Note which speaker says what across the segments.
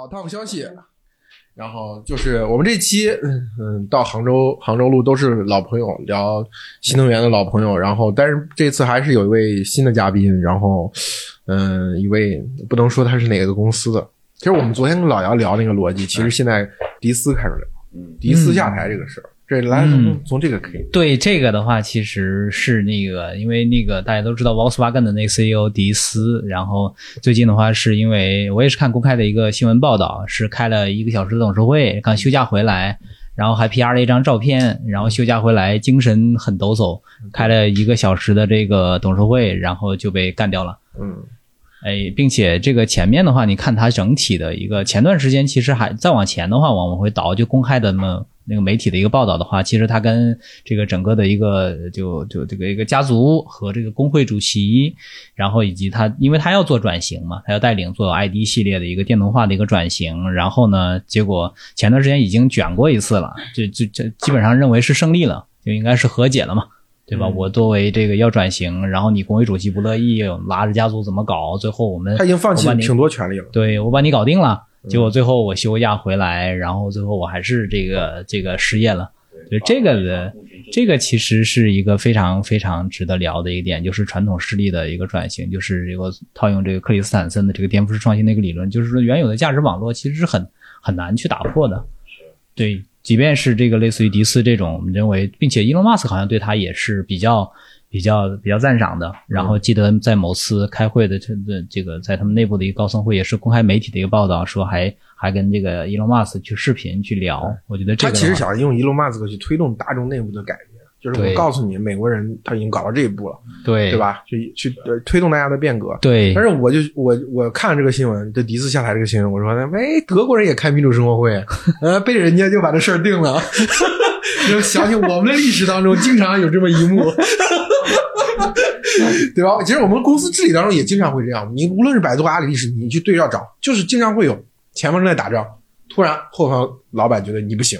Speaker 1: 欢迎大家回到老套消息。然后就是我们这期，嗯嗯，到杭州杭州路都是老朋友，聊新能源的老朋友。然后，但是这次还是有一位新的嘉宾。然后，嗯，一位不能说他是哪个公司的。其实我们昨天跟老姚聊那个逻辑，其实现在迪斯开始聊，
Speaker 2: 嗯，
Speaker 1: 迪斯下台这个事儿。这来从从这个可以。
Speaker 3: 对这个的话，其实是那个，因为那个大家都知道 Volkswagen 的那个 CEO 迪斯，然后最近的话，是因为我也是看公开的一个新闻报道，是开了一个小时的董事会，刚休假回来，然后还 PR 了一张照片，然后休假回来精神很抖擞，开了一个小时的这个董事会，然后就被干掉了。
Speaker 1: 嗯，
Speaker 3: 哎，并且这个前面的话，你看它整体的一个前段时间，其实还再往前的话，往往会倒，就公开的嘛。那个媒体的一个报道的话，其实他跟这个整个的一个就就这个一个家族和这个工会主席，然后以及他，因为他要做转型嘛，他要带领做 ID 系列的一个电动化的一个转型，然后呢，结果前段时间已经卷过一次了，就就就基本上认为是胜利了，就应该是和解了嘛，对吧？我作为这个要转型，然后你工会主席不乐意，拉着家族怎么搞？最后我们
Speaker 1: 他已经放弃挺多权利了，
Speaker 3: 对我把你搞定了。结果最后我休假回来，然后最后我还是这个这个失业了。就这个的，这个其实是一个非常非常值得聊的一个点，就是传统势力的一个转型，就是这个套用这个克里斯坦森的这个颠覆式创新的一个理论，就是说原有的价值网络其实是很很难去打破的。对，即便是这个类似于迪斯这种，我们认为，并且伊隆马斯好像对他也是比较。比较比较赞赏的，然后记得在某次开会的这这个在他们内部的一个高层会，也是公开媒体的一个报道，说还还跟这个伊隆马斯去视频去聊。我觉得这个
Speaker 1: 他其实想用伊隆马斯克去推动大众内部的改变，就是我告诉你，美国人他已经搞到这一步了，
Speaker 3: 对
Speaker 1: 对吧？去去推动大家的变革。
Speaker 3: 对。
Speaker 1: 但是我就我我看了这个新闻，这迪斯下台这个新闻，我说，哎，德国人也开民主生活会，呃，被人家就把这事儿定了。就想起我们的历史当中，经常有这么一幕，对吧？其实我们公司治理当中也经常会这样。你无论是百度、阿里历史，你去对照找，就是经常会有前方正在打仗，突然后方老板觉得你不行，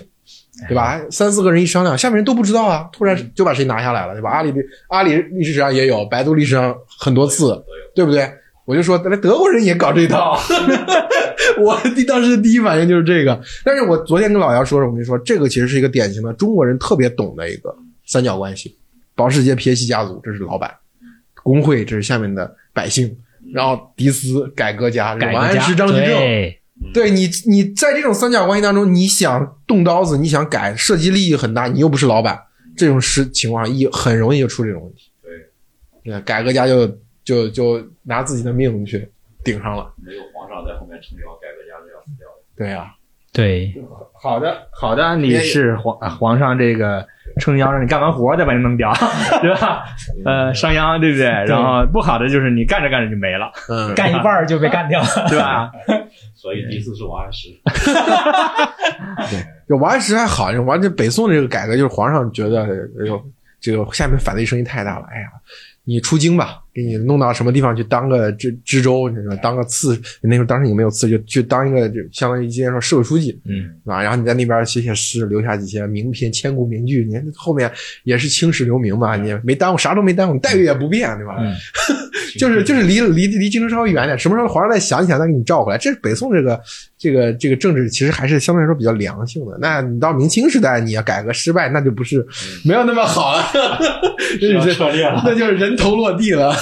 Speaker 1: 对吧？三四个人一商量，下面人都不知道啊，突然就把谁拿下来了，对吧？阿里的阿里历史上也有，百度历史上很多次，对不对？我就说，那德国人也搞这套，我第当时的第一反应就是这个。但是我昨天跟老姚说，我跟你说，这个其实是一个典型的中国人特别懂的一个三角关系。保时捷皮耶西家族，这是老板；工会，这是下面的百姓；然后迪斯改革家，王安石、张居正。对你，你在这种三角关系当中，你想动刀子，你想改，涉及利益很大，你又不是老板，这种事情况一很容易就出这种问题。对，改革家就。就就拿自己的命去顶上了，
Speaker 2: 没有皇上在后面撑腰，改革家就要死掉了。
Speaker 1: 对呀，
Speaker 3: 对，
Speaker 4: 好的好的，你是皇皇上这个撑腰，让你干完活再把你弄掉，对吧？呃，商鞅对不对？然后不好的就是你干着干着就没了，
Speaker 1: 嗯，
Speaker 3: 干一半就被干掉了，
Speaker 4: 对吧？
Speaker 2: 所以第一次是王安石。
Speaker 1: 对，就王安石还好，王这北宋这个改革，就是皇上觉得哎呦，这个下面反对声音太大了，哎呀。你出京吧，给你弄到什么地方去当个知知州，当个刺，那时候当时你没有刺，就去当一个就相当于今天说市委书记，
Speaker 4: 嗯，
Speaker 1: 是吧？然后你在那边写写诗，留下几些名篇、千古名句，你看后面也是青史留名嘛，你没耽误，啥都没耽误，待遇也不变，对吧？就是就是离离离京城稍微远点，什么时候皇上再想起来，再给你召回来。这是北宋这个这个这个政治，其实还是相对来说比较良性的。那你到明清时代，你要改革失败，那就不是没有那么好了，
Speaker 2: 是撤裂了，
Speaker 1: 那就是人头落地了。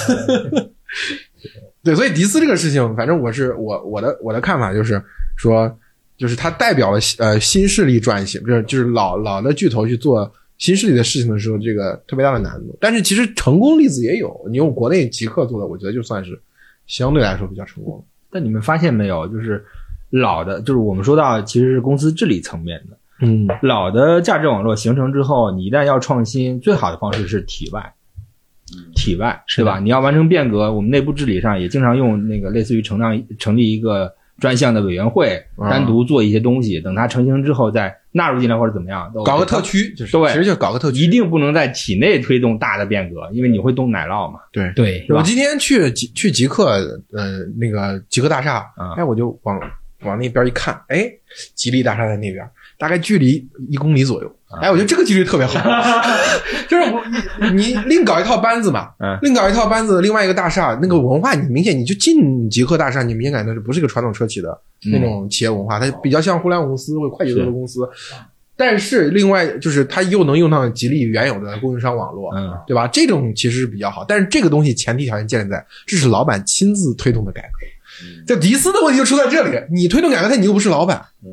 Speaker 1: 对，所以迪斯这个事情，反正我是我我的我的看法就是说，就是它代表了呃新势力转型，就是就是老老的巨头去做。新势力的事情的时候，这个特别大的难度。但是其实成功例子也有，你用国内极客做的，我觉得就算是相对来说比较成功。
Speaker 4: 但你们发现没有，就是老的，就是我们说到其实是公司治理层面的，
Speaker 1: 嗯，
Speaker 4: 老的价值网络形成之后，你一旦要创新，最好的方式是体外，体外是吧？你要完成变革，我们内部治理上也经常用那个类似于成立成立一个专项的委员会，单独做一些东西，等它成型之后再。纳入进来或者怎么样，
Speaker 1: 搞个特区，就是对，其实就搞个特区，
Speaker 4: 一定不能在体内推动大的变革，因为你会动奶酪嘛。
Speaker 1: 对
Speaker 3: 对，
Speaker 1: 我今天去极去极客，呃，那个极客大厦，哎，我就往往那边一看，哎，吉利大厦在那边，大概距离一公里左右。哎，我觉得这个几率特别好，就是我你你另搞一套班子嘛，
Speaker 4: 嗯
Speaker 1: 另搞一套班子，另外一个大厦那个文化，你明显你就进极客大厦，你明显感觉这不是一个传统车企的
Speaker 4: 嗯
Speaker 1: 那种企业文化，它比较像互联网公司或者快节奏的公司。但是另外就是它又能用上吉利原有的供应商网络，
Speaker 4: 嗯
Speaker 1: 对吧？这种其实是比较好，但是这个东西前提条件建立在这是老板亲自推动的改革。这迪斯的问题就出在这里，你推动改革，但你又不是老板，
Speaker 2: 嗯，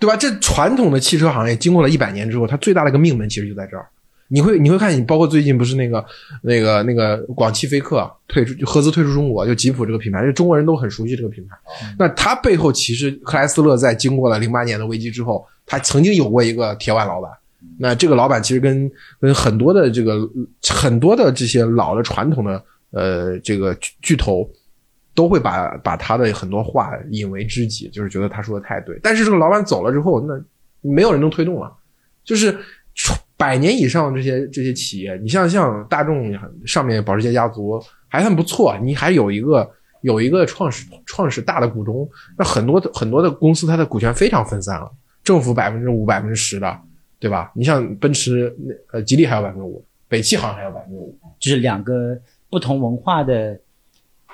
Speaker 1: 对吧？这传统的汽车行业经过了一百年之后，它最大的一个命门其实就在这儿。你会你会看，你包括最近不是那个那个那个广汽菲克退出合资退出中国，就吉普这个品牌，就中国人都很熟悉这个品牌。那它背后其实克莱斯勒在经过了零八年的危机之后，他曾经有过一个铁腕老板。那这个老板其实跟跟很多的这个很多的这些老的传统的呃这个巨巨头都会把把他的很多话引为知己，就是觉得他说的太对。但是这个老板走了之后，那没有人能推动了，就是百年以上这些这些企业，你像像大众上面保时捷家族还算不错，你还有一个 有一个创始创始大的股东，那很多的很多的公司它的股权非常分散了，政府百分之五百分之十的，对吧？你像奔驰呃吉利还有百分之五，北汽好像还有百分之五，
Speaker 5: 就是两个不同文化的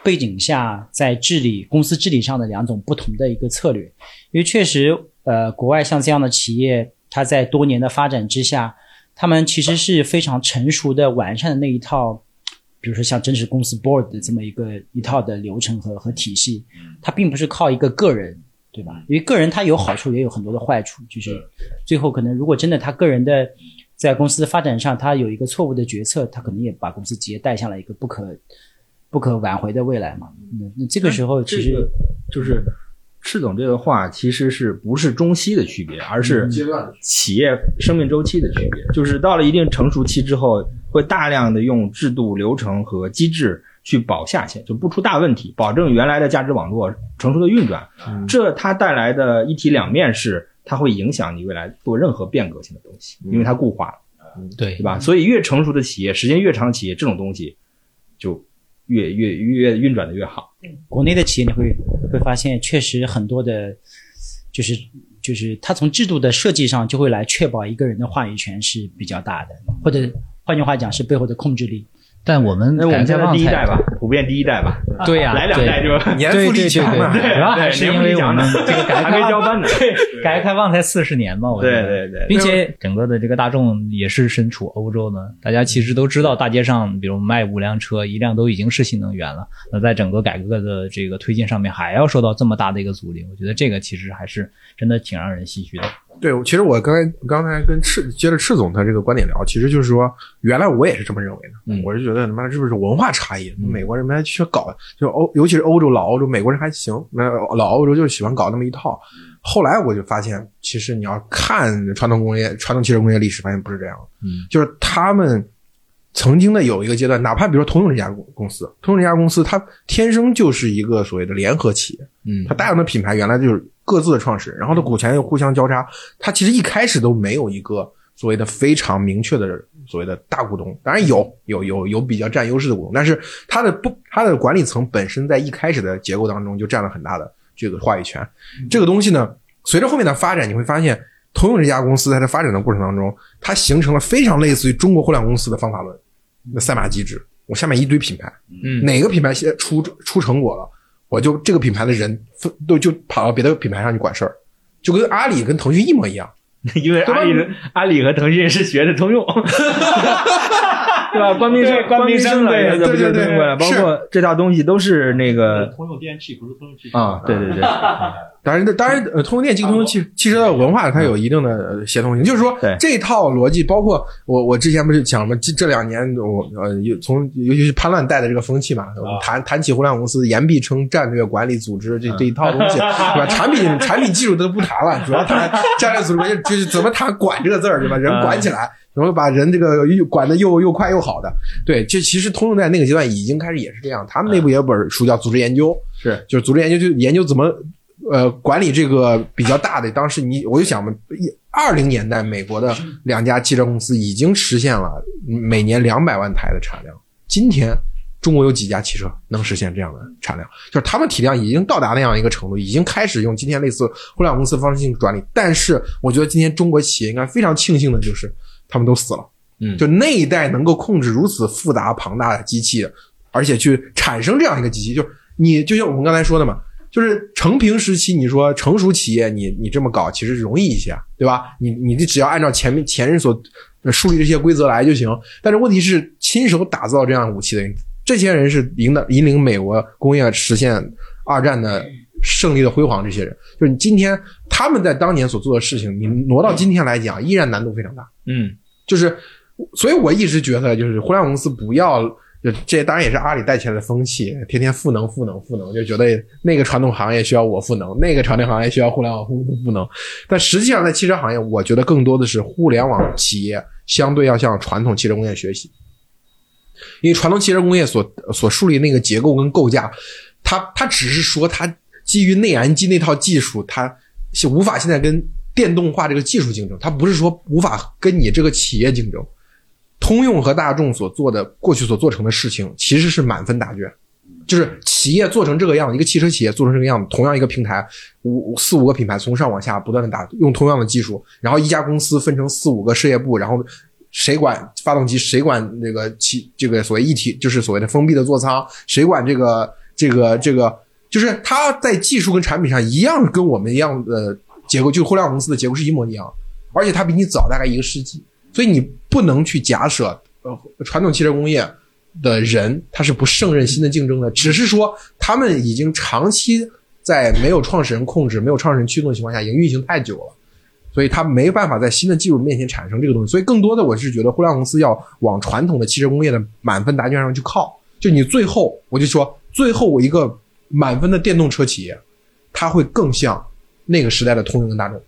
Speaker 5: 背景下，在治理公司治理上的两种不同的一个策略。因为确实，呃，国外像这样的企业，它在多年的发展之下，他们其实是非常成熟的、完善的那一套，比如说像真实公司 board 的这么一个一套的流程和和体系，它并不是靠一个个人。对吧？因为个人他有好处，也有很多的坏处。就是最后可能，如果真的他个人的在公司的发展上，他有一个错误的决策，他可能也把公司直接带向了一个不可不可挽回的未来嘛。那那这个时候其实、
Speaker 4: 这个就是赤总这个话，其实是不是中西的区别，而是企业生命周期的区别。就是到了一定成熟期之后，会大量的用制度、流程和机制去保下限，就不出大问题，保证原来的价值网络成熟的运转。这它带来的一体两面是，它会影响你未来做任何变革性的东西，因为它固化了。
Speaker 3: 对
Speaker 4: 对吧？所以越成熟的企业，时间越长的企业，这种东西就越越越运转的越好。
Speaker 5: 国内的企业你会会发现，确实很多的，就是就是它从制度的设计上就会来确保一个人的话语权是比较大的，或者换句话讲是背后的控制力。
Speaker 3: 但我们
Speaker 4: 那我们
Speaker 3: 开放
Speaker 4: 第一代吧，普遍第一代吧，
Speaker 3: 对呀、
Speaker 4: 来两代就
Speaker 1: 年
Speaker 3: 对对对
Speaker 1: 富力强嘛，
Speaker 3: 对，主要还是因为我们这个改革
Speaker 4: 开放交班
Speaker 3: 改革开放才四十年嘛，我觉
Speaker 4: 对
Speaker 3: 得
Speaker 4: 对对，
Speaker 3: 并且整个的这个大众也是身处欧洲呢，大家其实都知道，大街上比如卖五辆车，一辆都已经是新能源了。那在整个改革的这个推进上面，还要受到这么大的一个阻力，我觉得这个其实还是真的挺让人唏嘘的。
Speaker 1: 对，其实我刚才刚才跟赤接着赤总他这个观点聊，其实就是说，原来我也是这么认为的，
Speaker 4: 嗯
Speaker 1: 我是觉得他妈是不是文化差异？美国人们还缺搞，就欧，尤其是欧洲老欧洲，美国人还行，那老欧洲就喜欢搞那么一套。后来我就发现，其实你要看传统工业、传统汽车工业历史，发现不是这样就是他们曾经的有一个阶段，哪怕比如说通用这家公公司，通用这家公司，它天生就是一个所谓的联合企业，
Speaker 4: 嗯。
Speaker 1: 它大量的品牌原来就是各自的创始人，然后它股权又互相交叉，它其实一开始都没有一个所谓的非常明确的所谓的大股东，当然有有有有比较占优势的股东，但是它的不它的管理层本身在一开始的结构当中就占了很大的这个话语权。这个东西呢，随着后面的发展，你会发现通用这家公司在它发展的过程当中，它形成了非常类似于中国互联网公司的方法论的赛马机制。我下面一堆品牌，
Speaker 4: 嗯
Speaker 1: 哪个品牌先出出成果了，我就这个品牌的人分都就跑到别的品牌上去管事儿，就跟阿里跟腾讯一模一样。
Speaker 4: 因为阿里的阿里和腾讯是学的通用，对吧？关斌生
Speaker 5: 对关斌生
Speaker 4: 了，
Speaker 5: 对
Speaker 4: 这不就
Speaker 1: 对对？
Speaker 4: 包括这套东西都是那个
Speaker 2: 通用电器不是通用汽车
Speaker 4: 啊，对对对，
Speaker 1: 当然，当然，呃，通用电气通用汽汽车的文化它有一定的呃协同性，就是说这套逻辑，包括我我之前不是讲嘛？这这两年我呃有从尤其是潘乱带的这个风气嘛，我们谈谈起互联网公司，言必称战略管理组织这这一套东西，对吧？产品产品技术都不谈了，主要谈 战略组织，就就是怎么谈管这个字儿，对吧？人管起来，然后把人这个又管的又又快又好的，对，就其实通用在那个阶段已经开始也是这样，他们内部也有本书叫《组织研究》，
Speaker 4: 是。
Speaker 1: 就是组织研究，就研究怎么呃管理这个比较大的。当时你我就想嘛，二零年代美国的两家汽车公司已经实现了每年两百万台的产量，今天中国有几家汽车能实现这样的产量？就是他们体量已经到达那样一个程度，已经开始用今天类似互联网公司方式进行管理。但是，我觉得今天中国企业应该非常庆幸的就是，他们都死了。
Speaker 4: 嗯
Speaker 1: 就那一代能够控制如此复杂庞大的机器，而且去产生这样一个机器，就是你就像我们刚才说的嘛，就是成平时期，你说成熟企业你你这么搞其实容易一些，对吧？你你只要按照前面前人所呃树立这些规则来就行。但是问题是，亲手打造这样武器的人，这些人是引导引领美国工业实现二战的胜利的辉煌。这些人，就是你今天他们在当年所做的事情，你挪到今天来讲，依然难度非常大。
Speaker 4: 嗯
Speaker 1: 就是，所以我一直觉得，就是互联网公司不要，就这当然也是阿里带起来的风气，天天赋能、赋能、赋能，就觉得那个传统行业需要我赋能，那个传统行业需要互联网公司赋能。但实际上，在汽车行业，我觉得更多的是互联网企业相对要向传统汽车工业学习，因为传统汽车工业所所树立那个结构跟构架，它它只是说它基于内燃机那套技术，它是无法现在跟电动化这个技术竞争，它不是说无法跟你这个企业竞争。通用和大众所做的过去所做成的事情，其实是满分答卷，就是企业做成这个样子，一个汽车企业做成这个样子，同样一个平台，五四五个品牌从上往下不断的打，用同样的技术，然后一家公司分成四五个事业部，然后谁管发动机，谁管这个汽，这个所谓一体，就是所谓的封闭的座舱，谁管这个这个这个，就是它在技术跟产品上一样，跟我们一样的结构，就互联网公司的结构是一模一样，而且它比你早大概一个世纪。所以你不能去假设，呃，传统汽车工业的人他是不胜任新的竞争的，只是说他们已经长期在没有创始人控制、没有创始人驱动的情况下，已经运行太久了，所以他没办法在新的技术面前产生这个东西。所以更多的，我是觉得互联网公司要往传统的汽车工业的满分答卷上去靠。就你最后，我就说，最后我一个满分的电动车企业，它会更像那个时代的通用大众。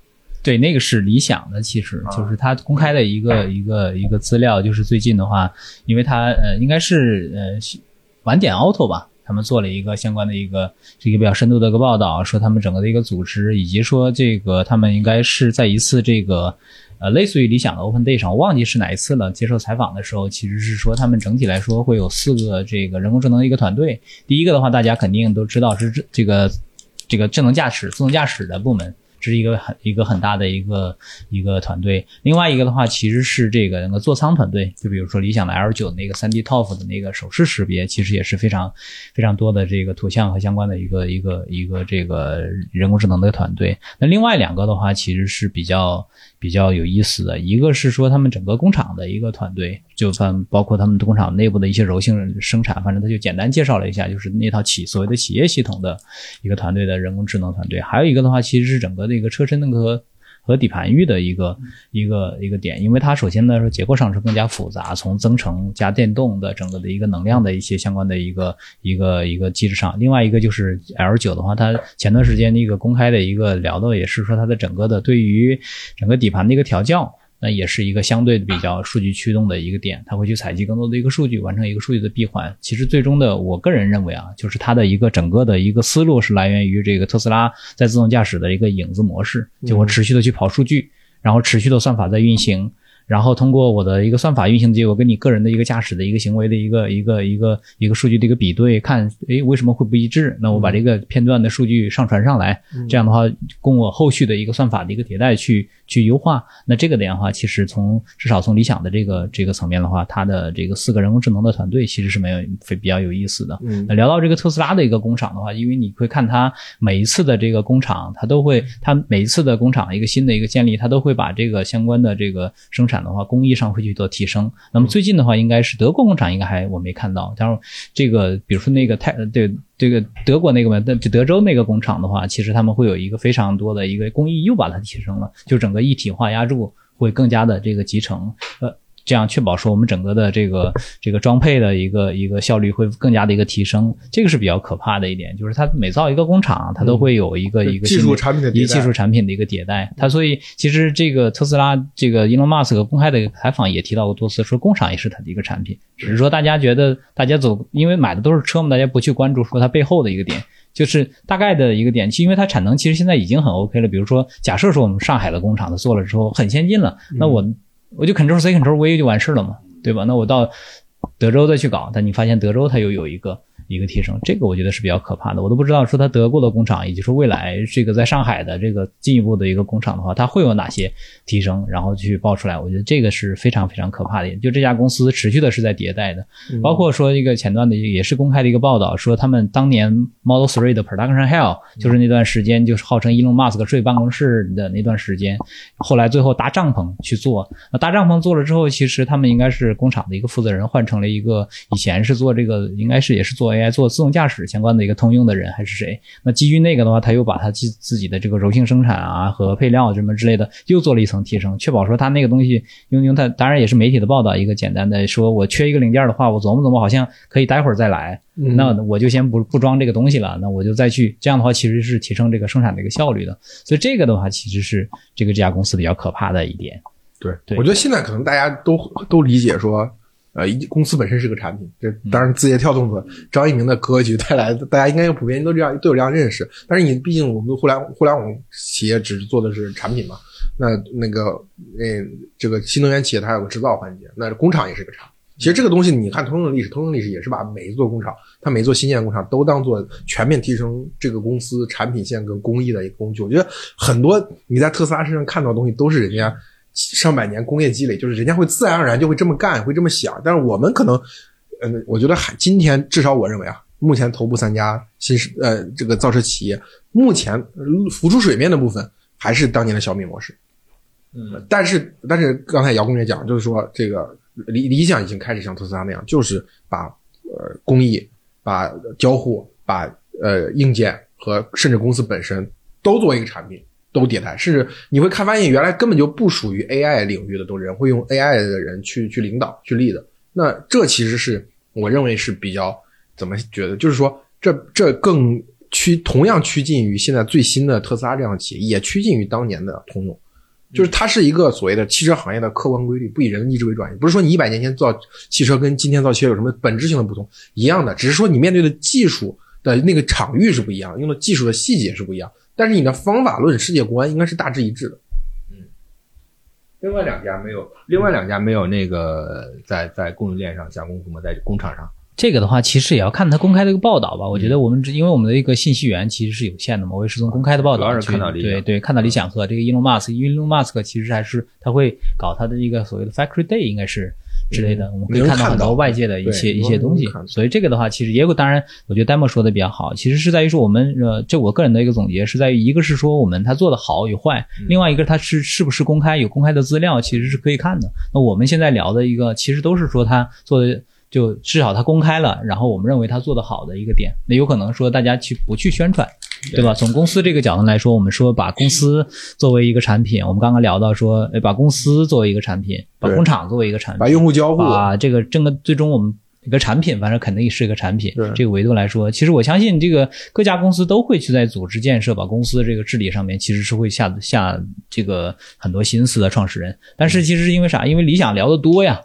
Speaker 3: 对，那个是理想的，其实就是他公开的一个一个一个资料，就是最近的话，因为他呃应该是呃晚点 auto 吧，他们做了一个相关的一个这个比较深度的一个报道，说他们整个的一个组织，以及说这个他们应该是在一次这个呃类似于理想的 open day 上，我忘记是哪一次了，接受采访的时候，其实是说他们整体来说会有四个这个人工智能的一个团队，第一个的话大家肯定都知道是这这个这个智能驾驶、自动驾驶的部门。这是一个很一个很大的一个一个团队，另外一个的话其实是这个那个座舱团队，就比如说理想的 L 九那个三 D TOF 的那个手势识别，其实也是非常非常多的这个图像和相关的一个一个一个这个人工智能的团队。那另外两个的话其实是比较比较有意思的，一个是说他们整个工厂的一个团队，就算包括他们工厂内部的一些柔性生产，反正他就简单介绍了一下，就是那套企所谓的企业系统的一个团队的人工智能团队。还有一个的话，其实是整个的一个车身那个和底盘域的一个一个一个点，因为它首先呢是结构上是更加复杂，从增程加电动的整个的一个能量的一些相关的一个一个一个机制上。另外一个就是 L 九的话，它前段时间那个公开的一个聊到也是说它的整个的对于整个底盘的一个调教。那也是一个相对比较数据驱动的一个点，它会去采集更多的一个数据，完成一个数据的闭环。其实最终的，我个人认为啊，就是它的一个整个的一个思路是来源于这个特斯拉在自动驾驶的一个影子模式，就我持续的去跑数据，然后持续的算法在运行。然后通过我的一个算法运行的结果，跟你个人的一个驾驶的一个行为的一个一个一个一个数据的一个比对，看诶为什么会不一致？那我把这个片段的数据上传上来，这样的话供我后续的一个算法的一个迭代去去优化。那这个点的话，其实从至少从理想的这个这个层面的话，它的这个四个人工智能的团队其实是没有非比较有意思的。
Speaker 1: 嗯
Speaker 3: 那聊到这个特斯拉的一个工厂的话，因为你会看它每一次的这个工厂，它都会它每一次的工厂一个新的一个建立，它都会把这个相关的这个生产的话，工艺上会去做提升。那么最近的话，应该是德国工厂应该还我没看到，但是这个比如说那个泰对这个德国那个嘛，德德州那个工厂的话，其实他们会有一个非常多的一个工艺又把它提升了，就整个一体化压铸会更加的这个集成，呃。这样确保说我们整个的这个 这个装配的一个一个效率会更加的一个提升，这个是比较可怕的一点，就是它每造一个工厂，它都会有一个、一个
Speaker 1: 技术产品的
Speaker 3: 一个技术产品的一个迭代。它所以其实这个特斯拉这个 Elon Musk 公开的采访也提到过多次，说工厂也是它的一个产品，只是说大家觉得大家走，因为买的都是车嘛，大家不去关注说它背后的一个点。就是大概的一个点，因为它产能其实现在已经很 OK 了。比如说，假设说我们上海的工厂它做了之后很先进了，那我我就 Ctrl C Ctrl V 就完事了嘛，对吧？那我到德州再去搞，但你发现德州它又有一个一个提升，这个我觉得是比较可怕的。我都不知道说它德国的工厂，以及说未来这个在上海的这个进一步的一个工厂的话，它会有哪些提升，然后去爆出来。我觉得这个是非常非常可怕的。就这家公司持续的是在迭代的，包括说一个前段的也是公开的一个报道，说他们当年 Model Three 的 Production Hell 就是那段时间就是号称伊隆马斯克睡办公室的那段时间，后来最后搭帐篷去做。那搭帐篷做了之后，其实他们应该是工厂的一个负责人换成了一个以前是做这个应该是也是做 AI 做自动驾驶相关的一个通用的人还是谁？那基于那个的话，他又把他自自己的这个柔性生产啊和配料什么之类的又做了一层提升，确保说他那个东西用用它，当然也是媒体的报道，一个简单的说我缺一个零件的话，我琢磨琢磨好像可以待会儿再来，那我就先不不装这个东西了，那我就再去这样的话其实是提升这个生产的一个效率的，所以这个的话其实是这个这家公司比较可怕的一点。
Speaker 1: 对，
Speaker 3: 对
Speaker 1: 我觉得现在可能大家都都理解说，呃，一公司本身是个产品，这当然字节跳动的张一鸣的格局带来的，大家应该普遍都这样都有这样认识。但是你毕竟我们互联互联网企业只是做的是产品嘛，那那个呃这个新能源企业它有个制造环节，那工厂也是个厂。其实这个东西，你看通用的历史，通用历史也是把每一座工厂，它每一座新建工厂都当做全面提升这个公司产品线跟工艺的一个工具。我觉得很多你在特斯拉身上看到的东西，都是人家上百年工业积累，就是人家会自然而然就会这么干，会这么想。但是我们可能，嗯，我觉得还今天至少我认为啊，目前头部三家新呃这个造车企业，目前呃浮出水面的部分还是当年的小米模式。
Speaker 4: 嗯，
Speaker 1: 但是但是刚才姚工也讲，就是说这个理理想已经开始像特斯拉那样，就是把呃工艺、把交互、把呃硬件和甚至公司本身都作为一个产品，都迭代。甚至你会看发现，原来根本就不属于 AI 领域的都人会用 AI 的人去去领导去立的。那这其实是我认为是比较怎么觉得，就是说这这更趋同样趋近于现在最新的特斯拉这样的企业，也趋近于当年的通用。就是它是一个所谓的汽车行业的客观规律，不以人的意志为转移。不是说你一百年前造汽车跟今天造汽车有什么本质性的不同，一样的，只是说你面对的技术的那个场域是不一样，用的技术的细节是不一样，但是你的方法论、世界观应该是大致一致的。
Speaker 4: 另外两家没有，另外两家没有那个在在供应链上下功夫吗？在工厂上，
Speaker 3: 这个的话，其实也要看他公开的一个报道吧。我觉得我们只因为我们的一个信息源其实是有限的嘛，我也是从公开的报
Speaker 4: 主要是
Speaker 3: 道去
Speaker 4: 看到理想
Speaker 3: 对对看到理想和这个 Elon Musk，因为 Elon Musk 其实还是他会搞他的一个所谓的 Factory Day，应该是之类的，我们可以看到很多外界的一些一些东西。所以这个的话，其实也有，当然我觉得 Demo 说的比较好，其实是在于说我们呃，这我个人的一个总结是在于一个是说我们他做的好与坏，另外一个他是是不是公开有公开的资料，其实是可以看的。那我们现在聊的一个，其实都是说他做的。就至少他公开了，然后我们认为他做的好的一个点，那有可能说大家去不去宣传，对吧？从公司这个角度来说，我们说把公司作为一个产品，我们刚刚聊到说，哎，把公司作为一个产品，把工厂作为一个产品，
Speaker 1: 把用户交互，
Speaker 3: 把这个整个最终我们一个产品，反正肯定是一个产品。这个维度来说，其实我相信这个各家公司都会去在组织建设、把公司这个治理上面，其实是会下下这个很多心思的创始人。但是其实是因为啥？因为理想聊得多呀。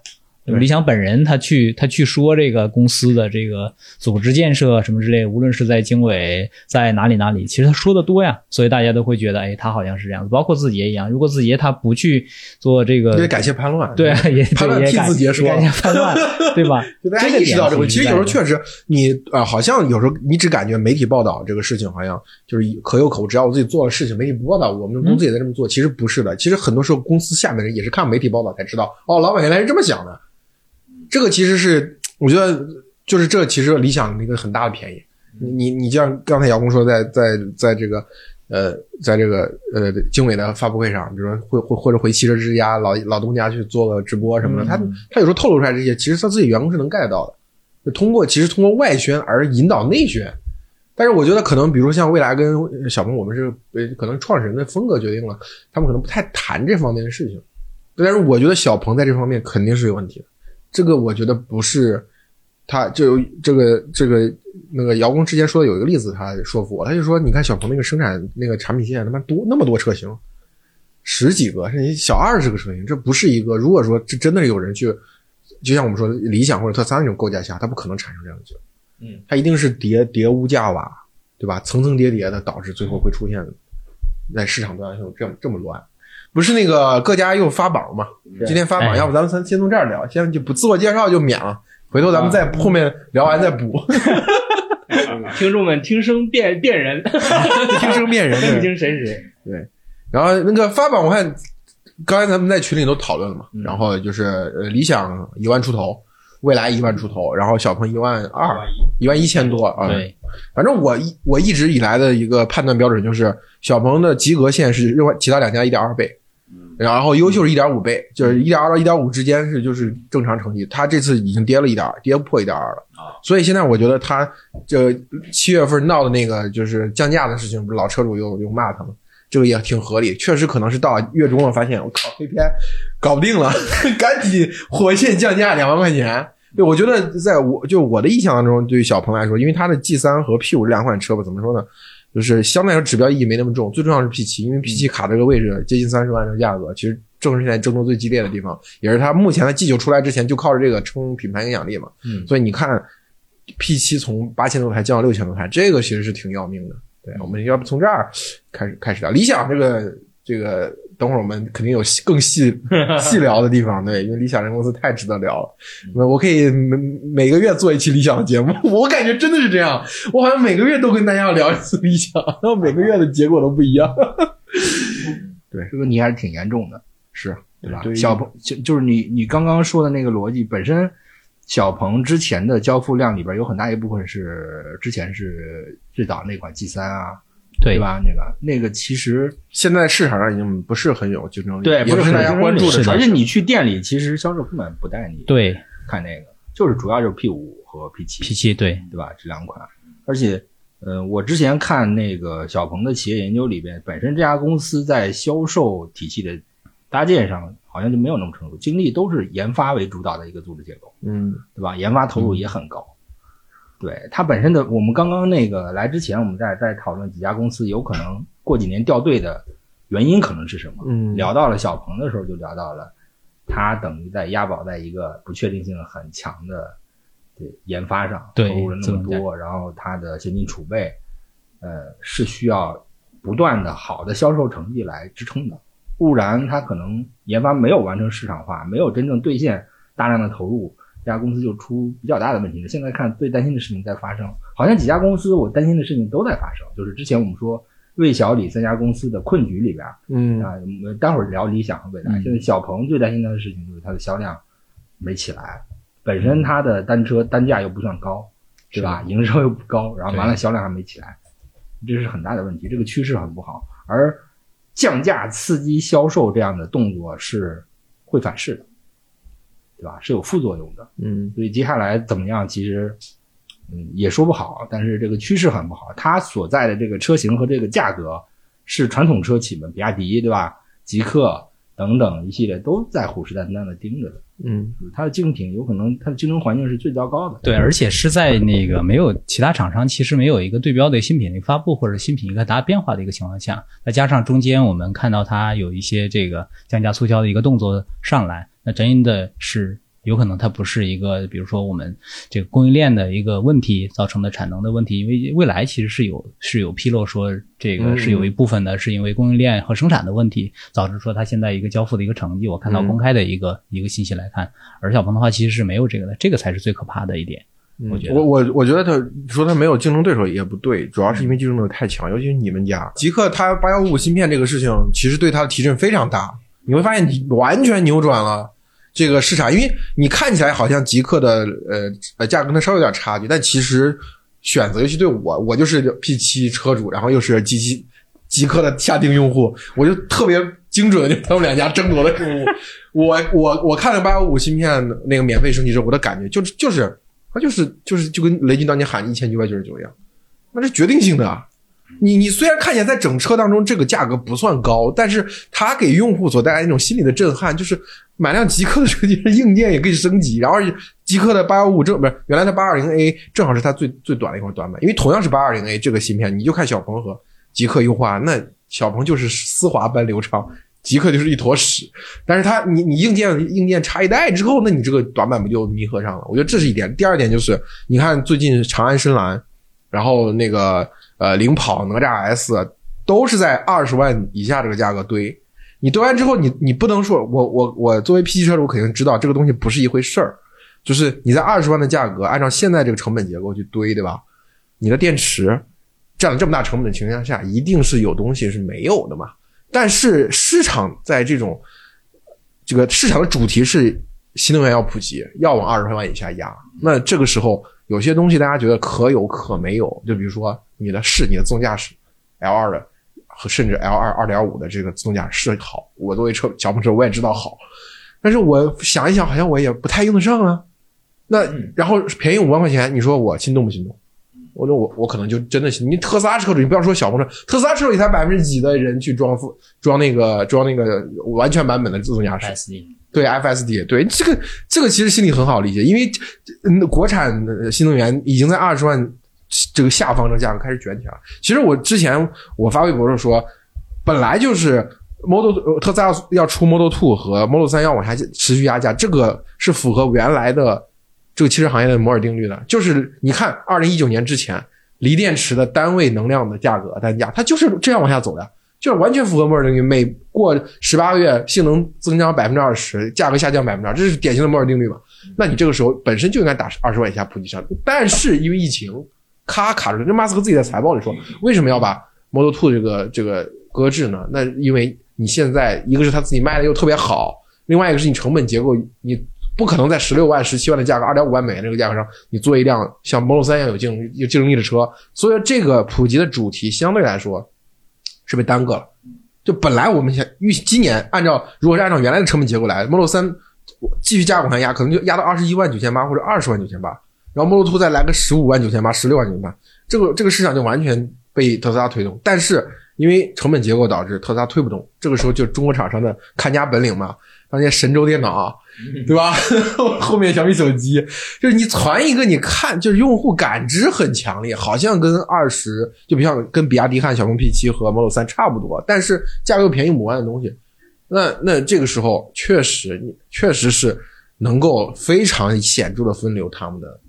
Speaker 1: 对
Speaker 3: 理想本人他去他去说这个公司的这个组织建设什么之类，无论是在经纬在哪里哪里，其实他说的多呀，所以大家都会觉得，哎，他好像是这样子。包括字节一样，如果字节他不去做这个
Speaker 1: 得感谢叛乱。
Speaker 3: 对，也也感
Speaker 1: 字节说
Speaker 3: 感谢叛乱，对吧？
Speaker 1: 就大家
Speaker 3: 这个
Speaker 1: 意识到这个其实有时候
Speaker 3: 确
Speaker 1: 确实你呃，好像有时候你只感觉媒体报道这个事情好像就是可有可无，只要我自己做了事情，媒体不报道，我们公司也在这么做。其实不是的，其实很多时候公司下面人也是看媒体报道才知道，哦，老板原来是这么想的。这个其实是我觉得就是这其实理想的一个很大的便宜。你你你就像刚才姚工说，在在在这个呃，在这个呃经纬的发布会上，比如说会会或者回汽车之家老老东家去做个直播什么的，他他有时候透露出来这些，其实他自己员工是能 get 到的。就通过其实通过外宣而引导内宣，但是我觉得可能比如像未来跟小鹏，我们是呃可能创始人的风格决定了，他们可能不太谈这方面的事情。但是我觉得小鹏在这方面肯定是有问题的，这个我觉得不是他就这个这个那个姚工之前说的有一个例子，他说服我，他就说你看小鹏那个生产那个产品线他妈多那么多车型，十几个甚至小二十个车型，这不是一个如果说这真的有人去，就像我们说理想或者特斯拉那种构架下，它不可能产生这样的结果，
Speaker 4: 嗯，
Speaker 1: 它一定是叠叠屋架瓦，对吧？层层叠叠的导致最后会出现在市场端上这么这么乱。不是那个各家又发榜嘛？今天发榜，
Speaker 3: 哎
Speaker 1: 要不咱们先先从这儿聊，先就不自我介绍就免了。回头咱们再后面聊完再补，
Speaker 4: 听众们听声辨辨人，
Speaker 1: 听声辨人。
Speaker 4: 分不清谁是谁。
Speaker 1: 然后那个发榜，我看刚才咱们在群里都讨论了嘛，
Speaker 4: 嗯
Speaker 1: 然后就是呃理想一万出头，未来一万出头，然后小鹏一万二，一万一千多啊。
Speaker 3: 对，
Speaker 1: 反正我一我一直以来的一个判断标准就是，小鹏的及格线是另外其他两家一点二倍，然后优秀是一点五倍，就是一点二到一点五之间是就是正常成绩。它这次已经跌了一点二，跌破一点二了
Speaker 2: 啊。
Speaker 1: 所以现在我觉得它这七月份闹的那个就是降价的事情，不是老车主又又骂他们。这个也挺合理，确实可能是到月中了，发现我靠，KPI 搞不定了，赶紧火线降价两万块钱。对，我觉得在我就我的印象当中，对于小鹏来说，因为它的 G 三和 P 五这两款车吧，怎么说呢？就是相对来说指标意义没那么重，最重要是 P 七，因为 P 七卡这个位置接近三十万这个价格，其实正是现在争夺最激烈的地方，也是它目前的 G 九出来之前就靠着这个冲品牌影响力嘛。
Speaker 4: 嗯
Speaker 1: 所以你看 P 七从八千多台降到六千多台，这个其实是挺要命的。对，我们要不从这儿开始开始聊理想这个这个，等会儿我们肯定有细更细 细聊的地方，对，因为理想这个公司太值得聊了。我可以每每个月做一期理想的节目，我感觉真的是这样，我好像每个月都跟大家要聊一次理想，然后每个月的结果都不一样。
Speaker 4: 对这个问题还是挺严重的，
Speaker 1: 是
Speaker 4: 对吧？
Speaker 1: 对
Speaker 4: 小鹏就就是你你刚刚说的那个逻辑本身，小鹏之前的交付量里边有很大一部分是之前是最早那款 G 三啊，
Speaker 3: 对
Speaker 4: 对？吧？那个那个其实
Speaker 1: 现在市场上已经不是很有竞争力，
Speaker 4: 对
Speaker 1: 不是大家关注
Speaker 3: 的
Speaker 4: 而且你去店里，其实销售根本不带你
Speaker 3: 对
Speaker 4: 看那个，就是主要就是 P 五和 P 七
Speaker 3: ，P 七对
Speaker 4: 对吧？这两款，而且，呃，我之前看那个小鹏的企业研究里边，本身这家公司在销售体系的搭建上，好像就没有那么成熟，精力都是研发为主导的一个组织结构，
Speaker 1: 嗯
Speaker 4: 对吧？研发投入也很高。对它本身的，我们刚刚那个来之前，我们在在讨论几家公司有可能过几年掉队的原因可能是什么？
Speaker 1: 嗯，
Speaker 4: 聊到了小鹏的时候，就聊到了，它等于在押宝在一个不确定性很强的对研发上投入了那么多，然后它的现金储备，呃，是需要不断的好的销售成绩来支撑的，不然它可能研发没有完成市场化，没有真正兑现大量的投入，这家公司就出比较大的问题了。现在看最担心的事情在发生，好像几家公司我担心的事情都在发生，就是之前我们说魏小李三家公司的困局里边。
Speaker 1: 嗯
Speaker 4: 啊，我们待会儿聊理想和未来。
Speaker 3: 嗯
Speaker 4: 现在小鹏最担心的事情就是它的销量没起来，本身它的单车单价又不算高，对吧？营收又不高，然后完了销量还没起来，这是很大的问题。这个趋势很不好，而降价刺激销售这样的动作是会反噬的，对吧？是有副作用的。
Speaker 1: 嗯
Speaker 4: 所以接下来怎么样，其实嗯也说不好，但是这个趋势很不好。它所在的这个车型和这个价格是传统车企们，比亚迪对吧？极客等等一系列都在虎视眈眈的盯着的。
Speaker 1: 嗯
Speaker 4: 它的竞品有可能它的竞争环境是最糟糕的。
Speaker 3: 对，而且是在那个没有其他厂商其实没有一个对标的新品的发布或者新品一个大变化的一个情况下，再加上中间我们看到它有一些这个降价促销的一个动作上来，那真的是有可能它不是一个，比如说我们这个供应链的一个问题造成的产能的问题，因为未来其实是有是有披露说这个
Speaker 1: 嗯
Speaker 3: 是有一部分的是因为供应链和生产的问题导致说它现在一个交付的一个成绩，我看到
Speaker 1: 嗯
Speaker 3: 公开的一个、一个信息来看，而小鹏的话其实是没有这个的，这个才是最可怕的一点。我觉得
Speaker 1: 我我我觉得他说他没有竞争对手也不对，主要是因为竞争对手太强，尤其是你们家极客，它八幺五五芯片这个事情，其实对它的提振非常大。你会发现，完全扭转了这个市场，因为你看起来好像极客的呃呃价格跟它稍微有点差距，但其实选择，尤其对我，我就是 P 七车主，然后又是 G 七极客的下定用户，我就特别精准的就他们两家争夺的客户。我我我看了八幺五芯片那个免费升级之后，我的感觉就是就是它就是就是就跟雷军当年喊一千九百九十九一样，那是决定性的啊。你你虽然看起来在整车当中这个价格不算高，但是它给用户所带来那种心理的震撼，就是买辆极客的车，其实硬件也可以升级，然后极客的八幺五正不是原来的八二零 A 正好是它最最短的一块短板，因为同样是八二零 A 这个芯片，你就看小鹏和极客优化，那小鹏就是丝滑般流畅，极客就是一坨屎。但是它你你硬件硬件差一代之后，那你这个短板不就弥合上了？我觉得这是一点。第二点就是，你看最近长安深蓝，然后那个呃领跑哪吒 S 都是在二十万以下这个价格堆。你堆完之后，你你不能说我我我作为 P 7车主，肯定知道这个东西不是一回事儿。就是你在二十万的价格，按照现在这个成本结构去堆，对吧？你的电池占了这么大成本的情况下，一定是有东西是没有的嘛。但是市场在这种这个市场的主题是新能源要普及，要往二十万以下压。那这个时候有些东西大家觉得可有可没有，就比如说你的是你的自动驾驶 L 二的和甚至 L 二二点五的这个自动驾驶是好，我作为车小鹏车我也知道好，但是我想一想，好像我也不太用得上啊。那然后便宜五万块钱，你说我心动不心动？我说我我可能就真的心。你特斯拉车主，你不要说小鹏车，特斯拉车主也才百分之几的人去装副装那个装那个完全版本的自动驾驶。对 FSD，对这个这个其实心里很好理解，因为嗯国产的新能源已经在二十万这个下方的价格开始卷起来了。其实我之前我发微博的时候说，本来就是 Model 特斯拉要出 Model Two 和 Model 三要往下持续压价，这个是符合原来的这个汽车行业的摩尔定律的。就是你看，二零一九年之前，锂电池的单位能量的价格单价，它就是这样往下走的。就是完全符合摩尔定律，每过十八个月性能增加百分之二十，价格下降百分之二，这是典型的摩尔定律嘛？那你这个时候本身就应该打二十万以下普及上，但是因为疫情，咔卡住了。那马斯克自己在财报里说，为什么要把 Model Two 这个这个搁置呢？那因为你现在一个是他自己卖的又特别好，另外一个是你成本结构，你不可能在十六万、十七万的价格，二点五万美元这个价格上，你做一辆像 Model 三一样有竞有竞争力的车。所以这个普及的主题相对来说是被耽搁了。就本来我们想预今年按照如果是按照原来的成本结构来，Model 三继续加往下压，可能就压到二十一万九千八或者二十万九千八，然后 Model Two 再来个十五万九千八、十六万九千八，这个这个市场就完全被特斯拉推动。但是因为成本结构导致特斯拉推不动，这个时候就中国厂商的看家本领嘛，当年神州电脑，对吧？后面小米手机，就是你传一个，你看就是用户感知很强烈，好像跟二十就比像跟比亚迪汉小鹏 P7 和 Model 3差不多，但是价格便宜五万的东西，那那这个时候确实你确实是能够非常显著的分流他们的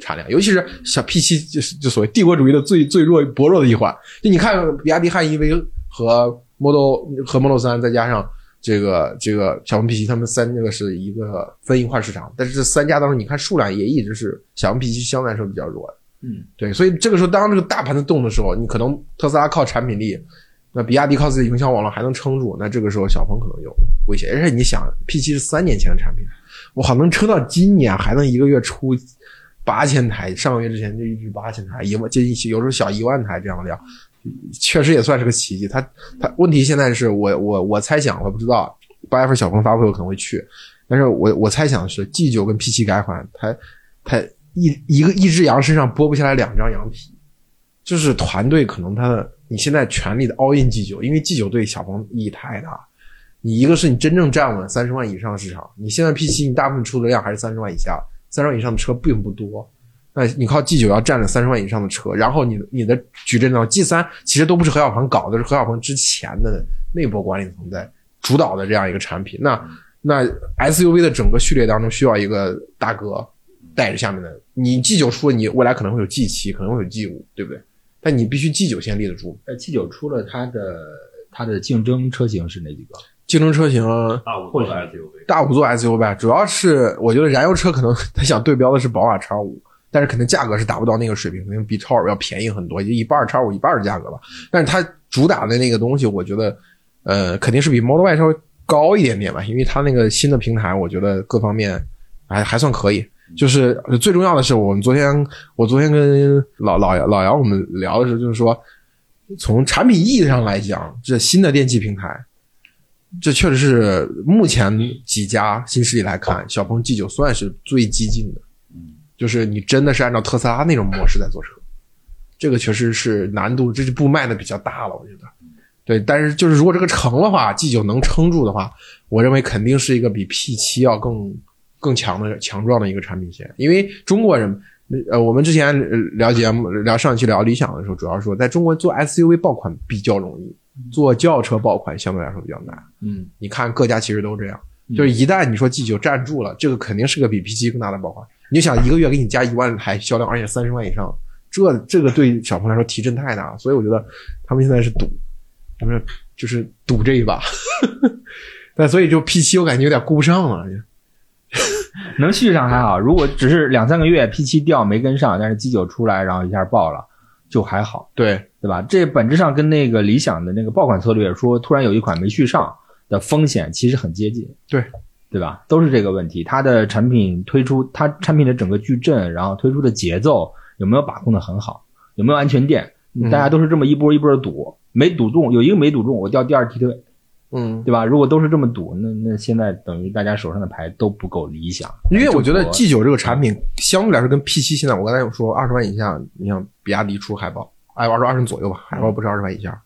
Speaker 1: 产量，尤其是小 P7 就是就所谓帝国主义的最最弱薄弱的一环，就你看比亚迪汉 EV 和 Model 和 Model 3再加上。这个这个小鹏 P7，他们三这个是一个分一块市场，但是这三家当中，你看数量也一直是小鹏 P7 相对来说比较弱的。
Speaker 4: 嗯，
Speaker 1: 对，所以这个时候当这个大盘子动的时候，你可能特斯拉靠产品力，那比亚迪靠自己营销网络还能撑住，那这个时候小鹏可能有危险。而且你想，P7 是三年前的产品，我好能撑到今年，还能一个月出八千台，上个月之前就一直八千台，一万接近有时候小一万台这样的量。确实也算是个奇迹。他他问题现在是我我我猜想，我不知道八月份小鹏发布会我可能会去，但是我我猜想是 G 九跟 P 七改款，它它一一个一只羊身上剥不下来两张羊皮，就是团队可能他的你现在全力的 all in G 九，因为 G 九对小鹏意义太大。你一个是你真正站稳三十万以上的市场，你现在 P 七你大部分出的量还是三十万以下，三十万以上的车并不多。那你靠 G 九要占了三十万以上的车，然后你你的矩阵呢？G 三其实都不是何小鹏搞的，是何小鹏之前的内部管理层在主导的这样一个产品。那那 SUV 的整个序列当中需要一个大哥带着下面的。你 G 九出了，你未来可能会有 G 七，可能会有 G 五，对不对？但你必须 G 九先立得住。
Speaker 4: 呃，G 九出了它的它的竞争车型是哪几个？
Speaker 1: 竞争车型
Speaker 2: 大五座的 SUV，
Speaker 1: 大五座 SUV 主要是我觉得燃油车可能 他想对标的是宝马 X 五。但是肯定价格是达不到那个水平，肯定比超五要便宜很多，就一半叉五一半的价格吧。但是它主打的那个东西，我觉得，呃，肯定是比 Model Y 稍微高一点点吧，因为它那个新的平台，我觉得各方面还还算可以。就是最重要的是，我们昨天我昨天跟老老姚老姚我们聊的时候，就是说，从产品意义上来讲，这新的电器平台，这确实是目前几家新势力来看，小鹏 G 九算是最激进的。就是你真的是按照特斯拉那种模式在做车，这个确实是难度，这步迈的比较大了，我觉得。对，但是就是如果这个成的话，G 九能撑住的话，我认为肯定是一个比 P 七要更更强的强壮的一个产品线。因为中国人，呃，我们之前聊节目聊上期聊理想的时候，主要说在中国做 SUV 爆款比较容易，做轿车爆款相对来说比较难。
Speaker 4: 嗯，
Speaker 1: 你看各家其实都这样，就是一旦你说 G 九站住了，这个肯定是个比 P 七更大的爆款。你就想一个月给你加一万台销量，而且三十万以上，这这个对小鹏来说提振太大了，所以我觉得他们现在是赌，他们就是赌这一把。但所以就 P 七我感觉有点顾不上了，
Speaker 4: 能续上还好，如果只是两三个月 P 七掉没跟上，但是 G 九出来然后一下爆了，就还好，
Speaker 1: 对，
Speaker 4: 对吧？这本质上跟那个理想的那个爆款策略说突然有一款没续上的风险其实很接近，
Speaker 1: 对，
Speaker 4: 对吧？都是这个问题。它的产品推出，它产品的整个矩阵，然后推出的节奏有没有把控的很好，有没有安全垫？
Speaker 1: 嗯
Speaker 4: 大家都是这么一波一波的赌，没赌中，有一个没赌中，我掉第二梯队，
Speaker 1: 嗯，
Speaker 4: 对吧？如果都是这么赌，那那现在等于大家手上的牌都不够理想。
Speaker 1: 因为我觉得 G 九这个产品相对来说跟 P 七现在，我刚才有说二十万以下，你像比亚迪出海豹，哎，二十二十左右吧，海豹不是二十万以下，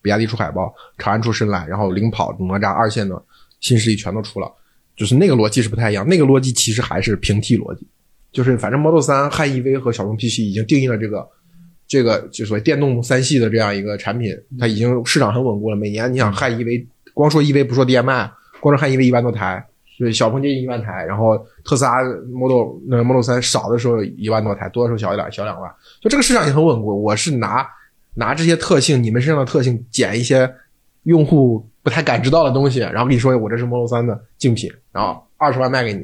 Speaker 1: 比亚迪出海豹，长安出深蓝，然后领跑、哪吒二线的新势力全都出了，就是那个逻辑是不太一样，那个逻辑其实还是平替逻辑，就是反正 Model 三、汉 EV 和小鹏 P 七已经定义了这个。这个就所谓电动三系的这样一个产品，它已经市场很稳固了。每年你想汉 EV，光说 EV 不说 DMI，光说汉 EV 一万多台，对，小鹏接近一万台，然后特斯拉 Model 那 Model 三少的时候一万多台，多的时候小一点，小两万，就这个市场也很稳固。我是拿拿这些特性，你们身上的特性，减一些用户不太感知到的东西，然后跟你说我这是 Model 三的竞品，然后二十万卖给你，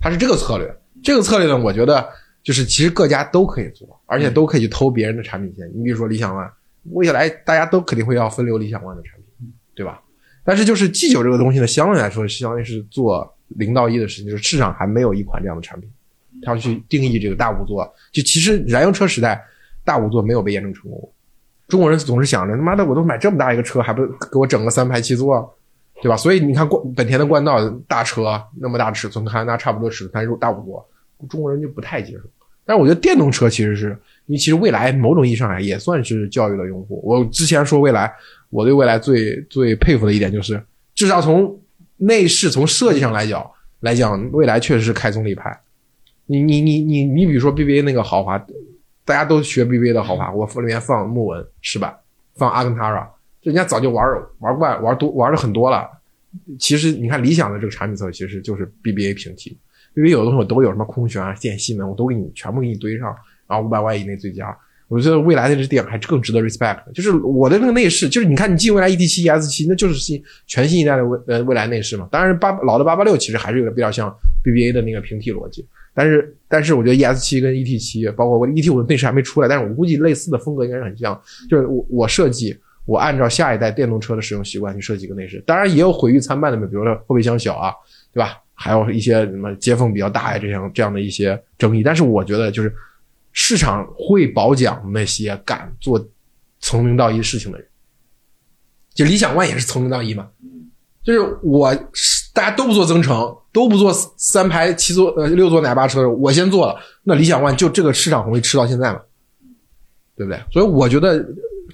Speaker 1: 它是这个策略。这个策略呢，我觉得就是其实各家都可以做，而且都可以去偷别人的产品线。你比如说理想 ONE，未来大家都肯定会要分流理想 ONE 的产品，对吧？但是就是 G 九这个东西呢，相对来说相当于是做零到一的事情，就是市场还没有一款这样的产品，它要去定义这个大五座。就其实燃油车时代，大五座没有被验证成功。中国人总是想着他妈的，我都买这么大一个车，还不给我整个三排七座，对吧？所以你看冠本田的冠道大车那么大尺寸，看那差不多尺寸，但是大五座，中国人就不太接受。但是我觉得电动车其实是，你其实未来某种意义上来也算是教育了用户。我之前说未来，我对未来最最佩服的一点就是，至少从内饰从设计上来讲来讲，未来确实是开宗立派。你你你你你比如说 BBA 那个豪华，大家都学 BBA 的好吧，我里面放木纹饰板，放阿根塔拉，人家早就玩玩惯玩多玩的很多了。其实你看理想的这个产品策略，其实就是 BBA 平替。因为有的东西我都有什么空悬啊、电吸门，我都给你全部给你堆上，然后五百万以内最佳。我觉得未来的这点还更值得 respect。就是我的那个内饰，就是你看你进未来 ET 七、ES 七，那就是新全新一代的未呃未来内饰嘛。当然八老的八八六其实还是有点比较像 BBA 的那个平替逻辑，但是但是我觉得 ES 七跟 ET 七，包括我 ET 五的内饰还没出来，但是我估计类似的风格应该是很像。就是我我设计，我按照下一代电动车的使用习惯去设计一个内饰，当然也有毁誉参半的，比如说后备箱小啊，对吧？还有一些什么接缝比较大呀，这样这样的一些争议。但是我觉得，就是市场会褒奖那些敢做从零到一事情的人。就理想 ONE 也是从零到一嘛，就是我大家都不做增程，都不做三排七座呃六座奶爸车，我先做了，那理想 ONE 就这个市场红利吃到现在嘛，对不对？所以我觉得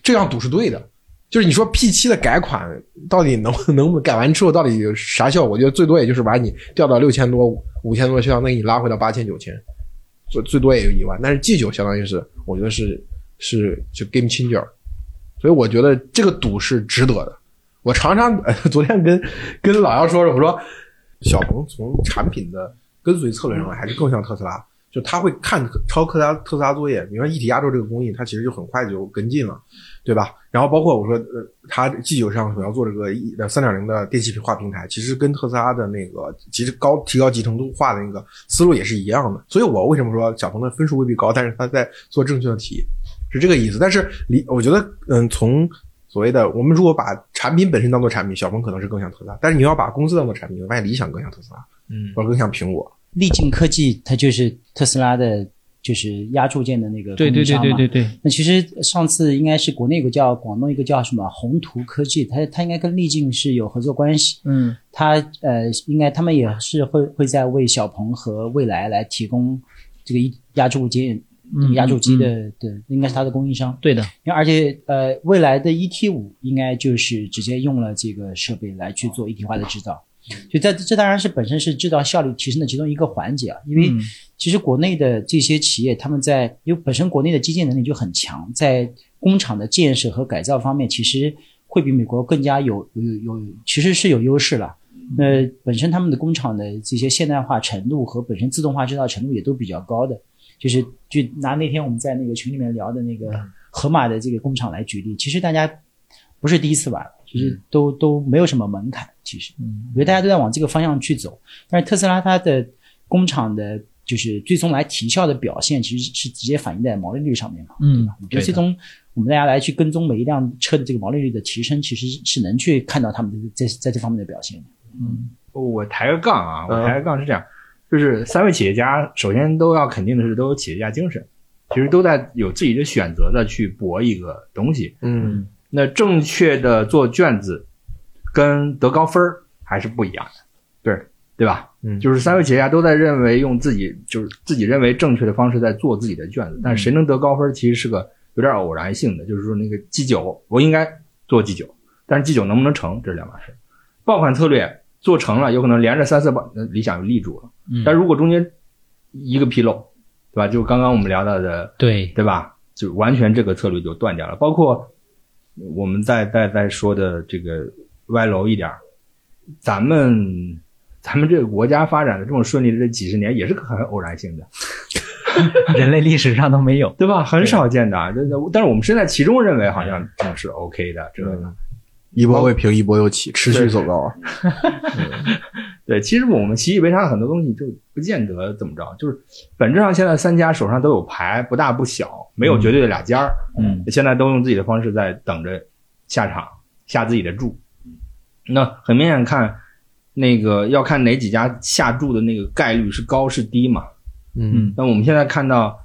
Speaker 1: 这样赌是对的。就是你说 P 七的改款到底能能不改完之后到底有啥效果？我觉得最多也就是把你调到六千多、五千多销量，那给你拉回到八千、九千，最最多也就一万。但是 G 九相当于是，我觉得是是就 game changer，所以我觉得这个赌是值得的。我常常、呃、昨天跟跟老姚说说，我说小鹏从产品的跟随策略上来还是更像特斯拉，就他会看抄特斯拉特斯拉作业。比如说一体压铸这个工艺，它其实就很快就跟进了。对吧？然后包括我说，呃，它 G 九上所要做这个一三点零的电气化平台，其实跟特斯拉的那个其实高提高集成度化的那个思路也是一样的。所以我为什么说小鹏的分数未必高，但是他在做正确的题，是这个意思。但是理，我觉得，嗯，从所谓的我们如果把产品本身当做产品，小鹏可能是更像特斯拉；但是你要把公司当做产品，我发现理想更像特斯拉，
Speaker 4: 嗯，
Speaker 1: 或者更像苹果。
Speaker 5: 力劲科技它就是特斯拉的。就是压铸件的那个
Speaker 3: 对对对对对对。
Speaker 5: 那其实上次应该是国内有个叫广东一个叫什么宏图科技，它它应该跟力劲是有合作关系。
Speaker 3: 嗯，
Speaker 5: 它呃应该他们也是会会在为小鹏和未来来提供这个压铸件、压铸机的对，应该是它的供应商。
Speaker 3: 对的，
Speaker 5: 而且呃未来的 ET 五应该就是直接用了这个设备来去做一体化的制造。就在这当然是本身是制造效率提升的其中一个环节啊，因为其实国内的这些企业他们在因为本身国内的基建能力就很强，在工厂的建设和改造方面，其实会比美国更加有有有其实是有优势了。那本身他们的工厂的这些现代化程度和本身自动化制造程度也都比较高的。就是就拿那天我们在那个群里面聊的那个盒马的这个工厂来举例，其实大家不是第一次玩。其实都都没有什么门槛，其实，嗯我觉得大家都在往这个方向去走。但是特斯拉它的工厂的就是最终来提效的表现，其实是直接反映在毛利率上面嘛。
Speaker 3: 嗯，
Speaker 5: 我觉得最终我们大家来去跟踪每一辆车的这个毛利率的提升，其实是能去看到他们在在这方面的表现。
Speaker 3: 嗯，
Speaker 4: 我抬个杠啊，我
Speaker 1: 嗯
Speaker 4: 抬个杠是这样，就是三位企业家首先都要肯定的是都有企业家精神，其实都在有自己的选择的去搏一个东西。
Speaker 1: 嗯
Speaker 4: 那正确的做卷子跟得高分儿还是不一样的，
Speaker 1: 对
Speaker 4: 对吧？
Speaker 1: 嗯
Speaker 4: 就是三位企业家都在认为用自己就是自己认为正确的方式在做自己的卷子，但是谁能得高分儿其实是个有点偶然性的，就是说那个 G 九我应该做 G 九，但是 G 九能不能成这是两码事。爆款策略做成了，有可能连着三四爆，呃理想就立住了。
Speaker 3: 嗯
Speaker 4: 但如果中间一个纰漏，对吧？就刚刚我们聊到的
Speaker 3: 对，
Speaker 4: 对吧？就完全这个策略就断掉了。包括我们再再再说的这个歪楼一点儿，咱们咱们这个国家发展的这么顺利的这几十年，也是很偶然性的，
Speaker 3: 人类历史上都没有。
Speaker 4: 对吧？很少见的但是我们身在其中，认为好像这是 OK 的。这个
Speaker 1: 嗯，一波未平一波又起，持续走高啊。
Speaker 4: 对，其实我们习以为常的很多东西就不见得怎么着，就是本质上现在三家手上都有牌，不大不小，没有绝对的俩尖儿。
Speaker 3: 嗯，
Speaker 4: 现在都用自己的方式在等着下场下自己的注。那很明显看，那个要看哪几家下注的那个概率是高是低嘛。
Speaker 1: 嗯
Speaker 4: 那我们现在看到，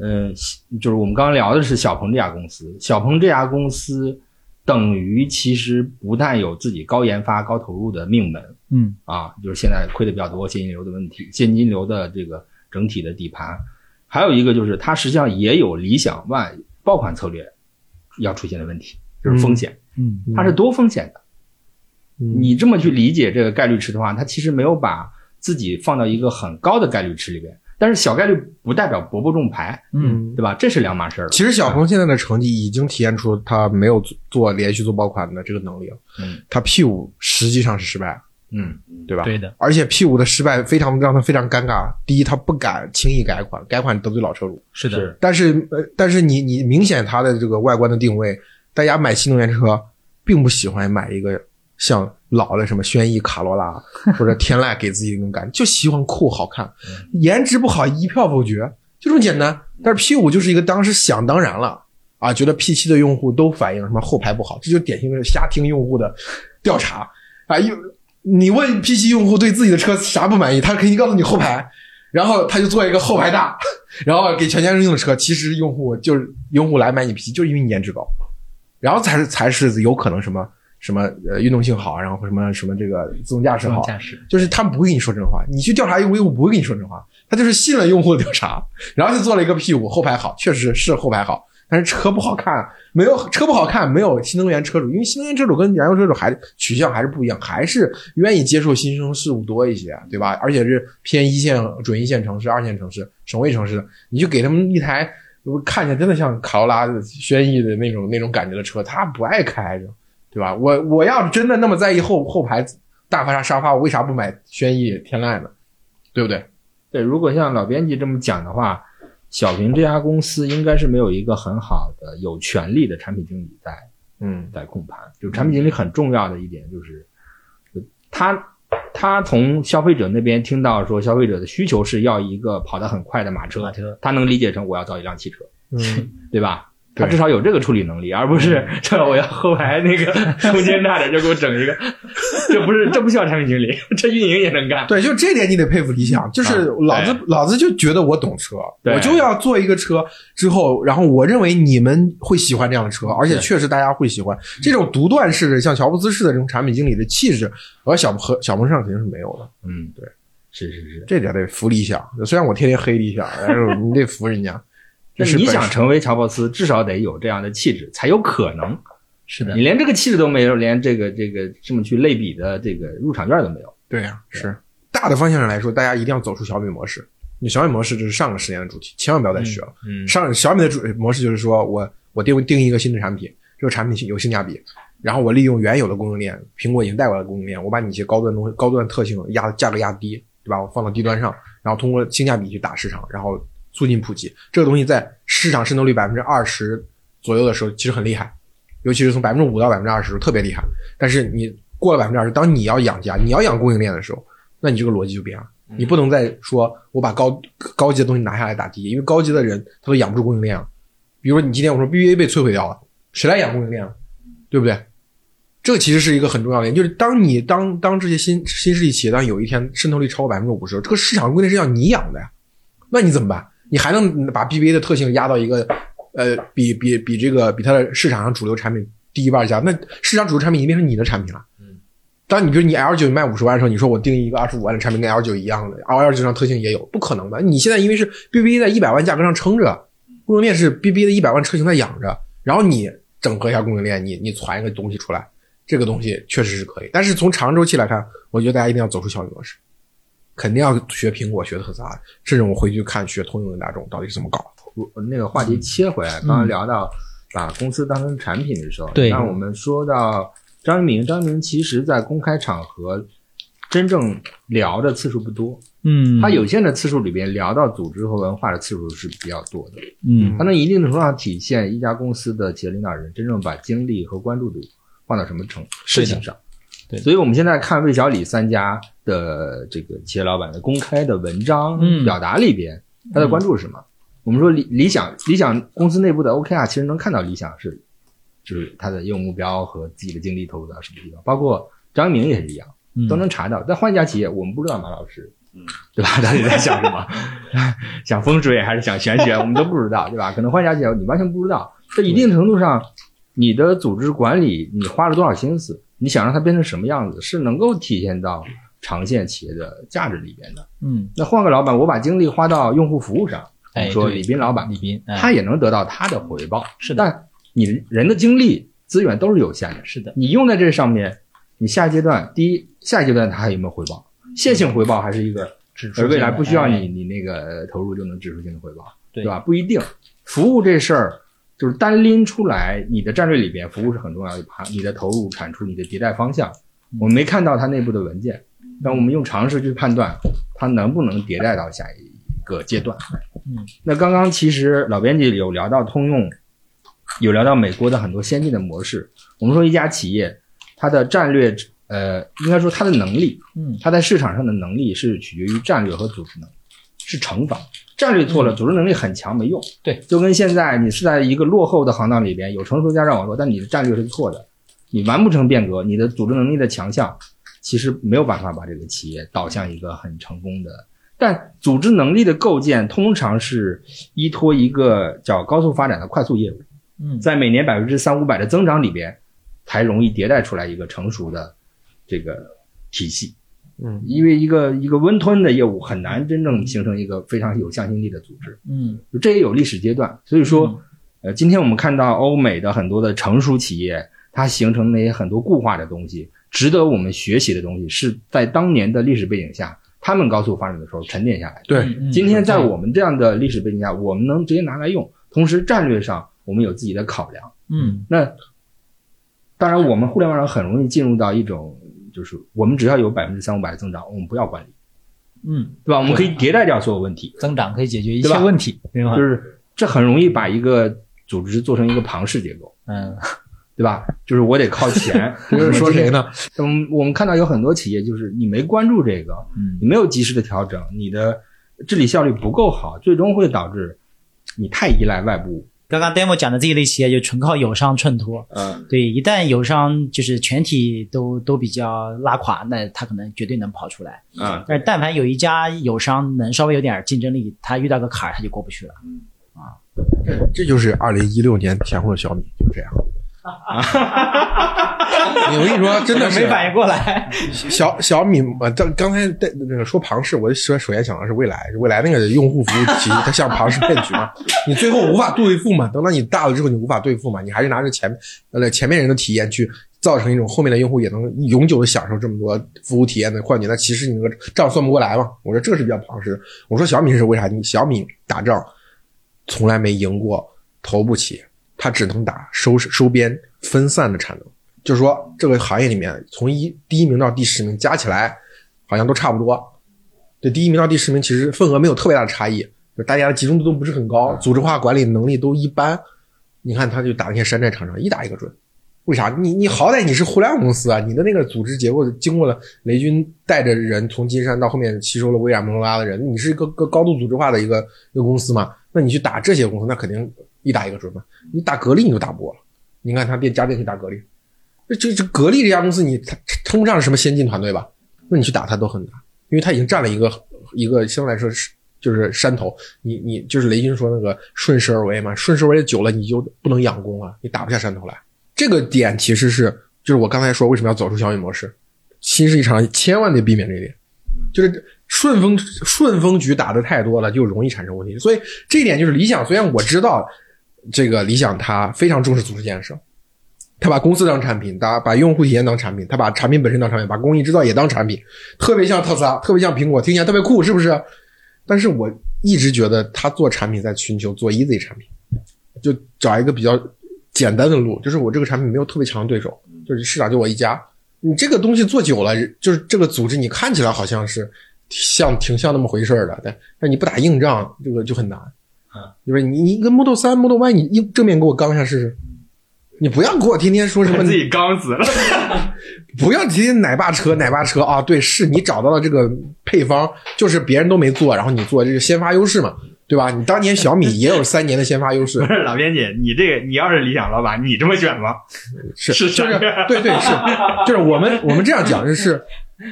Speaker 4: 呃，就是我们刚刚聊的是小鹏这家公司，小鹏这家公司等于其实不但有自己高研发、高投入的命门，
Speaker 3: 嗯。
Speaker 4: 啊，就是现在亏的比较多，现金流的问题，现金流的这个整体的底盘，还有一个就是它实际上也有理想 ONE 爆款策略要出现的问题，就是风险，
Speaker 3: 嗯。
Speaker 4: 它是多风险的。
Speaker 1: 嗯。
Speaker 4: 你这么去理解这个概率池的话，它其实没有把自己放到一个很高的概率池里边，但是小概率不代表伯伯中牌，
Speaker 3: 嗯
Speaker 4: 对吧？这是两码事儿。
Speaker 1: 其实小鹏现在的成绩已经体现出他没有做做连续做爆款的这个能力了。
Speaker 4: 嗯，
Speaker 1: 他 P 五实际上是失败了，
Speaker 4: 嗯，
Speaker 1: 对吧？
Speaker 3: 对的，
Speaker 1: 而且 P 五的失败非常让他非常尴尬。第一，他不敢轻易改款，改款得罪老车主。
Speaker 3: 是的，
Speaker 1: 但是呃，但是你你明显它的这个外观的定位，大家买新能源车并不喜欢买一个像老的什么轩逸、卡罗拉 或者天籁给自己的那种感觉，就喜欢酷好看，颜值不好一票否决，就这么简单。但是 P 五就是一个当时想当然了啊，觉得 P 七的用户都反映什么后排不好，这就典型的瞎听用户的调查啊。又你问 P 七用户对自己的车啥不满意，他肯定告诉你后排，然后他就做一个后排大，然后给全家人用的车，其实用户就是用户来买你 P 七，就是因为你颜值高，然后才是才是有可能什么什么呃运动性好，然后什么什么这个自动驾驶好，
Speaker 3: 驾驶，
Speaker 1: 就是他们不会跟你说真话，你去调查用户，用户不会跟你说真话，他就是信了用户的调查，然后就做了一个 P 五后排好，确实是后排好，但是车不好看，没有车不好看，没有新能源车主，因为新能源车主跟燃油车主还取向还是不一样，还是愿意接受新生事物多一些，对吧？而且是偏一线、准一线城市、二线城市、省会城市的，你就给他们一台看起来真的像卡罗拉、轩逸的那种那种感觉的车，他不爱开着，对吧？我我要真的那么在意后后排大发沙发，我为啥不买轩逸、天籁呢？对不对？
Speaker 4: 对，如果像老编辑这么讲的话，小平这家公司应该是没有一个很好的有权利的产品经理在
Speaker 1: 嗯
Speaker 4: 在控盘。就产品经理很重要的一点就是，他他从消费者那边听到说消费者的需求是要一个跑得很快的马车，
Speaker 3: 马车
Speaker 4: 他能理解成我要造一辆汽车，
Speaker 1: 嗯，
Speaker 4: 对吧？
Speaker 1: 对
Speaker 4: 他至少有这个处理能力，而不是 这我要后排那个空间大点就给我整一个，这不是这不需要产品经理，这运营也能干。
Speaker 1: 对，就这点你得佩服理想，就是老子、老子就觉得我懂车，我就要做一个车之后，然后我认为你们会喜欢这样的车，而且确实大家会喜欢这种独断式的，像乔布斯式的这种产品经理的气质，而小和小鹏上肯定是没有的，
Speaker 4: 嗯，对，是是是。
Speaker 1: 这点得服理想。虽然我天天黑理想，但是你得服人家。这
Speaker 4: 那你
Speaker 1: 是本事
Speaker 4: 想成为乔布斯，至少得有这样的气质，才有可能。
Speaker 3: 是的
Speaker 4: 你，连这个气质都没有，连这个这个这么去类比的这个入场券都没有。
Speaker 1: 对呀、是大的方向上来说，大家一定要走出小米模式。你小米模式就是上个十年的主题，千万不要再学了。
Speaker 4: 嗯
Speaker 1: 上小米的主模式就是说我我定定义一个新的产品，这个产品有性价比，然后我利用原有的供应链，苹果已经带过来的供应链，我把你一些高端东西、高端特性压价格压低，对吧？我放到低端上，然后通过性价比去打市场，然后促进普及。这个东西在市场渗透率百分之二十左右的时候，其实很厉害，尤其是从百分之五到百分之二十特别厉害。但是你过了百分之二十，当你要养家、你要养供应链的时候，那你这个逻辑就变了。你不能再说我把高高级的东西拿下来打低，因为高级的人他都养不住供应链了。比如说你今天我说 BBA 被摧毁掉了，谁来养供应链了？对不对？这个其实是一个很重要的点，就是当你当当这些新新势力企业当有一天渗透率超过百分之五十，这个市场供应链是要你养的呀，那你怎么办？你还能把 BBA 的特性压到一个呃比比比这个比它的市场上主流产品低一半价？那市场主流产品已经变成你的产品了。当你比如你 L 九卖五十万的时候，你说我定义一个二十五万的产品跟 L 九一样的，L 九上特性也有，不可能的。你现在因为是 BBA 在一百万价格上撑着，供应链是 BBA 的一百万车型在养着，然后你整合一下供应链，你你传一个东西出来，这个东西确实是可以。但是从长周期来看，我觉得大家一定要走出效率模式，肯定要学苹果、学特斯拉，甚至我回去看学通用的大众到底是怎么搞。的。
Speaker 4: 我那个话题切回来，刚刚聊到把公司当成产品的时候，
Speaker 3: 对。
Speaker 4: 那我们说到张一鸣，张一鸣其实在公开场合真正聊的次数不多，
Speaker 3: 嗯，
Speaker 4: 他有限的次数里边聊到组织和文化的次数是比较多的，
Speaker 3: 嗯。
Speaker 4: 他能一定程度上体现一家公司的企业领导人真正把精力和关注度放到什么程事情上。
Speaker 3: 对
Speaker 4: 所以我们现在看魏小李三家的这个企业老板的公开的文章、
Speaker 3: 嗯
Speaker 4: 表达里边，他的关注是什么？我们说理理想理想公司内部的 OKR，其实能看到理想是就是他的业务目标和自己的精力投入到什么地方，包括张一鸣也是一样，
Speaker 3: 嗯
Speaker 4: 都能查到。但换一家企业，我们不知道马老师，对吧？到底在想什么？想风水还是想玄学？我们都不知道，对吧？可能换一家企业，你完全不知道。在一定程度上，你的组织管理，你花了多少心思，你想让它变成什么样子，是能够体现到长线企业的价值里边的。
Speaker 3: 嗯，
Speaker 4: 那换个老板，我把精力花到用户服务上，我
Speaker 3: 哎
Speaker 4: 说李斌老板，
Speaker 3: 李斌，哎
Speaker 4: 他也能得到他的回报。
Speaker 3: 是的，
Speaker 4: 但你人的精力资源都是有限的，
Speaker 3: 是的，
Speaker 4: 你用在这上面，你下一阶段，第一，下一阶段它还有没有回报？线性回报还是一个，
Speaker 3: 指出
Speaker 4: 而未来不需要
Speaker 3: 哎
Speaker 4: 你你那个投入就能指数性的回报，
Speaker 3: 对
Speaker 4: 对吧？不一定，服务这事儿就是单拎出来，你的战略里边服务是很重要的一趴，你的投入产出、你的迭代方向，我们没看到它内部的文件，那我们用常识去判断它能不能迭代到下一个阶段。
Speaker 3: 嗯，
Speaker 4: 那刚刚其实老编辑有聊到通用，有聊到美国的很多先进的模式。我们说一家企业它的战略，呃，应该说它的能力，
Speaker 3: 嗯
Speaker 4: 它在市场上的能力是取决于战略和组织能力，是乘法。战略错了，组织能力很强没用。
Speaker 3: 对，
Speaker 4: 就跟现在你是在一个落后的行当里边，有成熟加上网络，但你的战略是错的，你完不成变革，你的组织能力的强项，其实没有办法把这个企业导向一个很成功的。但组织能力的构建通常是依托一个叫高速发展的快速业务，
Speaker 3: 嗯
Speaker 4: 在每年百分之三五百的增长里边，才容易迭代出来一个成熟的这个体系。
Speaker 1: 嗯，
Speaker 4: 因为一个一个温吞的业务很难真正形成一个非常有向心力的组织，
Speaker 3: 嗯
Speaker 4: 这也有历史阶段。所以说，呃，今天我们看到欧美的很多的成熟企业，它形成那些很多固化的东西，值得我们学习的东西，是在当年的历史背景下，他们高速发展的时候沉淀下来的。
Speaker 1: 对，
Speaker 3: 嗯
Speaker 4: 今天在我们这样的历史背景下，我们能直接拿来用，同时战略上我们有自己的考量。
Speaker 3: 嗯
Speaker 4: 那当然，我们互联网上很容易进入到一种，就是我们只要有百分之三五百的增长，我们不要管理，
Speaker 3: 嗯，
Speaker 4: 对吧？我们可以迭代掉所有问题，
Speaker 3: 增长可以解决一
Speaker 4: 对吧
Speaker 3: 切问题，对吧
Speaker 4: 就？是这很容易把一个组织做成一个庞氏结构，
Speaker 3: 嗯
Speaker 4: 对吧？就是我得靠钱，
Speaker 1: 这是说谁？呢？
Speaker 4: 嗯，我们看到有很多企业，就是你没关注这个，
Speaker 3: 嗯
Speaker 4: 你没有及时的调整，你的治理效率不够好，最终会导致你太依赖外部。
Speaker 5: 刚刚 demo 讲的这一类企业就纯靠友商衬托，
Speaker 4: 嗯，
Speaker 5: 对，一旦友商就是全体都都比较拉垮，那他可能绝对能跑出来。
Speaker 4: 嗯，
Speaker 5: 但是但凡有一家友商能稍微有点竞争力，他遇到个坎儿他就过不去了。
Speaker 1: 嗯啊这就是二零一六年前后的小米，就这样。我跟你说，真的是
Speaker 5: 没反应过来。
Speaker 1: 小小米，呃，刚刚才在那个说庞氏，我首首先想的是未来，未来那个用户服务体系，它像庞氏骗局嘛，你最后无法对付嘛，等到你大了之后，你无法对付嘛，你还是拿着前呃前面人的体验去造成一种后面的用户也能永久的享受这么多服务体验的幻觉，那其实你那个账算不过来嘛。我说这个是比较庞氏的。我说小米是为啥？你小米打仗从来没赢过头部企业，它只能打收收编分散的产能。就是说，这个行业里面，从一第一名到第十名加起来，好像都差不多。对第一名到第十名其实份额没有特别大的差异，就大家的集中度都不是很高，组织化管理能力都一般。你看，他就打那些山寨厂商，一打一个准。为啥？你你好歹你是互联网公司啊，你的那个组织结构经过了雷军带着人从金山到后面吸收了微软、摩托罗拉的人，你是一个个高度组织化的一个一个公司嘛？那你去打这些公司，那肯定一打一个准嘛。你打格力你就打不过了。你看他变家电去打格力，这这这格力这家公司你他称不上什么先进团队吧？那你去打他都很难，因为他已经占了一个一个相对来说是就是山头。你你就是雷军说那个顺势而为嘛，顺势而为久了你就不能养功啊，你打不下山头来。这个点其实是就是我刚才说为什么要走出小米模式，新势一场千万得避免这一点，就是顺风顺风局打的太多了，就容易产生问题。所以这一点就是理想，虽然我知道这个理想他非常重视组织建设。他把公司当产品，把把用户体验当产品，他把产品本身当产品，把工艺制造也当产品，特别像特斯拉，特别像苹果，听起来特别酷，是不是？但是我一直觉得他做产品在寻求做 easy 产品，就找一个比较简单的路，就是我这个产品没有特别强的对手，就是市场就我一家。你这个东西做久了，就是这个组织你看起来好像是像挺像那么回事儿的，但但你不打硬仗，这个就很难。啊，就是你你跟 Model 三、Model Y，你一正面给我刚一下试试。你不要给我天天说什么
Speaker 4: 自己刚死了，
Speaker 1: 不要天天奶爸车奶爸车啊！对，是你找到了这个配方，就是别人都没做，然后你做这个先发优势嘛，对吧？你当年小米也有三年的先发优势。
Speaker 4: 不是老编辑，你这个你要是理想老板，你这么选吗？
Speaker 1: 是是就是对对是，就是我们我们这样讲就是。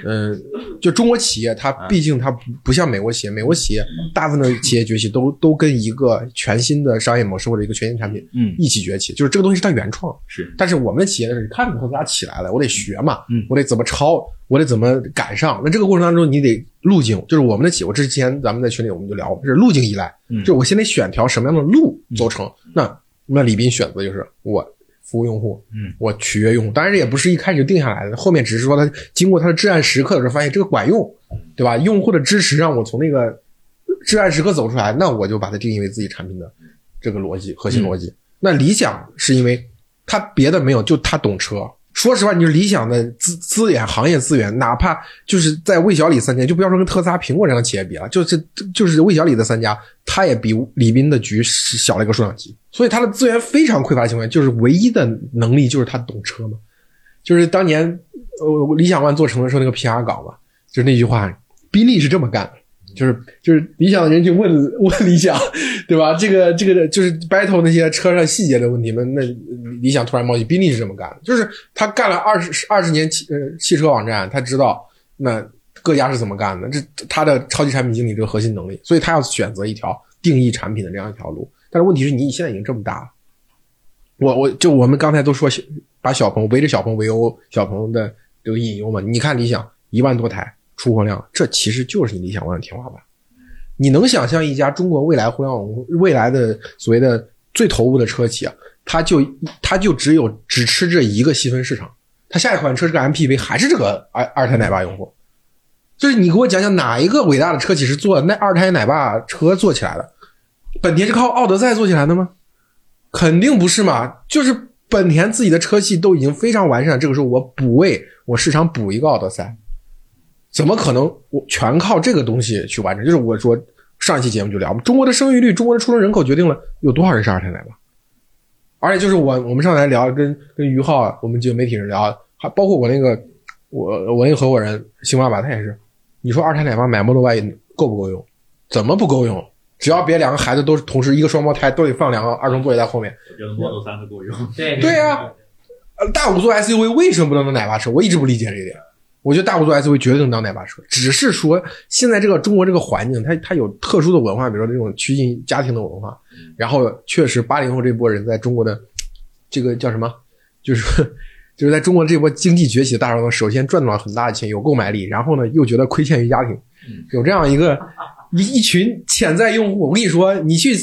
Speaker 1: 嗯，就中国企业，它毕竟它不不像美国企业，美国企业大部分的企业崛起都都跟一个全新的商业模式或者一个全新产品，
Speaker 4: 嗯，
Speaker 1: 一起崛起，就是这个东西是它原创。
Speaker 4: 是，
Speaker 1: 但是我们的企业呢，是看着特斯拉起来了，我得学嘛，嗯，我得怎么抄，我得怎么赶上。那这个过程当中，你得路径，就是我们的企业，我之前咱们在群里我们就聊，是路径依赖，就我先得选条什么样的路走成。那那李斌选择就是我。服务用户，
Speaker 4: 嗯，
Speaker 1: 我取悦用户，当然这也不是一开始就定下来的，后面只是说他经过他的至暗时刻的时候发现这个管用，对吧？用户的支持让我从那个至暗时刻走出来，那我就把它定义为自己产品的这个逻辑核心逻辑。那理想是因为他别的没有，就他懂车。说实话，你是理想的资资源、行业资源，哪怕就是在魏小李三家，就不要说跟特斯拉、苹果这样的企业比了，就是就是魏小李的三家，他也比李斌的局小了一个数量级。所以他的资源非常匮乏的情况下，就是唯一的能力就是他懂车嘛。就是当年呃理想 ONE 做成的时候那个 PR 稿嘛，就是那句话，宾利是这么干的。就是就是理想的人去问 问理想，对吧？这个这个就是 battle 那些车上细节的问题嘛。那理想突然冒起，宾利是这么干的，就是他干了二十二十年汽呃汽车网站，他知道那各家是怎么干的，这他的超级产品经理这个核心能力，所以他要选择一条定义产品的这样一条路。但是问题是你现在已经这么大了，我我就我们刚才都说把小鹏围着小鹏围殴小鹏的这个引诱嘛，你看理想一万多台。出货量，这其实就是你理想 ONE 的天花板。你能想象一家中国未来互联网未来的所谓的最头部的车企啊，它就它就只有只吃这一个细分市场，它下一款车是个 MPV 还是这个二二胎奶爸用户。就是你给我讲讲哪一个伟大的车企是做那二胎奶爸车做起来的？本田是靠奥德赛做起来的吗？肯定不是嘛。就是本田自己的车系都已经非常完善，这个时候我补位，我市场补一个奥德赛。怎么可能？我全靠这个东西去完成。就是我说上一期节目就聊，中国的生育率、中国的出生人口决定了有多少人是二胎奶爸。而且就是我我们上来聊，跟跟于浩，我们几个媒体人聊，还包括我那个我我那个合伙人星爸爸，他也是。你说二胎奶爸买 Model Y 够不够用？怎么不够用？只要别两个孩子都是同时一个双胞胎，都得放两个儿童座椅在后面。
Speaker 2: Model 三是够用。
Speaker 3: 对
Speaker 1: 对呀，大五座 SUV 为什么不能当奶爸车？我一直不理解这一点。我觉得大五座 SUV 绝对能当奶爸车，只是说现在这个中国这个环境，它它有特殊的文化，比如说这种趋近家庭的文化，然后确实八零后这波人在中国的这个叫什么，就是 就是在中国这波经济崛起的大中首先赚到了很大的钱，有购买力，然后呢又觉得亏欠于家庭，有这样一个一一群潜在用户。我跟你说，你去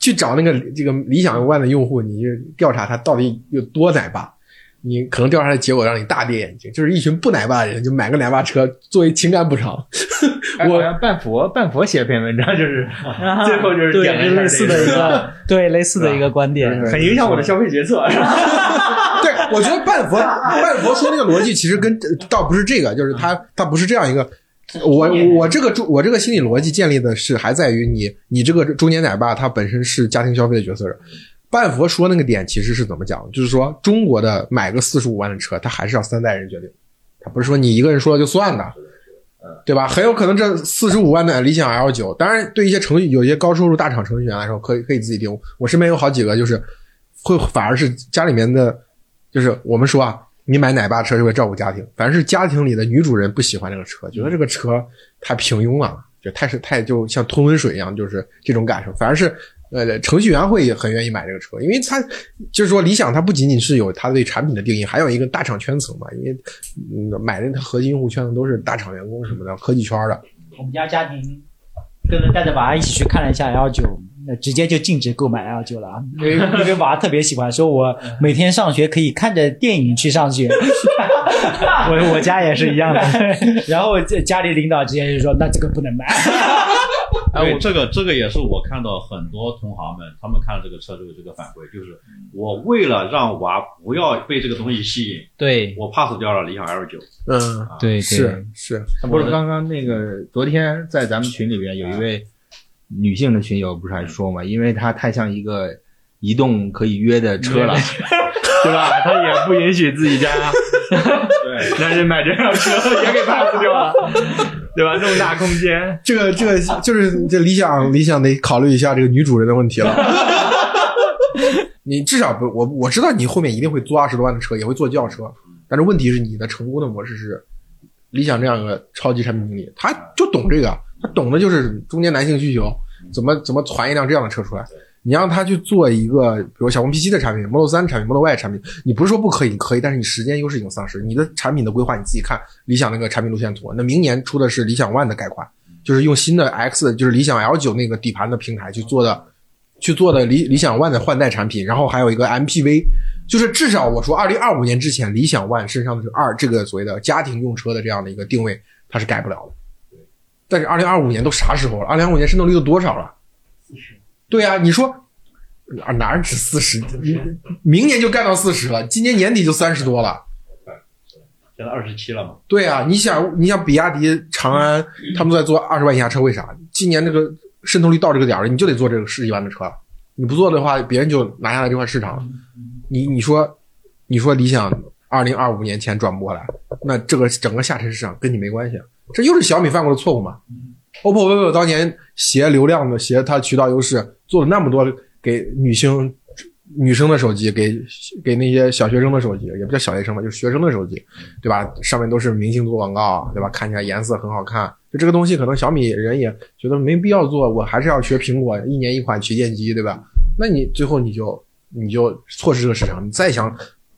Speaker 1: 去找那个这个理想 ONE 的用户，你调查他到底有多奶爸。你可能调查的结果让你大跌眼镜，就是一群不奶爸的人就买个奶爸车作为情感补偿。
Speaker 4: 我半佛半佛写篇文章，就是最后就是
Speaker 3: 对类似的一个对类似的一个观点，
Speaker 4: 很影响我的消费决策。
Speaker 1: 对，我觉得半佛半佛说那个逻辑其实跟倒不是这个，就是他他不是这样一个。我我这个中我这个心理逻辑建立的是还在于你你这个中年奶爸他本身是家庭消费的角色。半佛说那个点其实是怎么讲？就是说中国的买个四十五万的车，他还是要三代人决定，他不是说你一个人说了就算的，对吧？很有可能这四十五万的理想 L 九，当然对一些程序有些高收入大厂程序员来说，可以可以自己定。我身边有好几个就是会反而是家里面的，就是我们说啊，你买奶爸车是为照顾家庭，反正是家庭里的女主人不喜欢这个车，觉得这个车太平庸了，就太是太就像吞温水一样，就是这种感受。反而是呃程序员会也很愿意买这个车，因为他就是说理想它不仅仅是有它对产品的定义，还有一个大厂圈层嘛，因为嗯买的它核心用户圈层都是大厂员工什么的，科技圈的。
Speaker 5: 我们家家庭跟着带着娃一起去看了一下 L 九，那直接就禁止购买 L 九了，因为因为娃特别喜欢，说我每天上学可以看着电影去上学。我我家也是一样的，然后这家里领导直接就说，那这个不能买。
Speaker 2: 对，这个这个也是我看到很多同行们，他们看到这个车之后这个反馈，就是我为了让娃不要被这个东西吸引，
Speaker 3: 对。
Speaker 2: 我 pass 掉了理想 L 九。
Speaker 1: 嗯，
Speaker 3: 对
Speaker 1: 是是，
Speaker 4: 不是刚刚那个昨天在咱们群里边有一位女性的群友不是还说嘛，因为她太像一个移动可以约的车了，对吧？她也不允许自己家
Speaker 2: 对，
Speaker 4: 男人买这辆车，也给 pass 掉了，对吧？那么大空间，
Speaker 1: 这个这个就是这理想理想得考虑一下这个女主人的问题了。你至少不，我我知道你后面一定会租二十多万的车，也会坐轿车，但是问题是你的成功的模式是理想这样一个超级产品经理，他就懂这个，他懂的就是中间男性需求，怎么怎么传一辆这样的车出来。你让他去做一个，比如小鹏 P7 的产品、Model 3产品、Model Y 产品，你不是说不可以，可以，但是你时间优势已经丧失。你的产品的规划你自己看，理想那个产品路线图，那明年出的是理想 ONE 的改款，就是用新的 X，就是理想 L9 那个底盘的平台去做的，去做的理理想 ONE 的换代产品，然后还有一个 MPV，就是至少我说二零二五年之前，理想 ONE 身上的这二这个所谓的家庭用车的这样的一个定位，它是改不了的。但是二零二五年都啥时候了？二零二五年渗透率都多少了？对啊、你说哪哪止四十？明年就干到四十了，今年年底就三十多了。
Speaker 2: 现在二十七了嘛？
Speaker 1: 对啊，你想，你想比亚迪、长安，他们都在做二十万以下车，为啥？今年这个渗透率到这个点儿了，你就得做这个十几万的车了。你不做的话，别人就拿下来这块市场了。你你说，你说理想二零二五年前转不过来，那这个整个下沉市场跟你没关系啊，这又是小米犯过的错误嘛。OPPO、vivo 当年携流量的、携它渠道优势，做了那么多给女性、女生的手机，给给那些小学生的手机，也不叫小学生吧，就是学生的手机，对吧？上面都是明星做广告，对吧？看起来颜色很好看，就这个东西，可能小米人也觉得没必要做，我还是要学苹果，一年一款旗舰机，对吧？那你最后你就你就错失这个市场，你再想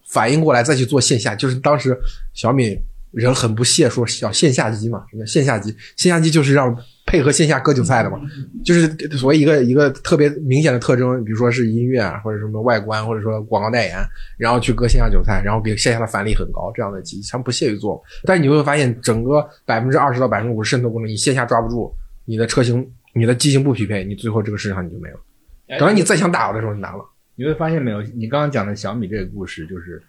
Speaker 1: 反应过来再去做线下，就是当时小米人很不屑说叫线下机嘛，什么叫线下机？线下机就是让配合线下割韭菜的嘛，就是所谓一个一个特别明显的特征，比如说是音乐啊，或者什么外观，或者说广告代言，然后去割线下韭菜，然后给线下的返利很高，这样的机他们不屑于做。但是你会发现，整个百分之二十到百分之五十渗透功能，你线下抓不住，你的车型、你的机型不匹配，你最后这个市场你就没了。等到你再想打的时候，就难了。
Speaker 4: 你会发现没有？你刚刚讲的小米这个故事，就是，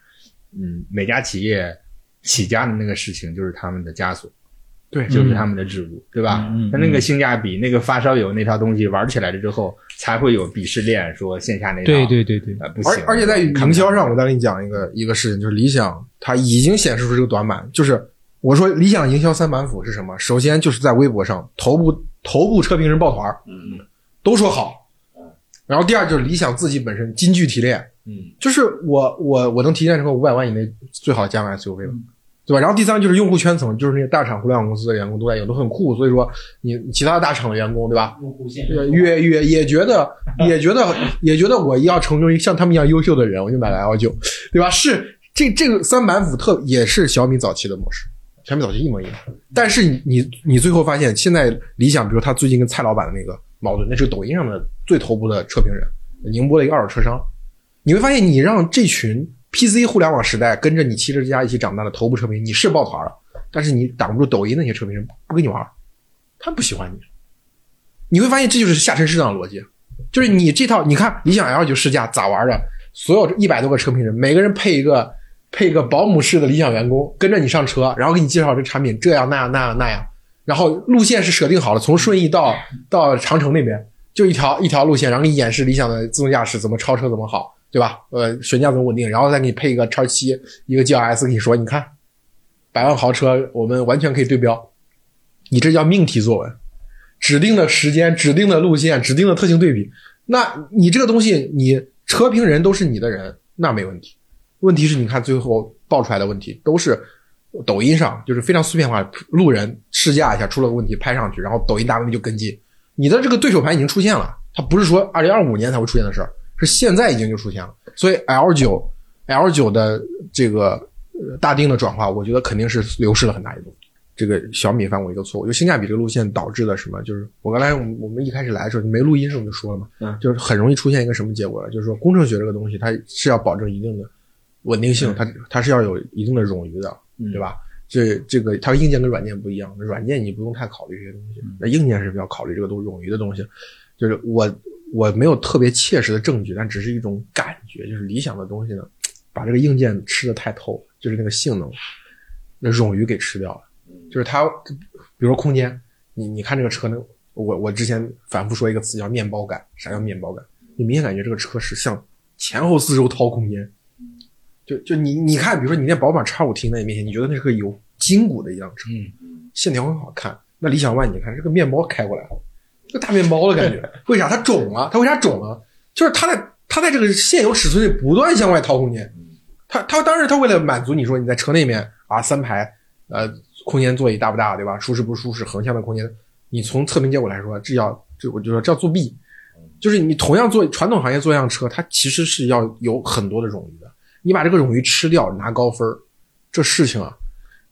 Speaker 4: 嗯，每家企业起家的那个事情，就是他们的枷锁，
Speaker 1: 对
Speaker 4: 就是他们的桎梏，对吧？
Speaker 3: 嗯嗯
Speaker 4: 那个性价比，那个发烧友那套东西玩起来了之后，才会有鄙视链，说线下那套，
Speaker 3: 对对对对，
Speaker 4: 呃，不行。
Speaker 1: 而而且在营销上，我再给你讲一个一个事情，就是理想它已经显示出这个短板，就是我说理想营销三板斧是什么？首先就是在微博上头部头部车评人抱团儿
Speaker 2: 嗯
Speaker 1: 都说好，然后第二就是理想自己本身金句提炼，
Speaker 2: 嗯
Speaker 1: 就是我我我能提炼成五百万以内最好的家用 SUV 了。对吧？然后第三个就是用户圈层，就是那些大厂互联网公司的员工都在用，都很酷。所以说你其他大厂的员工，对吧？
Speaker 5: 用户线
Speaker 1: 也也也也觉得，也觉得，也觉得我要成为像他们一样优秀的人，我就买了 L 九，对吧？是这这个三板斧特也是小米早期的模式，小米早期一模一样。但是你你你最后发现，现在理想，比如他最近跟蔡老板的那个矛盾，那是抖音上的最头部的车评人，宁波的一个二手车商，你会发现，你让这群 PC 互联网时代跟着你汽车之家一起长大的头部车评，你是抱团了，但是你挡不住抖音那些车评人不跟你玩，他不喜欢你。你会发现这就是下沉市场的逻辑，就是你这套，你看理想 L 九试驾咋玩的？所有一百多个车评人，每个人配一个配一个保姆式的理想员工，跟着你上车，然后给你介绍这产品这样那样那样那样，然后路线是设定好了，从顺义到到长城那边，就一条一条路线，然后给你演示理想的自动驾驶怎么超车怎么好，对吧？呃，悬架怎么稳定，然后再给你配一个叉七，一个 G L S，跟你说，你看，百万豪车我们完全可以对标，你这叫命题作文，指定的时间、指定的路线、指定的特性对比，那你这个东西，你车评人都是你的人，那没问题。问题是，你看最后爆出来的问题都是抖音上就是非常碎片化，路人试驾一下出了个问题拍上去，然后抖音大 V 就跟进。你的这个对手盘已经出现了，它不是说二零二五年才会出现的事儿，是现在已经就出现了。所以 L 九 L 九的这个呃大定的转化，我觉得肯定是流失了很大一部分。这个小米犯过一个错误，就性价比这个路线导致的什么？就是我刚才我们我们一开始来的时候没录音时候就说了嘛，
Speaker 4: 嗯
Speaker 1: 就是很容易出现一个什么结果呢？就是说工程学这个东西它是要保证一定的稳定性，它它是要有一定的冗余的，
Speaker 4: 嗯
Speaker 1: 对吧？这这个它硬件跟软件不一样，软件你不用太考虑这些东西，那硬件是比较考虑这个都冗余的东西。就是我我没有特别切实的证据，但只是一种感觉，就是理想的东西呢，把这个硬件吃的太透了，就是那个性能，那冗余给吃掉了。就是它，比如说空间，你你看这个车呢，我我之前反复说一个词叫面包感，啥叫面包感？你明显感觉这个车是向前后四周掏空间，就就你你看，比如说你那宝马 X 五停在你面前，你觉得那是个有筋骨的一辆车，
Speaker 5: 嗯，
Speaker 1: 线条很好看。那理想 ONE 你看这个面包开过来了，这个大面包的感觉，为啥它肿了？它为啥肿了？就是它在它在这个现有尺寸内不断向外掏空间。它它当时它为了满足你说你在车内面啊三排呃空间座椅大不大对吧？舒适不舒适？横向的空间，你从测评结果来说，这叫这我就说这叫作弊。就是你同样做传统行业做一辆车，它其实是要有很多的冗余的。你把这个冗余吃掉，拿高分儿，这事情啊，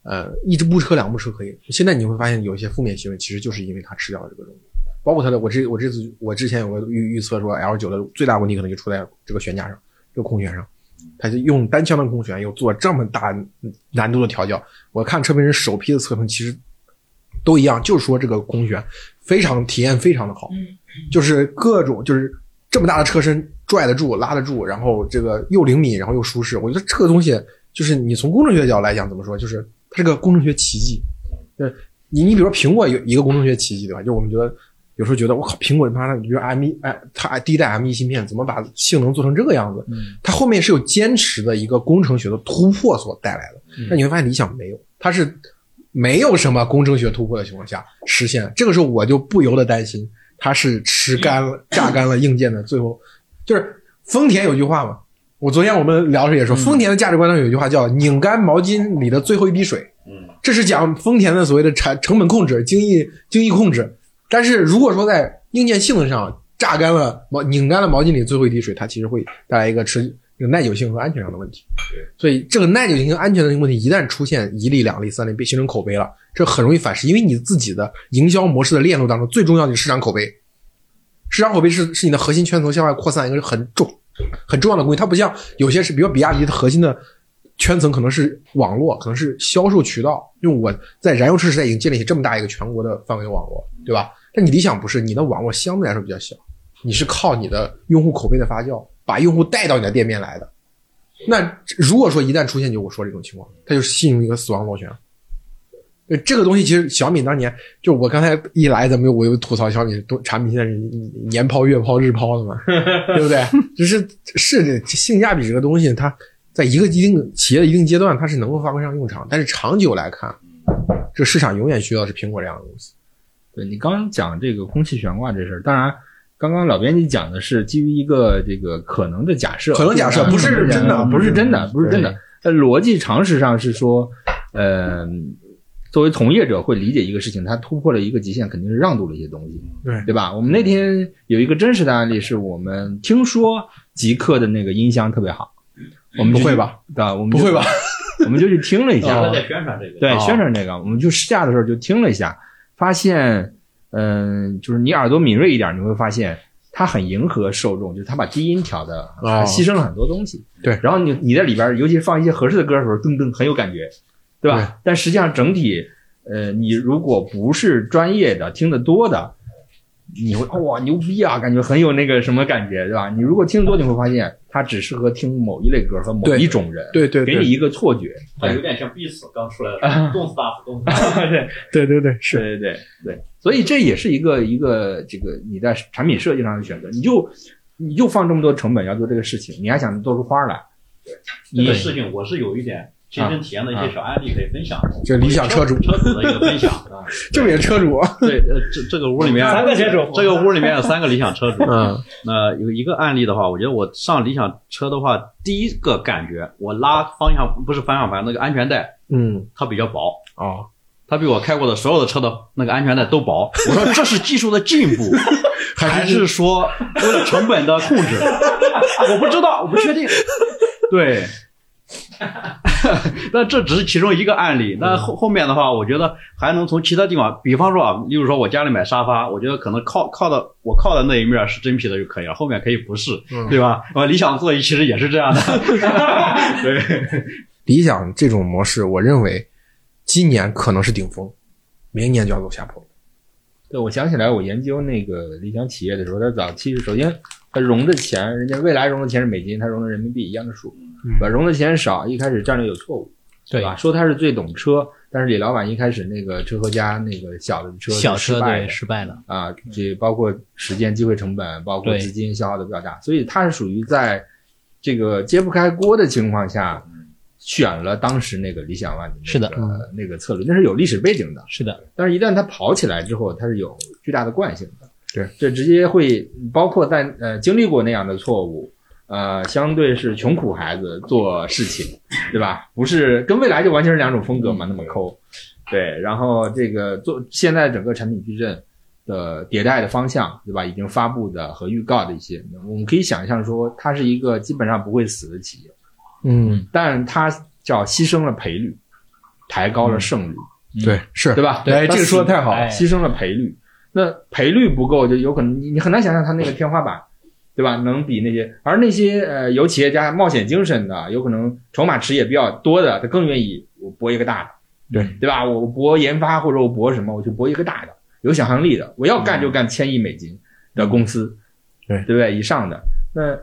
Speaker 1: 呃，一只部车两部车可以。现在你会发现有一些负面新闻，其实就是因为它吃掉了这个东西。包括它的，我这我这次我之前有个预预测说，L 九的最大问题可能就出在这个悬架上，这个空悬上。它就用单枪的空悬，又做这么大难度的调教。我看车评人首批的测评其实都一样，就是说这个空悬非常体验非常的好，就是各种就是这么大的车身拽得住、拉得住，然后这个又灵敏，然后又舒适。我觉得这个东西就是你从工程学角度来讲，怎么说，就是它是个工程学奇迹。对，你你比如说苹果有一个工程学奇迹，对吧？就我们觉得有时候觉得我靠，苹果他妈的，比如 M 一哎，它第一代 M 一芯片怎么把性能做成这个样子？它后面是有坚持的一个工程学的突破所带来的。那你会发现理想没有，它是没有什么工程学突破的情况下实现。这个时候我就不由得担心，它是吃干了、榨干了硬件的。最后就是丰田有句话嘛，我昨天我们聊的时候也说，丰田的价值观上有一句话叫“拧干毛巾里的最后一滴水”。
Speaker 2: 嗯，
Speaker 1: 这是讲丰田的所谓的产成本控制、精益精益控制。但是如果说在硬件性能上榨干了毛拧干了毛巾里最后一滴水，它其实会带来一个持这个耐久性和安全上的问题。所以这个耐久性和安全的问题一旦出现一例、两例、三例，被形成口碑了，这很容易反噬，因为你自己的营销模式的链路当中最重要的是市场口碑。市场口碑是是你的核心圈层向外扩散一个很重很重要的东西，它不像有些是，比如比亚迪的核心的圈层可能是网络，可能是销售渠道，因为我在燃油车时代已经建立起这么大一个全国的范围网络，对吧？但你理想不是，你的网络相对来说比较小，你是靠你的用户口碑的发酵，把用户带到你的店面来的。那如果说一旦出现就我说这种情况，它就是进入一个死亡螺旋。这个东西其实小米当年就我刚才一来，咱们我又吐槽小米多产品现在是年抛、月抛、日抛的嘛，对不对？就是是性价比这个东西，它在一个一定企业的一定阶段，它是能够发挥上用场，但是长久来看，这市场永远需要是苹果这样的公司。
Speaker 4: 对你刚刚讲这个空气悬挂这事儿，当然，刚刚老编辑讲的是基于一个这个可能的假设，
Speaker 1: 可能假设不是真的
Speaker 4: 不是真的，不是真的。呃，逻辑常识上是说，呃，作为从业者会理解一个事情，它突破了一个极限，肯定是让渡了一些东西，
Speaker 1: 对
Speaker 4: 对吧？我们那天有一个真实的案例，是我们听说极客的那个音箱特别好，我们
Speaker 1: 不会吧？
Speaker 4: 对吧？我们
Speaker 1: 不会吧？
Speaker 4: 我们就去听了一下，
Speaker 2: 他在宣传这个，
Speaker 4: 对，
Speaker 1: 哦
Speaker 4: 宣传这个，我们就试驾的时候就听了一下，发现，嗯、就是你耳朵敏锐一点，你会发现它很迎合受众，就是它把低音调的，
Speaker 1: 它
Speaker 4: 牺牲了很多东西。
Speaker 1: 对
Speaker 4: 然后你你在里边，尤其是放一些合适的歌的时候，噔噔很有感觉，对吧？
Speaker 1: 对
Speaker 4: 但实际上整体，呃，你如果不是专业的、听得多的，你会哇牛逼啊，感觉很有那个什么感觉，对吧？你如果听多，你会发现它只适合听某一类歌和某一种人，
Speaker 1: 对对对
Speaker 4: 给你一个错觉。
Speaker 2: 它有点像 Beats 刚出来的动次打次，动次打次。
Speaker 4: 对
Speaker 1: 对对对，是
Speaker 4: 对对对对，所以这也是一个一个这个你在产品设计上的选择，你就你就放这么多成本要做这个事情，你还想做出花来，对
Speaker 2: 这个事情我是有一点亲身体验的一些小案例可以分享。
Speaker 1: 这理想车主
Speaker 2: 车主的一个分享。
Speaker 1: 这么也车主，
Speaker 2: 对，呃，这这个屋里面
Speaker 5: 三个车主
Speaker 2: 这个屋里面有三个理想车主。
Speaker 1: 嗯，
Speaker 2: 那有一个案例的话，我觉得我上理想车的话，第一个感觉我拉方向不是方向盘那个安全带，
Speaker 1: 嗯，
Speaker 2: 它比较薄，
Speaker 1: 啊，
Speaker 2: 它比我开过的所有的车的那个安全带都薄。我说这是技术的进步，还是说为了成本的控制？我不知道，我不确定。对，那这只是其中一个案例。那后后面的话，我觉得还能从其他地方，比方说啊，例如说我家里买沙发，我觉得可能靠靠的我靠的那一面是真皮的就可以了，后面可以不是，对吧？呃，理想座椅其实也是这样的。对，
Speaker 1: 理想这种模式，我认为今年可能是顶峰，明年就要走下坡。
Speaker 4: 对，我想起来，我研究那个理想企业的时候，它早期是首先它融的钱，人家未来融的钱是美金，它融的人民币一样的数，对吧？融的钱少，一开始战略有错误，对吧？说他是最懂车，但是李老板一开始那个车和家那个小的车
Speaker 3: 小车对
Speaker 4: 失败的
Speaker 3: 失败了，
Speaker 4: 啊，这包括时间、机会成本，包括资金消耗的比较大，所以他是属于在这个揭不开锅的情况下，选了当时那个理想 ONE 的那个
Speaker 3: 是的
Speaker 4: 那个策略，那是有历史背景的。
Speaker 3: 是的，
Speaker 4: 但是，一旦它跑起来之后，它是有巨大的惯性的。
Speaker 1: 对，
Speaker 4: 这直接会包括在呃经历过那样的错误，呃，相对是穷苦孩子做事情，对吧？不是跟未来就完全是两种风格嘛，那么抠。对，然后这个做现在整个产品矩阵的迭代的方向，对吧？已经发布的和预告的一些，我们可以想象说，它是一个基本上不会死的企业，
Speaker 1: 嗯，
Speaker 4: 但它叫牺牲了赔率，抬高了胜率。
Speaker 1: 对，是
Speaker 4: 对吧？
Speaker 1: 哎，这个说的太好。
Speaker 4: 牺牲了赔率，那赔率不够，就有可能你你很难想象它那个天花板，对吧？能比那些，而那些呃有企业家冒险精神的，有可能筹码池也比较多的，他更愿意我搏一个大的，
Speaker 1: 对
Speaker 4: 对吧？我搏研发或者我搏什么，我就搏一个大的，有想象力的，我要干就干千亿美金的公司，
Speaker 1: 对
Speaker 4: 对不对？以上的，那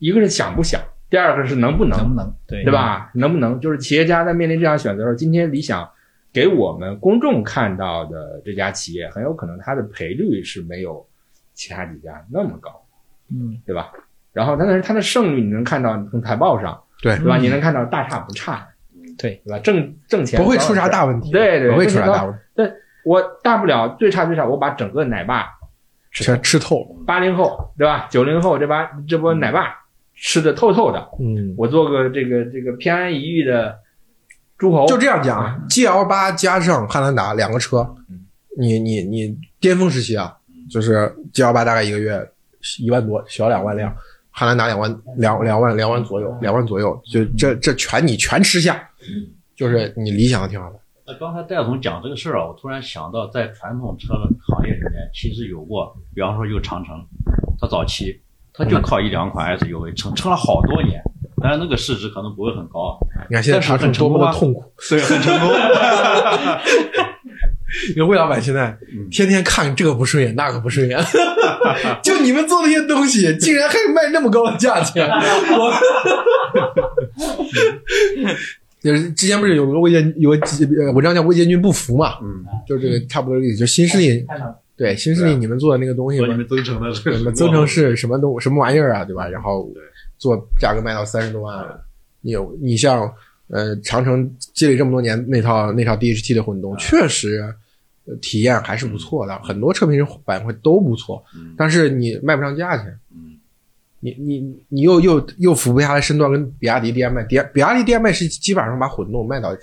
Speaker 4: 一个是想不想，第二个是能不能，
Speaker 3: 能不能对
Speaker 4: 对？吧？能不能就是企业家在面临这样选择的时候，今天理想给我们公众看到的这家企业，很有可能它的赔率是没有其他几家那么高，
Speaker 3: 嗯，
Speaker 4: 对吧？然后，但是它的胜率你能看到从财报上，
Speaker 1: 对
Speaker 4: 对吧？你能看到大差不差，
Speaker 3: 对
Speaker 4: 对吧？挣挣钱
Speaker 1: 不会出啥大问题，
Speaker 4: 对对，
Speaker 1: 不会出啥大问题，
Speaker 4: 我大不了最差最差，我把整个奶爸
Speaker 1: 全吃透了。
Speaker 4: 八零后对吧？九零后这把这波奶爸吃的透透的，
Speaker 1: 嗯，
Speaker 4: 我做个这个这个偏安一隅的诸侯，
Speaker 1: 就这样讲，GL 八加上汉兰达两个车，你你你巅峰时期啊，就是 GL 八大概一个月一万多，小两万辆，汉兰达两万两两万两万左右，两万左右，就这这全你全吃下，就是你理想的挺好的。
Speaker 2: 那刚才戴总讲这个事儿啊，我突然想到，在传统车的行业里面，其实有过，比方说有长城，它早期它就靠一两款 SUV 撑撑了好多年，但是那个市值可能不会很高，
Speaker 1: 你看现在长城多么的痛苦，
Speaker 2: 对，很成功。
Speaker 1: 因为魏老板现在天天看这个不顺眼，那个不顺眼，就你们做那些东西，竟然还卖那么高的价钱，我。就是之前不是有个魏建有个呃文章叫魏建军不服嘛，
Speaker 2: 嗯，
Speaker 1: 就是这个差不多的意思，就新势力对新势力你们做的那个东西嘛，
Speaker 2: 你们增程的
Speaker 1: 什么增程是什么东什么玩意儿啊，对吧？然后做价格卖到三十多万，你有你像呃长城积累这么多年那套那套 DHT 的混动，确实呃体验还是不错的，很多车评人反馈都不错，
Speaker 2: 嗯。
Speaker 1: 但是你卖不上价钱。
Speaker 2: 嗯。
Speaker 1: 你你你又又又扶不下来身段，跟比亚迪 DMI，比比亚迪 DMI 是基本上把混动卖到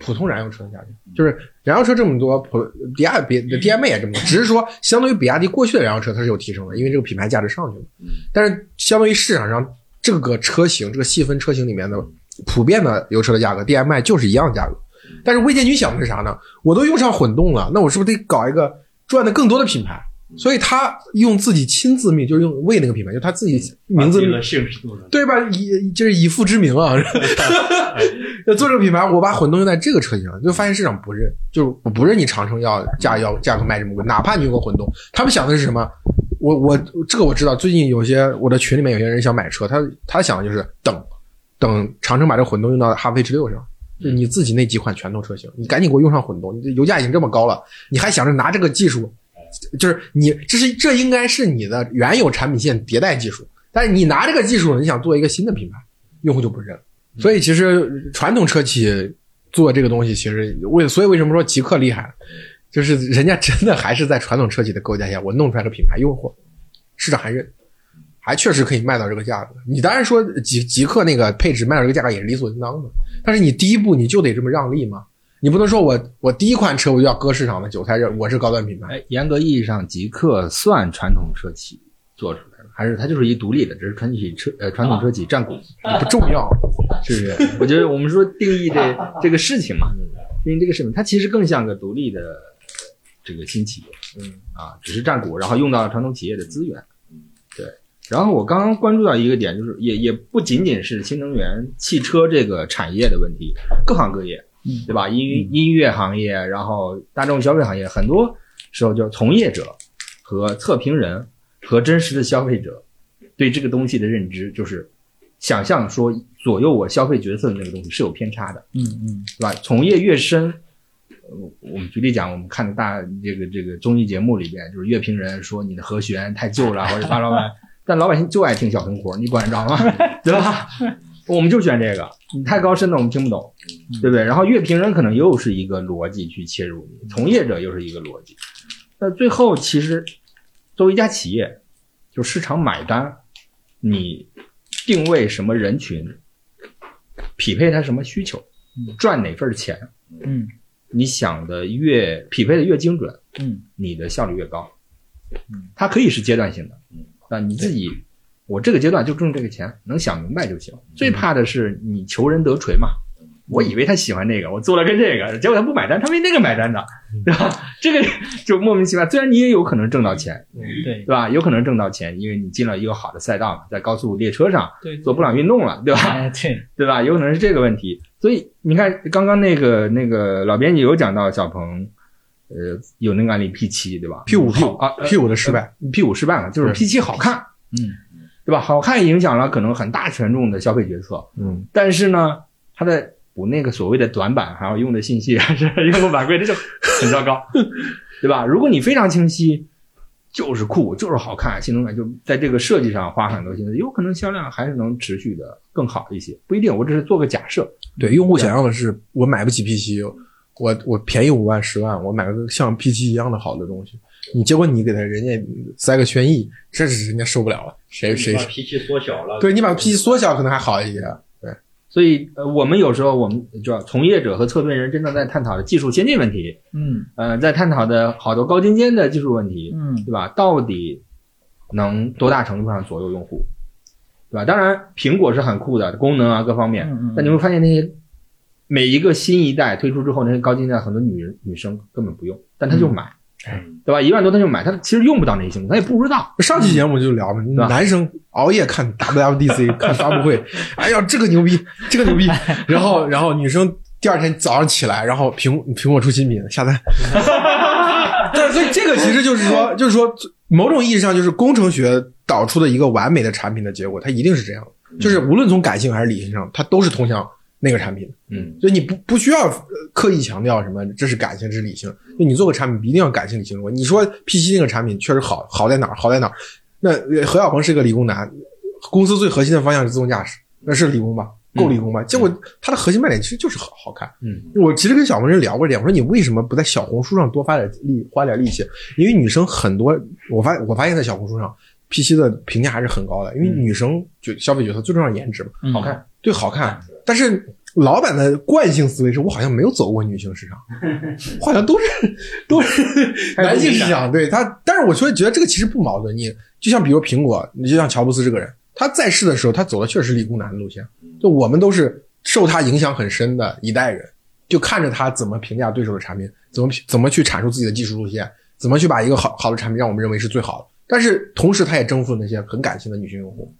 Speaker 1: 普通燃油车的价钱，就是燃油车这么多，普比亚比 DMI 也这么多，只是说相对于比亚迪过去的燃油车它是有提升的，因为这个品牌价值上去了。
Speaker 2: 嗯。
Speaker 1: 但是相对于市场上这个车型这个细分车型里面的普遍的油车的价格，DMI 就是一样价格。但是魏建军想的是啥呢？我都用上混动了，那我是不是得搞一个赚的更多的品牌？所以他用自己亲自命，就是用魏那个品牌，就他自己名字。对吧？以就是以父之名啊，要 做这个品牌，我把混动用在这个车型上，就发现市场不认，就是我不认你长城要价要价格卖这么贵，哪怕你用个混动，他们想的是什么？我我这个我知道，最近有些我的群里面有些人想买车，他他想的就是等等长城把这个混动用到哈弗 H 六上。就你自己那几款拳头车型，你赶紧给我用上混动，油价已经这么高了，你还想着拿这个技术，就是你这是这应该是你的原有产品线迭代技术，但是你拿这个技术，你想做一个新的品牌，用户就不认。所以其实传统车企做这个东西，其实为所以为什么说极客厉害，就是人家真的还是在传统车企的构架下，我弄出来个品牌用户，市场还认，还确实可以卖到这个价格。你当然说极极客那个配置卖到这个价格也是理所应当的，但是你第一步你就得这么让利嘛，你不能说我我第一款车我就要割市场的韭菜，这我是高端品牌。
Speaker 4: 哎，严格意义上，极客算传统车企做出来的，还是它就是一独立的，只是传统车呃传统车企占股，
Speaker 1: 不重要，
Speaker 4: 是不是？我觉得我们说定义这这个事情嘛，定义这个事情，它其实更像个独立的这个新企业，
Speaker 1: 嗯
Speaker 4: 啊，只是占股，然后用到了传统企业的资源，对。然后我刚刚关注到一个点，就是也也不仅仅是新能源汽车这个产业的问题，各行各业，对吧？音音乐行业，然后大众消费行业，很多时候就从业者和测评人和真实的消费者对这个东西的认知，就是想象说左右我消费决策的那个东西是有偏差的，
Speaker 5: 嗯嗯
Speaker 4: 对吧？从业越深，呃我们举例讲，我们看的大这个这个综艺节目里边，就是乐评人说你的和弦太旧了，或者巴拉巴拉，但老百姓就爱听小苹果，你管得着吗？对吧？我们就选这个，你太高深的我们听不懂，对不对？然后乐评人可能又是一个逻辑去切入你，从业者又是一个逻辑。那最后其实作为一家企业，就市场买单，你定位什么人群，匹配他什么需求，赚哪份钱，
Speaker 5: 嗯
Speaker 4: 你想的越匹配的越精准，
Speaker 5: 嗯
Speaker 4: 你的效率越高。它可以是阶段性的，啊，你自己，我这个阶段就挣这个钱，能想明白就行。最怕的是你求人得锤嘛。我以为他喜欢那个，我做了个这个，结果他不买单，他为那个买单的，对吧？这个就莫名其妙。虽然你也有可能挣到钱，
Speaker 5: 对
Speaker 4: 对吧？有可能挣到钱，因为你进了一个好的赛道嘛，在高速列车上
Speaker 5: 对
Speaker 4: 做布朗运动了，对吧？
Speaker 5: 哎对
Speaker 4: 对吧？有可能是这个问题。所以你看，刚刚那个那个老编辑有讲到小鹏，呃，有那个案例 P 七，对吧
Speaker 1: P 五 P
Speaker 4: 好啊
Speaker 1: P 五的失败
Speaker 4: ，，P 五失败了，就是 P 七好看，
Speaker 5: 嗯
Speaker 4: 对吧？好看影响了可能很大权重的消费决策，
Speaker 1: 嗯，
Speaker 4: 但是呢，它的补那个所谓的短板还要用的信息还是用户反馈，这就很糟糕，对吧？如果你非常清晰，就是酷，就是好看，性能感就在这个设计上花很多心思，有可能销量还是能持续的更好一些，不一定。我只是做个假设，
Speaker 1: 对，用户想要的是我买不起 P 七，我我便宜五万十万，我买个像 P 七一样的好的东西，你结果你给他人家塞个轩逸，这是人家受不了了，谁谁
Speaker 2: 把脾气缩小了，
Speaker 1: 对你把 P 七缩小可能还好一些，对，
Speaker 4: 所以呃，我们有时候我们就要从业者和测评人真正在探讨的技术先进问题，
Speaker 5: 嗯
Speaker 4: 呃，在探讨的好多高精尖的技术问题，
Speaker 5: 嗯
Speaker 4: 对吧？到底能多大程度上左右用户，对吧？当然，苹果是很酷的功能啊各方面，
Speaker 5: 嗯嗯
Speaker 4: 但你会发现那些每一个新一代推出之后，那些高精尖很多女人女生根本不用，但她就买，
Speaker 2: 嗯。
Speaker 4: 对吧？一万多她就买，她其实用不到那些性能，她也不知道。
Speaker 1: 上期节目就聊嘛，
Speaker 4: 吧
Speaker 1: 男生熬夜看 WWDC 看发布会，哎呀，这个牛逼，这个牛逼，然后然后女生第二天早上起来，然后苹苹果出新品下单，但是所以这个其实就是说，就是说某种意义上就是工程学导出的一个完美的产品的结果，它一定是这样，就是无论从感性还是理性上，它都是通向那个产品。
Speaker 4: 嗯，
Speaker 1: 所以你不不需要呃刻意强调什么这是感性，这是理性。就你做个产品，一定要感性理性说。你说 P 7那个产品确实好，好在哪儿？好在哪儿？那呃何小鹏是个理工男，公司最核心的方向是自动驾驶，那是理工吧？够理工吧？结果它的核心卖点其实就是好好看。
Speaker 4: 嗯，
Speaker 1: 我其实跟小鹏人聊过这点，我说你为什么不在小红书上多发点力，花点力气？因为女生很多，我发我发现在小红书上 P 7的评价还是很高的，因为女生就消费角色最重要颜值嘛。
Speaker 5: 嗯
Speaker 4: 好看。
Speaker 1: 对，好看。但是老板的惯性思维是我好像没有走过女性市场，好像都是 都是男性市场。对他，但是我说觉得这个其实不矛盾。你就像比如苹果，你就像乔布斯这个人，他在世的时候，他走的确实理工男的路线。就我们都是受他影响很深的一代人，就看着他怎么评价对手的产品，怎么怎么去阐述自己的技术路线，怎么去把一个好好的产品让我们认为是最好的。但是同时，他也征服了那些很感性的女性用户。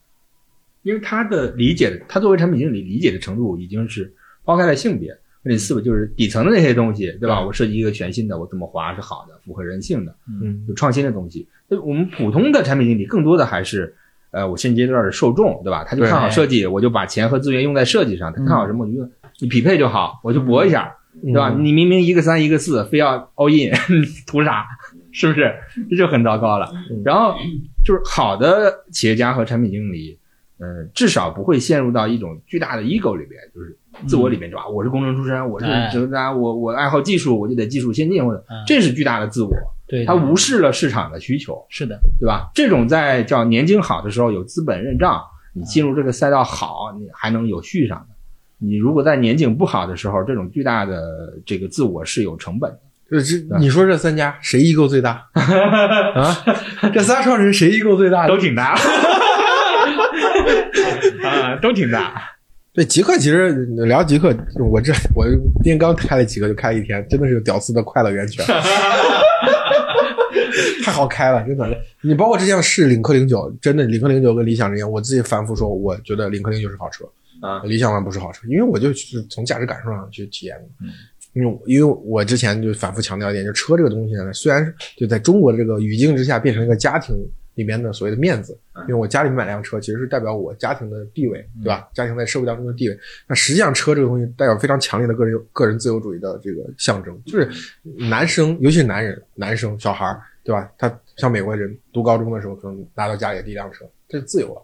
Speaker 4: 因为他的理解的，他作为产品经理理解的程度已经是抛开了性别，那第四个就是底层的那些东西，对吧？我设计一个全新的，我怎么滑是好的，符合人性的，
Speaker 1: 嗯，
Speaker 4: 有创新的东西。那我们普通的产品经理更多的还是，呃，我现阶段的受众，对吧？他就看好设计，我就把钱和资源用在设计上。他看好什么，我就你匹配就好，我就搏一下，对吧？你明明一个三一个四，非要 all in，图啥？是不是？这就很糟糕了。然后就是好的企业家和产品经理。嗯，至少不会陷入到一种巨大的 ego 里边，就是自我里边，对吧？我是工程出身，我是这个，我我爱好技术，我就得技术先进，或者这是巨大的自我。
Speaker 5: 对，
Speaker 4: 他无视了市场的需求，
Speaker 5: 是的，
Speaker 4: 对吧？这种在叫年景好的时候有资本认账，你进入这个赛道好，你还能有续上的。你如果在年景不好的时候，这种巨大的这个自我是有成本的。
Speaker 1: 这这，你说这三家谁 ego 最大 啊？这仨创始人谁 ego 最大？
Speaker 4: 都挺大。啊，都挺大。
Speaker 1: 对极客，其实聊极客，我这 我今天刚开了几个，就开了一天，真的是屌丝的快乐源泉，太好开了，真的。你包括之前试领克零九，真的领克零九跟理想之间，我自己反复说，我觉得领克零九是好车
Speaker 4: 啊，
Speaker 1: 理想 ONE 不是好车，因为我就是从驾驶感受上去体验的。因为因为我之前就反复强调一点，就车这个东西呢，虽然就在中国的这个语境之下变成一个家庭。里面的所谓的面子，因为我家里买辆车，其实是代表我家庭的地位，对吧？家庭在社会当中的地位。那实际上，车这个东西代表非常强烈的个人个人自由主义的这个象征，就是男生，尤其是男人、男生、小孩，对吧？他像美国人读高中的时候，可能拿到家里的第一辆车，这是自由了。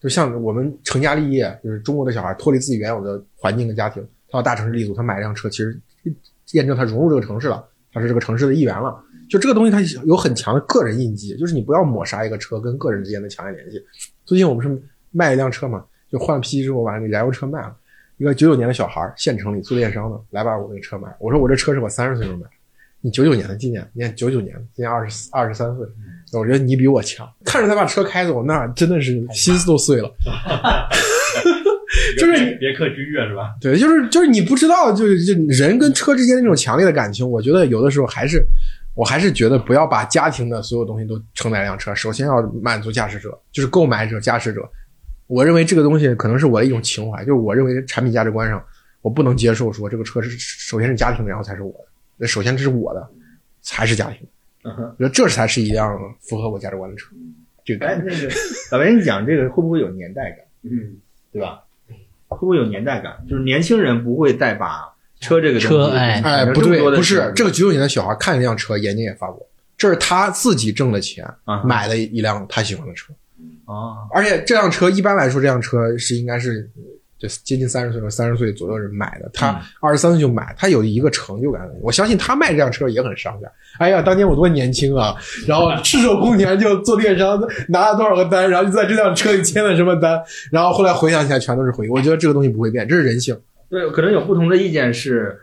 Speaker 1: 就像我们成家立业，就是中国的小孩脱离自己原有的环境跟家庭，他到大城市立足，他买一辆车，其实验证他融入这个城市了，他是这个城市的一员了。就这个东西，它有很强的个人印记，就是你不要抹杀一个车跟个人之间的强烈联系。最近我们是卖一辆车嘛，就换了批之后把那燃油车卖了，一个九九年的小孩，县城里做电商的，来把我那个车卖。我说我这车是我三十岁时候买，你九九年的，今年你看九九年，今年二十二十三岁，我觉得你比我强。看着他把车开走，那真的是心思都碎了。就是
Speaker 2: 别克君越是吧？
Speaker 1: 对，就是就是你不知道，就是就人跟车之间的那种强烈的感情，我觉得有的时候还是。我还是觉得不要把家庭的所有东西都承载一辆车，首先要满足驾驶者，就是购买者、驾驶者。我认为这个东西可能是我的一种情怀，就是我认为产品价值观上，我不能接受说这个车是首先是家庭的，然后才是我的。那首先这是我的，才是家庭。
Speaker 4: 嗯哼，
Speaker 1: 我觉得这才是一辆符合我价值观的车。这个，
Speaker 4: 哎，那个 老白，你讲这个会不会有年代感？
Speaker 2: 嗯，
Speaker 4: 对吧？会不会有年代感？就是年轻人不会再把。车这个
Speaker 5: 车哎
Speaker 1: 哎不对不是这个九九年的小孩看一辆车眼睛也发光，这是他自己挣的钱买的一辆他喜欢的车
Speaker 4: 啊，
Speaker 1: 而且这辆车一般来说这辆车是应该是就接近三十岁和三十岁左右人买的，他二十三岁就买，他有一个成就感，我相信他卖这辆车也很伤感。哎呀，当年我多年轻啊，然后赤手空拳就做电商拿了多少个单，然后就在这辆车里签了什么单，然后后来回想起来全都是回忆。我觉得这个东西不会变，这是人性。
Speaker 4: 对，可能有不同的意见是，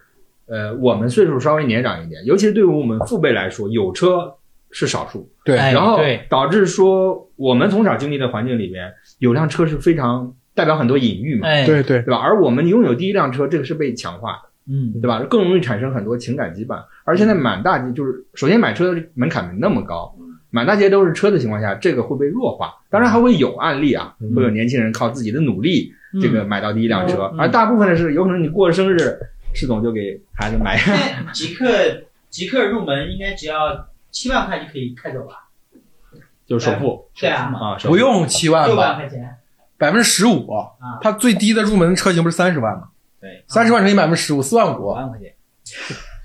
Speaker 4: 呃，我们岁数稍微年长一点，尤其是对于我们父辈来说，有车是少数。
Speaker 1: 对，
Speaker 4: 然后导致说我们从小经历的环境里边，有辆车是非常代表很多隐喻嘛。
Speaker 1: 对对，
Speaker 4: 对吧？而我们拥有第一辆车，这个是被强化的，
Speaker 5: 嗯，
Speaker 4: 对吧？更容易产生很多情感羁绊。而现在满大街就是，首先买车的门槛没那么高，满大街都是车的情况下，这个会被弱化。当然还会有案例啊，会有年轻人靠自己的努力。这个买到第一辆车，而大部分的是有可能你过了生日，施总就给孩子买。
Speaker 5: 极客极客入门应该只要七万块就可以开走了？
Speaker 4: 就是首付。
Speaker 5: 对啊，
Speaker 4: 啊，
Speaker 1: 不用七万
Speaker 5: 六万块钱，
Speaker 1: 百分之十五。啊，它最低的入门车型不是三十万吗？
Speaker 5: 对，
Speaker 1: 三十万乘以百分之十五，四万。五
Speaker 5: 万块钱，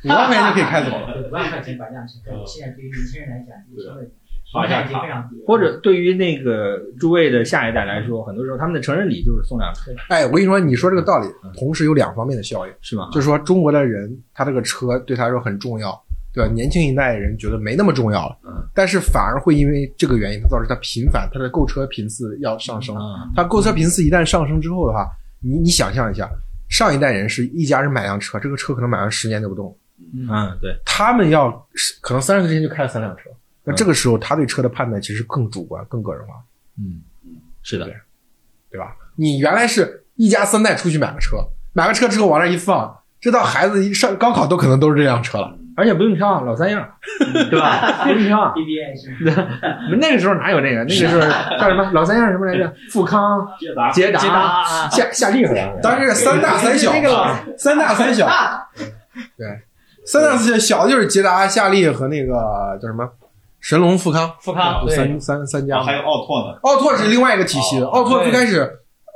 Speaker 1: 五万块钱就可以开走了。
Speaker 5: 五万块钱把辆车，现在对于年轻人来讲，这个成本。好像非常低，
Speaker 4: 或者对于那个诸位的下一代来说，很多时候他们的成人礼就是送辆车。
Speaker 1: 哎，我跟你说，你说这个道理，同时有两方面的效应，
Speaker 4: 是吗？
Speaker 1: 就是说中国的人，他这个车对他来说很重要，对吧？年轻一代人觉得没那么重要了，
Speaker 4: 嗯，
Speaker 1: 但是反而会因为这个原因，导致他频繁，他的购车频次要上升。他购车频次一旦上升之后的话，你你想象一下，上一代人是一家人买辆车，这个车可能买完十年都不动，
Speaker 4: 嗯，对，
Speaker 1: 他们要可能三十岁之前就开了三辆车。那这个时候，他对车的判断其实更主观、更个人化。
Speaker 4: 嗯嗯，是的，
Speaker 1: 对吧？你原来是一家三代出去买个车，买个车之后往那一放，这到孩子一上高考都可能都是这辆车了。
Speaker 4: 而且不用挑老三样，对吧？不用挑。
Speaker 5: BBA 是
Speaker 4: 那个时候哪有那个？那个时候叫什么老三样什么来着？富康、
Speaker 2: 捷达
Speaker 4: 捷达、夏夏利。
Speaker 1: 当然是三大三小
Speaker 4: 那个老，
Speaker 1: 三大三小，对，三大四小，小的就是捷达、夏利和那个叫什么神龙、富康，
Speaker 5: 富康
Speaker 1: 三三三家
Speaker 2: 啊，。还有奥拓呢，
Speaker 1: 奥拓是另外一个体系的，
Speaker 2: 哦
Speaker 1: 奥拓最开始，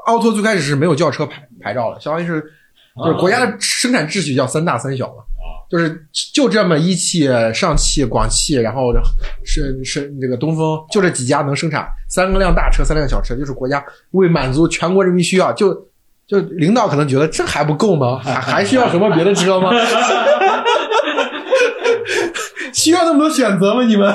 Speaker 1: 奥拓最开始是没有轿车牌牌照的，相当于是就是国家的生产秩序叫三大三小嘛，就是就这么一汽、上汽、广汽，然后是是这个东风，就这几家能生产三个辆大车、三辆小车，就是国家为满足全国人民需要，就就领导可能觉得这还不够吗？还还需要什么别的车吗？需要那么多选择吗？你们？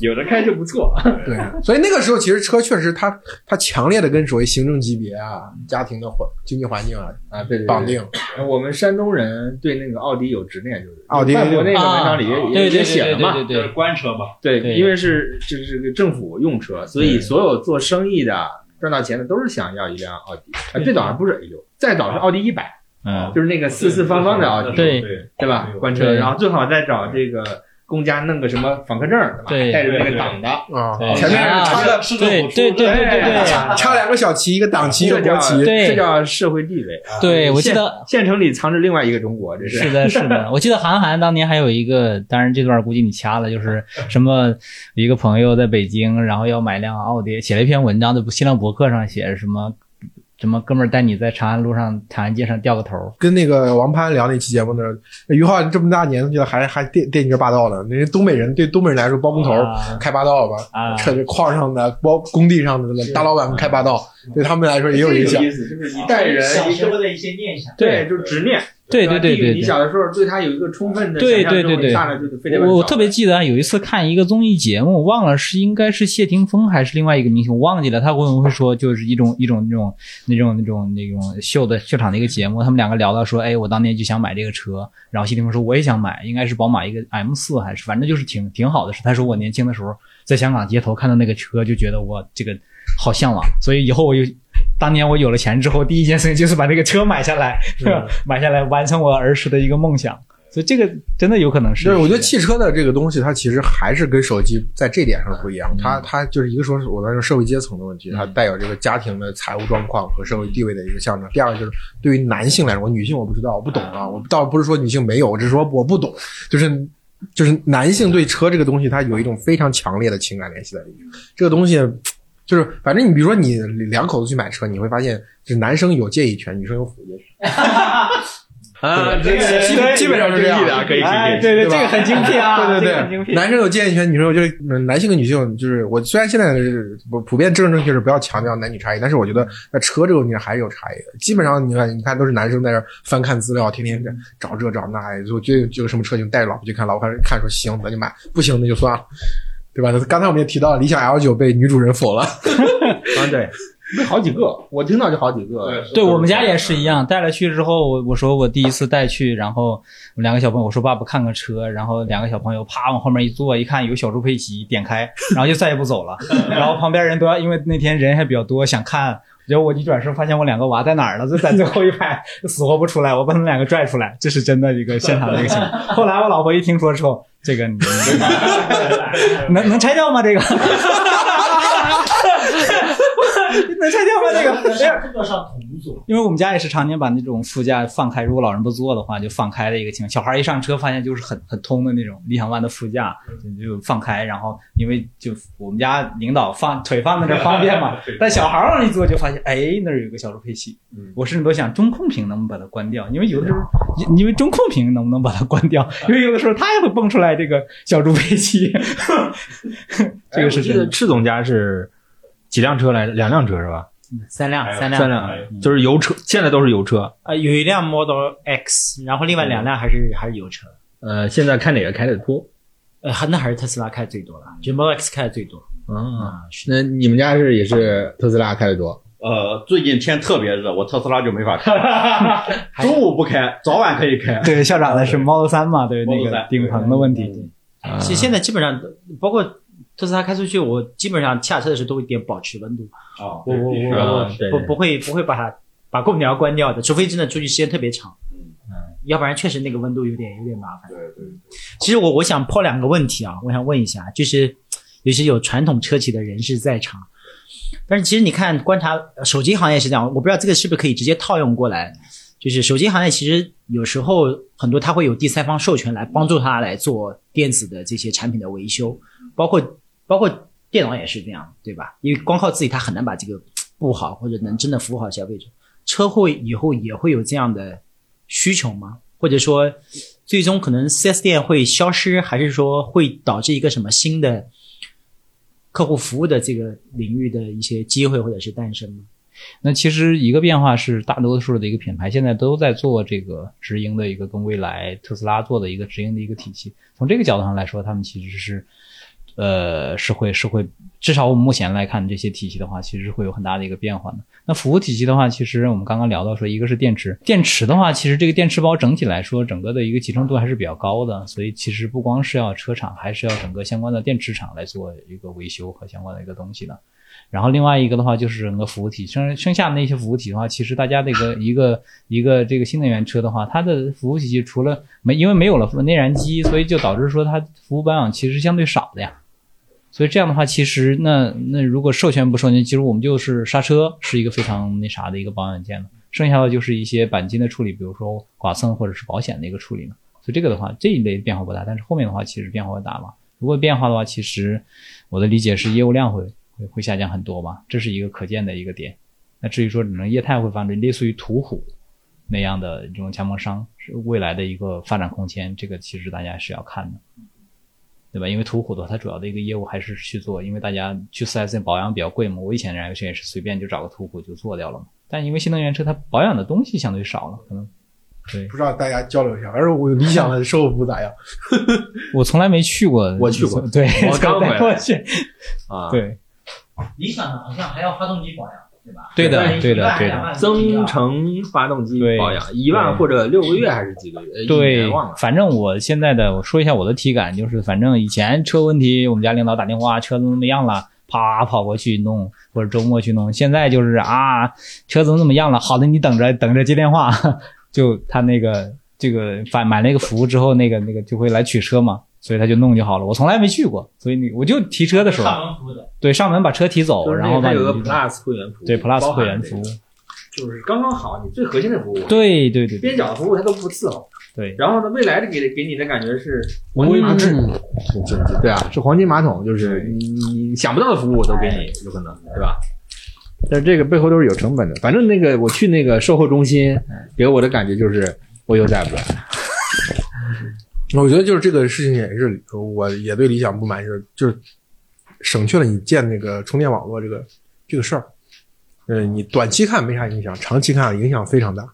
Speaker 4: 有的开就不错。
Speaker 1: 对，所以那个时候其实车确实它它强烈的跟所谓行政级别啊、家庭的环经济环境啊
Speaker 4: 啊，对对
Speaker 1: 绑定。
Speaker 4: 我们山东人对那个奥迪有执念，就是
Speaker 1: 奥迪
Speaker 4: 范博那个文章里也
Speaker 5: 啊
Speaker 4: 也也
Speaker 5: 对对
Speaker 4: 写了嘛。
Speaker 5: 对对
Speaker 2: 就是官车嘛，
Speaker 4: 对，
Speaker 5: 对
Speaker 4: 因为是这是个政府用车，所以所有做生意的赚到钱的都是想要一辆奥迪。啊，最早还不是 A 六，再早是奥迪一百，
Speaker 3: 嗯，
Speaker 4: 就是那个四四方方的奥迪，
Speaker 5: 对
Speaker 2: 对。
Speaker 4: 对吧？官车，然后最好再找这个公家弄个什么访客证，对吧？带着那个党的，
Speaker 1: 啊，前面
Speaker 5: 啊
Speaker 1: 插个
Speaker 2: 是政府出
Speaker 3: 对对对对。对
Speaker 1: 插两个小旗，一个党旗，一个国旗。
Speaker 3: 对。
Speaker 4: 这叫社会地位。啊。
Speaker 3: 对，我记得。
Speaker 4: 县城里藏着另外一个中国，这
Speaker 3: 是。的，是的，我记得韩寒当年还有一个，当然这段估计你掐了，就是什么一个朋友在北京，然后要买辆奥迪，写了一篇文章，在新浪博客上写什么什么哥们儿带你在长安路上、长安街上掉个头，
Speaker 1: 跟那个王攀聊那期节目的时候，于浩这么大年纪了，还还惦惦记着霸道呢。那些东北人对东北人来说，包工头、
Speaker 3: 啊
Speaker 1: 开霸道吧，
Speaker 3: 啊
Speaker 1: 车这矿上的、包工地上的大老板们开霸道，对他们来说也有影响。
Speaker 4: 意思，就是一代人
Speaker 5: 小
Speaker 4: 一个
Speaker 5: 时候的一些念想。
Speaker 4: 对，就是执念。
Speaker 3: 对对对对对。
Speaker 4: 你小的时候对他有一个充分的
Speaker 3: 对对对对
Speaker 4: 上来就非得把
Speaker 3: 我我特别记得啊有一次看一个综艺节目，忘了是应该是谢霆锋还是另外一个明星，我忘记了。他会不会说就是一种一种那种那种那种那种秀的秀场的一个节目，他们两个聊到说，哎，我当年就想买这个车，然后谢霆锋说我也想买，应该是宝马一个 M 四还是反正就是挺挺好的车。他说我年轻的时候在香港街头看到那个车，就觉得我这个好向往，所以以后我有。当年我有了钱之后，第一件事情就是把这个车买下来，买下来完成我儿时的一个梦想。所以这个真的有可能是。
Speaker 1: 对，我觉得汽车的这个东西，它其实还是跟手机在这点上不一样。它它就是一个说是我在说社会阶层的问题，它带有这个家庭的财务状况和社会地位的一个象征。第二个就是对于男性来说，女性我不知道，我不懂啊。我倒不是说女性没有，我只是说我不懂，就是就是男性对车这个东西，它有一种非常强烈的情感联系在里面。这个东西。就是，反正你比如说你两口子去买车，你会发现，就是男生有建议权，女生有否决权。
Speaker 4: 啊，
Speaker 1: 这个基本基本上是这样
Speaker 4: 的，可以可以。
Speaker 3: 哎，对 对，这个很精辟啊，
Speaker 1: 对对对，男生有建议权，女生有就是嗯男性跟女性就是我虽然现在是普普遍政治正确是不要强调男女差异，但是我觉得在车这个问题上还是有差异的。基本上你看你看都是男生在这儿翻看资料，天天这找这找那，就觉得这个什么车型带着老婆去看，老婆看说行那就买，不行那就算了。对吧？刚才我们也提到，理想 L 九被女主人否了。
Speaker 4: 啊，对，那好几个，我听到就好几个。
Speaker 3: 对我们家也是一样，带了去之后，我我说我第一次带去，然后我们两个小朋友我说爸爸看个车，然后两个小朋友啪往后面一坐，一看有小猪佩奇，点开，然后就再也不走了。然后旁边人都要，因为那天人还比较多，想看。结果我一转身，发现我两个娃在哪儿了，就在最后一排，死活不出来。我把他们两个拽出来，这是真的一个现场的一个情况。后来我老婆一听说之后，这个你 能能拆掉吗？这个 能拆掉吗？这个
Speaker 5: 上同组，
Speaker 3: 因为我们家也是常年把那种副驾放开，如果老人不坐的话，就放开的一个情况。小孩一上车，发现就是很很通的那种理想 ONE 的副驾，就就放开，然后因为就我们家领导放腿放在那方便嘛，但小孩往那一坐就发现，哎，那儿有个小猪佩奇。我甚至都想中控屏能不能把它关掉，因为有的时候，因为中控屏能不能把它关掉，因为有的时候它也会蹦出来这个小猪佩奇。这个是
Speaker 4: 哎我记。得赤总家是几辆车来着？两辆车是吧？
Speaker 5: 三辆三辆
Speaker 4: 三辆，就是油车，现在都是油车。
Speaker 5: 呃，有一辆 Model X，然后另外两辆还是还是油车。
Speaker 4: 呃，现在看哪个开的多？
Speaker 5: 呃，还那还是特斯拉开的最多了，就 Model X 开的最多
Speaker 4: 啊，
Speaker 5: 啊。
Speaker 4: 那你们家是也是特斯拉开的多？
Speaker 2: 呃，最近天特别热，我特斯拉就没法开，中午不开，早晚可以开。
Speaker 3: 对，校长的是 Model 三嘛，对那个
Speaker 2: 3
Speaker 3: 顶棚的问题。
Speaker 4: 啊
Speaker 5: 其实现在基本上包括特斯拉开出去，我基本上下车的时候都会点保持温度，
Speaker 2: 啊，
Speaker 5: 我我我
Speaker 4: 啊
Speaker 5: 我
Speaker 4: 对对
Speaker 5: 不不会不会把它把空调关掉的，除非真的出去时间特别长。嗯要不然确实那个温度有点有点麻烦。
Speaker 1: 对对，
Speaker 5: 其实我我想抛两个问题啊，我想问一下，就是有些有传统车企的人士在场，但是其实你看观察呃手机行业是这样，我不知道这个是不是可以直接套用过来，就是手机行业其实有时候很多它会有第三方授权来帮助它来做电子的这些产品的维修，包括包括电脑也是这样，对吧？因为光靠自己它很难把这个布好或者能真的服务好消费者，车会以后也会有这样的需求吗？或者说，最终可能 4S 店会消失，还是说会导致一个什么新的客户服务的这个领域的一些机会或者是诞生呢？
Speaker 3: 那其实一个变化是，大多数的一个品牌现在都在做这个直营的一个跟未来、特斯拉做的一个直营的一个体系。从这个角度上来说，他们其实是，呃，是会是会，至少我们目前来看这些体系的话，其实会有很大的一个变化的。那服务体系的话，其实我们刚刚聊到说，一个是电池，电池的话，其实这个电池包整体来说，整个的一个集成度还是比较高的，所以其实不光是要车厂，还是要整个相关的电池厂来做一个维修和相关的一个东西的。然后另外一个的话就是整个服务体，剩剩下的那些服务体的话，其实大家的一个一个一个这个新能源车的话，它的服务体系除了没因为没有了内燃机，所以就导致说它服务保养其实相对少的呀。所以这样的话，其实那那如果授权不授权，其实我们就是刹车是一个非常那啥的一个保养件了，剩下的就是一些钣金的处理，比如说剐蹭或者是保险的一个处理了。所以这个的话，这一类变化不大，但是后面的话其实变化会大嘛。如果变化的话，其实我的理解是业务量会会会下降很多吧，这是一个可见的一个点。那至于说可能业态会发展，类似于途虎那样的这种加盟商，是未来的一个发展空间，这个其实大家是要看的。对吧？因为途虎的话，它主要的一个业务还是去做，因为大家去 4S 店保养比较贵嘛。我以前燃油车也是随便就找个途虎就做掉了嘛。但因为新能源车它保养的东西相对少了，可能对
Speaker 1: 不知道大家交流一下，反正我理想的售后服务咋样？
Speaker 3: 我从来没去过，
Speaker 4: 我去过
Speaker 3: 对，
Speaker 4: 我刚回来
Speaker 3: 我去，
Speaker 4: 啊，
Speaker 3: 对，
Speaker 5: 理想的好像还要发动机保养，对吧？
Speaker 3: 对的
Speaker 5: 对
Speaker 3: 对的对的
Speaker 4: 增程发动机保养一万或者六个月还是几个月？
Speaker 3: 对
Speaker 4: 忘了，。
Speaker 3: 反正我现在的我说一下我的体感，就是反正以前车问题，我们家领导打电话，车子怎么样了，啪跑过去弄，或者周末去弄。现在就是啊，车怎么怎么样了？好的，你等着等着接电话，就他那个这个反买那个服务之后，那个那个就会来取车嘛，所以他就弄就好了。我从来没去过，所以你我就提车的时候，
Speaker 5: 上门服务的，
Speaker 3: 对上门把车提走，
Speaker 4: 就是
Speaker 3: 然后把你
Speaker 4: 它有个 Plus 会员服务，
Speaker 3: 对 Plus 会员服务，
Speaker 4: 就是刚刚好，你最核心的服务，，
Speaker 3: 对对对对
Speaker 4: 边角的服务它都不伺候。
Speaker 3: 对，
Speaker 4: 然后呢，未来的给给你的感觉是
Speaker 1: 无微不至。
Speaker 4: 对啊，是黄金马桶，就是你你想不到的服务我都给你，有可能，对吧？但是这个背后都是有成本的。反正那个我去那个售后中心，给我的感觉就是我又再也不来了。
Speaker 1: 我觉得就是这个事情也是，我也对理想不满意，就是省去了你建那个充电网络这个这个事儿。嗯，你短期看没啥影响，长期看影响非常大。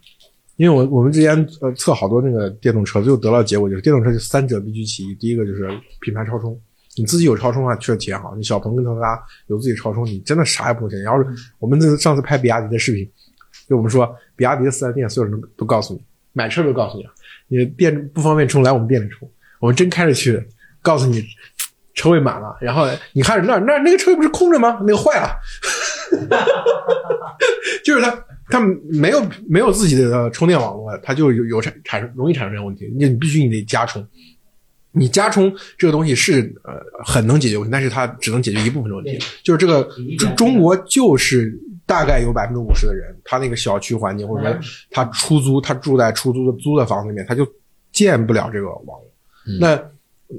Speaker 1: 因为我我们之前呃测好多那个电动车，最后得到结果就是电动车就三者必须其一。第一个就是品牌超充，你自己有超充啊，确实体验好。你小鹏跟特斯拉有自己超充，你真的啥也不用钱。要是我们这上次拍比亚迪的视频，就我们说比亚迪的四 S 店所有人都都告诉你，买车都告诉你，你电不方便充来我们店里充。我们真开着去，告诉你车位满了，然后你看那那那个车位不是空着吗？那个坏了，就是他他没有没有自己的充电网络，它就有有产产生容易产生这个问题。你你必须你得加充，你加充这个东西是呃很能解决问题，但是它只能解决一部分的问题。就是这个中中国就是大概有百分之五十的人，他那个小区环境或者说他出租，他住在出租的租的房子里面，他就建不了这个网络。那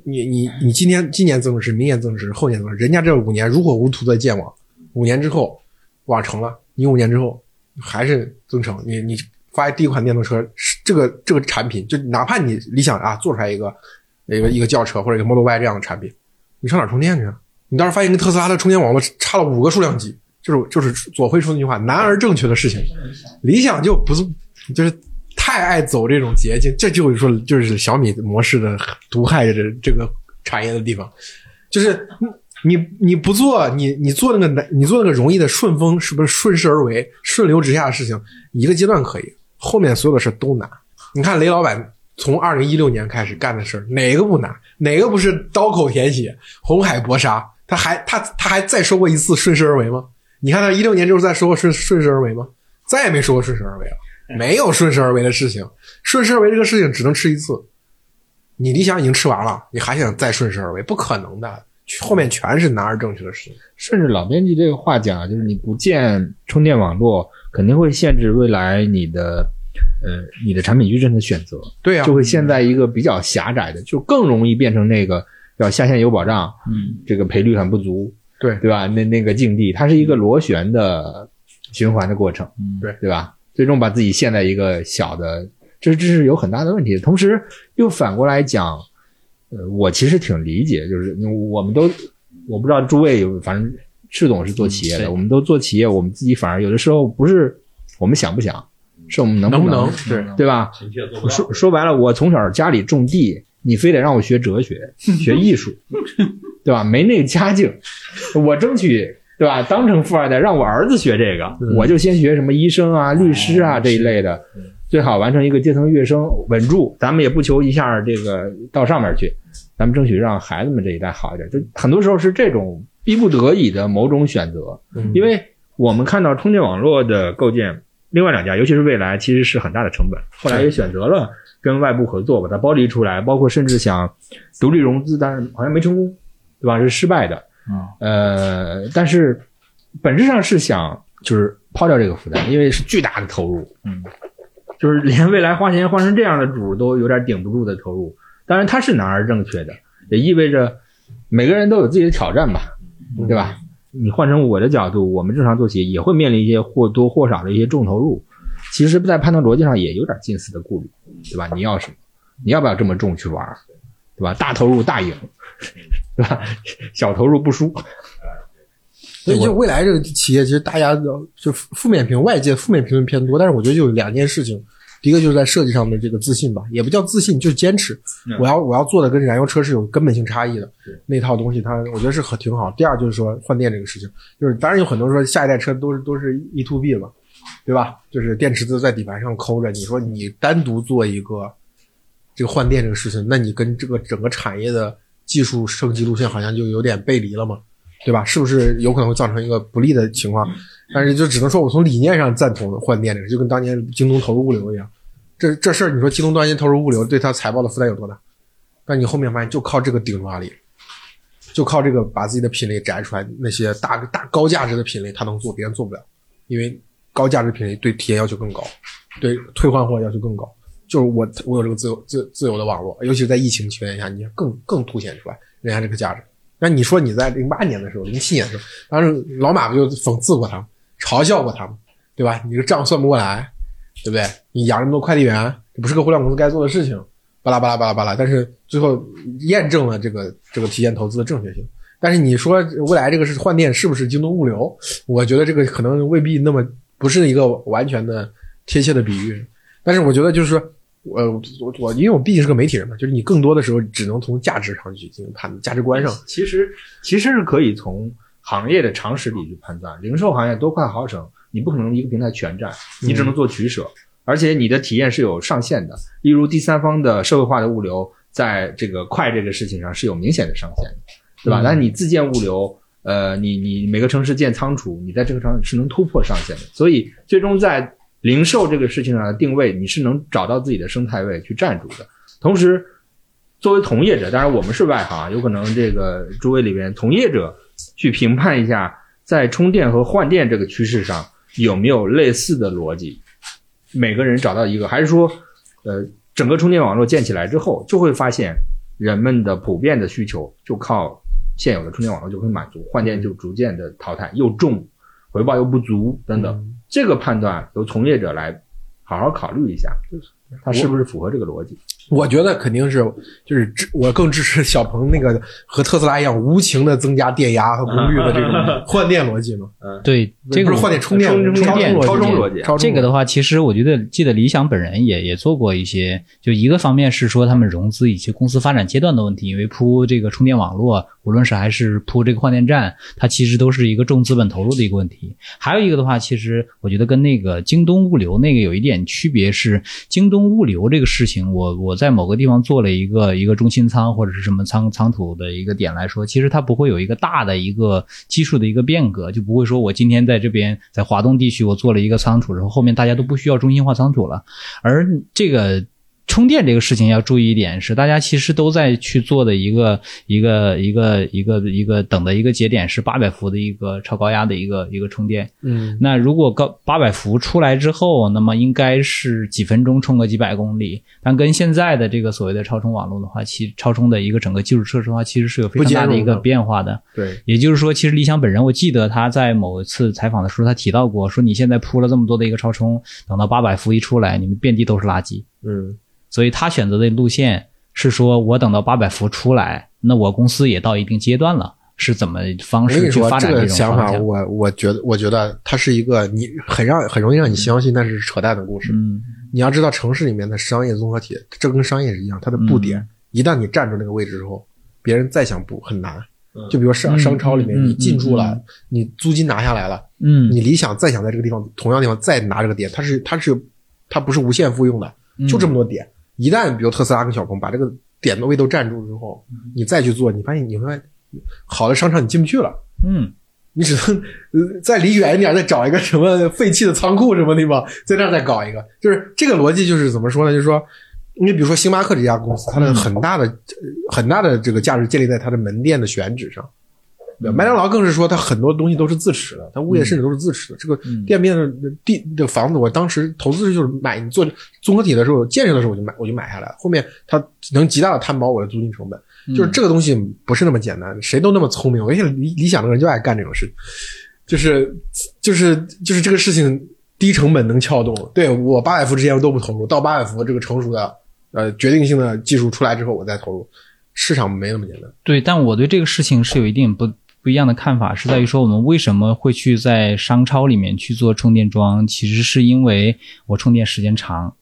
Speaker 1: 你你你今天今年增值，明年增值，后年增值，人家这五年如火如荼的建网，五年之后网成了，你五年之后还是增程，你你发现第一款电动车，是这个这个产品，就哪怕你理想啊做出来一个一个一个轿车或者一个 Model Y 这样的产品，你上哪儿充电去啊？你到时候发现跟特斯拉的充电网络差了五个数量级，就是就是左晖说那句话，难而正确的事情，理想就不是就是太爱走这种捷径，这就是说就是小米模式的毒害这这个产业的地方，就是你你不做你你做那个难你做那个容易的顺风是不是顺势而为顺流直下的事情，一个阶段可以，后面所有的事都难。你看雷老板从二零一六年开始干的事儿，哪个不难？哪个不是刀口舔血、红海搏杀？他还他他还再说过一次顺势而为吗？你看他一六年就是在说过顺顺势而为吗？再也没说过顺势而为了。没有顺势而为的事情。顺势而为这个事情只能吃一次，你理想已经吃完了，你还想再顺势而为，不可能的。后面全是拿而正确的事情。
Speaker 4: 顺着老编辑这个话讲啊，就是你不建充电网络，肯定会限制未来你的呃你的产品矩阵的选择，
Speaker 1: 对呀、
Speaker 4: 就会陷在一个比较狭窄的，就更容易变成那个要下线有保障，
Speaker 3: 嗯，
Speaker 4: 这个赔率很不足，
Speaker 1: 对
Speaker 4: 对吧？那那个境地，它是一个螺旋的循环的过程，
Speaker 3: 嗯
Speaker 1: 对
Speaker 4: 对吧？最终把自己陷在一个小的，这这是有很大的问题的。同时又反过来讲，呃，我其实挺理解，就是我们都我不知道诸位有，反正赤总是做企业的，
Speaker 3: 嗯
Speaker 4: 我们都做企业，我们自己反而有的时候不是我们想不想，是我们能不
Speaker 1: 能不能？对，
Speaker 4: 对吧？说说白了，我从小家里种地，你非得让我学哲学、学艺术，对吧？没那个家境，我争取对吧？当成富二代，让我儿子学这个，
Speaker 1: 嗯
Speaker 4: 我就先学什么医生啊、律师啊这一类的，最好完成一个阶层跃升，稳住。咱们也不求一下这个到上面去，咱们争取让孩子们这一代好一点。就很多时候是这种逼不得已的某种选择，
Speaker 1: 嗯
Speaker 4: 因为我们看到充电网络的构建，另外两家，尤其是未来，其实是很大的成本。后来也选择了跟外部合作，把它剥离出来，包括甚至想独立融资，但是好像没成功，对吧？是失败的。
Speaker 3: 嗯
Speaker 4: 呃，但是本质上是想就是抛掉这个负担，因为是巨大的投入。
Speaker 3: 嗯，
Speaker 4: 就是连未来花钱换成这样的主都有点顶不住的投入。当然，它是哪儿正确的，也意味着每个人都有自己的挑战吧，对吧？你换成我的角度，我们正常做企业也会面临一些或多或少的一些重投入。其实，在判断逻辑上也有点近似的顾虑，对吧？你要什么？你要不要这么重去玩，对吧？大投入大赢，对吧？小投入不输。
Speaker 1: 所以就未来这个企业，其实大家的就负负面评，外界负面评论偏多，但是我觉得就有两件事情，第一个就是在设计上的这个自信吧，也不叫自信，就是坚持。
Speaker 4: 嗯
Speaker 1: 我要我要做的跟燃油车是有根本性差异的，那套东西它我觉得是很挺好。第二就是说换电这个事情，就是当然有很多人说下一代车都是都是 E to B 了，对吧？就是电池都在底盘上抠着，你说你单独做一个这个换电这个事情，那你跟这个整个产业的技术升级路线好像就有点背离了嘛，对吧？是不是有可能会造成一个不利的情况？但是就只能说我从理念上赞同换电这个，就跟当年京东投入物流一样。这这事儿，你说京东当年投入物流对它财报的负担有多大？但你后面发现就靠这个顶住阿里，就靠这个把自己的品类摘出来，那些大大高价值的品类它能做，别人做不了，因为高价值品类对体验要求更高，对退换货要求更高。就是我我有这个自由自自由的网络，尤其是在疫情期间下，你更更凸显出来人家这个价值。那你说你在零八年的时候，零七年的时候，当时老马不就讽刺过他们，嘲笑过他们，对吧？你这账算不过来，对不对？你养这么多快递员，这不是个互联网公司该做的事情，巴拉巴拉巴拉巴拉。但是最后验证了这个这个提前投资的正确性。但是你说未来这个是换电是不是京东物流？我觉得这个可能未必那么不是一个完全的贴切的比喻。但是我觉得就是说，呃，我我因为我毕竟是个媒体人嘛，就是你更多的时候只能从价值上去进行判断，价值观上。
Speaker 4: 其实其实是可以从行业的常识里去判断。零售行业多快好省，你不可能一个平台全占，你只能做取舍，而且你的体验是有上限的。例如第三方的社会化的物流，在这个快这个事情上是有明显的上限的，对吧？
Speaker 1: 嗯
Speaker 4: 但你自建物流。呃，你你每个城市建仓储，你在这个上是能突破上限的，所以最终在零售这个事情上的定位，你是能找到自己的生态位去站住的。同时，作为从业者，当然我们是外行，有可能这个诸位里边从业者去评判一下，在充电和换电这个趋势上有没有类似的逻辑。每个人找到一个，还是说，呃，整个充电网络建起来之后，就会发现人们的普遍的需求就靠现有的充电网络就可以满足，换电就逐渐的淘汰，又重，回报又不足等等。这个判断由从业者来好好考虑一下，它是不是符合这个逻辑？
Speaker 1: 我觉得肯定是，就是支我更支持小鹏那个和特斯拉一样无情的增加电压和功率的这种 换电逻辑嘛。
Speaker 3: 嗯对，这个
Speaker 1: 不是换电充电
Speaker 4: 充
Speaker 1: 超
Speaker 3: 电
Speaker 4: 超
Speaker 1: 充
Speaker 4: 充逻辑
Speaker 1: 超充
Speaker 3: 这个的话，其实我觉得，记得理想本人也也做过一些，就一个方面是说他们融资以及公司发展阶段的问题，因为铺这个充电网络，无论是还是铺这个换电站，它其实都是一个重资本投入的一个问题。还有一个的话，其实我觉得跟那个京东物流那个有一点区别是，京东物流这个事情，我我在某个地方做了一个一个中心仓或者是什么仓仓储的一个点来说，其实它不会有一个大的一个技术的一个变革，就不会说我今天在这边在华东地区我做了一个仓储，然后后面大家都不需要中心化仓储了，而这个。充电这个事情要注意一点是，大家其实都在去做的一个一个一个一个一个等的一个节点是八百伏的一个超高压的一个一个充电。
Speaker 1: 嗯，
Speaker 3: 那如果高八百伏出来之后，那么应该是几分钟充个几百公里。但跟现在的这个所谓的超充网络的话，其超充的一个整个基础设施的话，其实是有非常大的一个变化的。
Speaker 1: 对，
Speaker 3: 也就是说，其实理想本人，我记得他在某一次采访的时候，他提到过，说你现在铺了这么多的一个超充，等到八百伏一出来，你们遍地都是垃圾。
Speaker 1: 嗯。
Speaker 3: 所以他选择的路线是说，我等到八百伏出来，那我公司也到一定阶段了，是怎么方式去发展
Speaker 1: 这
Speaker 3: 种
Speaker 1: 想法？我我觉得，我觉得它是一个你很让很容易让你相信，但是扯淡的故事。
Speaker 3: 嗯，
Speaker 1: 你要知道，城市里面的商业综合体，这跟商业是一样，它的布点，一旦你站住那个位置之后，别人再想布很难。就比如商商超里面，你进驻了，你租金拿下来了，
Speaker 3: 嗯，
Speaker 1: 你理想再想在这个地方同样地方再拿这个点，它是它是它不是无限复用的，就这么多点。一旦比如特斯拉跟小鹏把这个点的位都占住之后，你再去做，你发现你会好的商场你进不去了，
Speaker 3: 嗯，
Speaker 1: 你只能再离远一点，再找一个什么废弃的仓库什么地方，在那儿再搞一个，就是这个逻辑就是怎么说呢？就是说，你比如说星巴克这家公司，它的很大的很大的这个价值建立在它的门店的选址上。麦当劳更是说，它很多东西都是自持的，它物业甚至都是自持的。这个店面的地的房子，我当时投资就是买你做综合体的时候，建设的时候我就买，我就买下来了。后面它能极大的摊薄我的租金成本，就是这个东西不是那么简单，谁都那么聪明。我现理理想的人就爱干这种事，就是就是就是这个事情低成本能撬动。对我八百伏之前我都不投入，到八百伏这个成熟的呃决定性的技术出来之后，我再投入。市场没那么简单。
Speaker 3: 对，但我对这个事情是有一定不。不一样的看法是在于说，我们为什么会去在商超里面去做充电桩？其实是因为我充电时间长。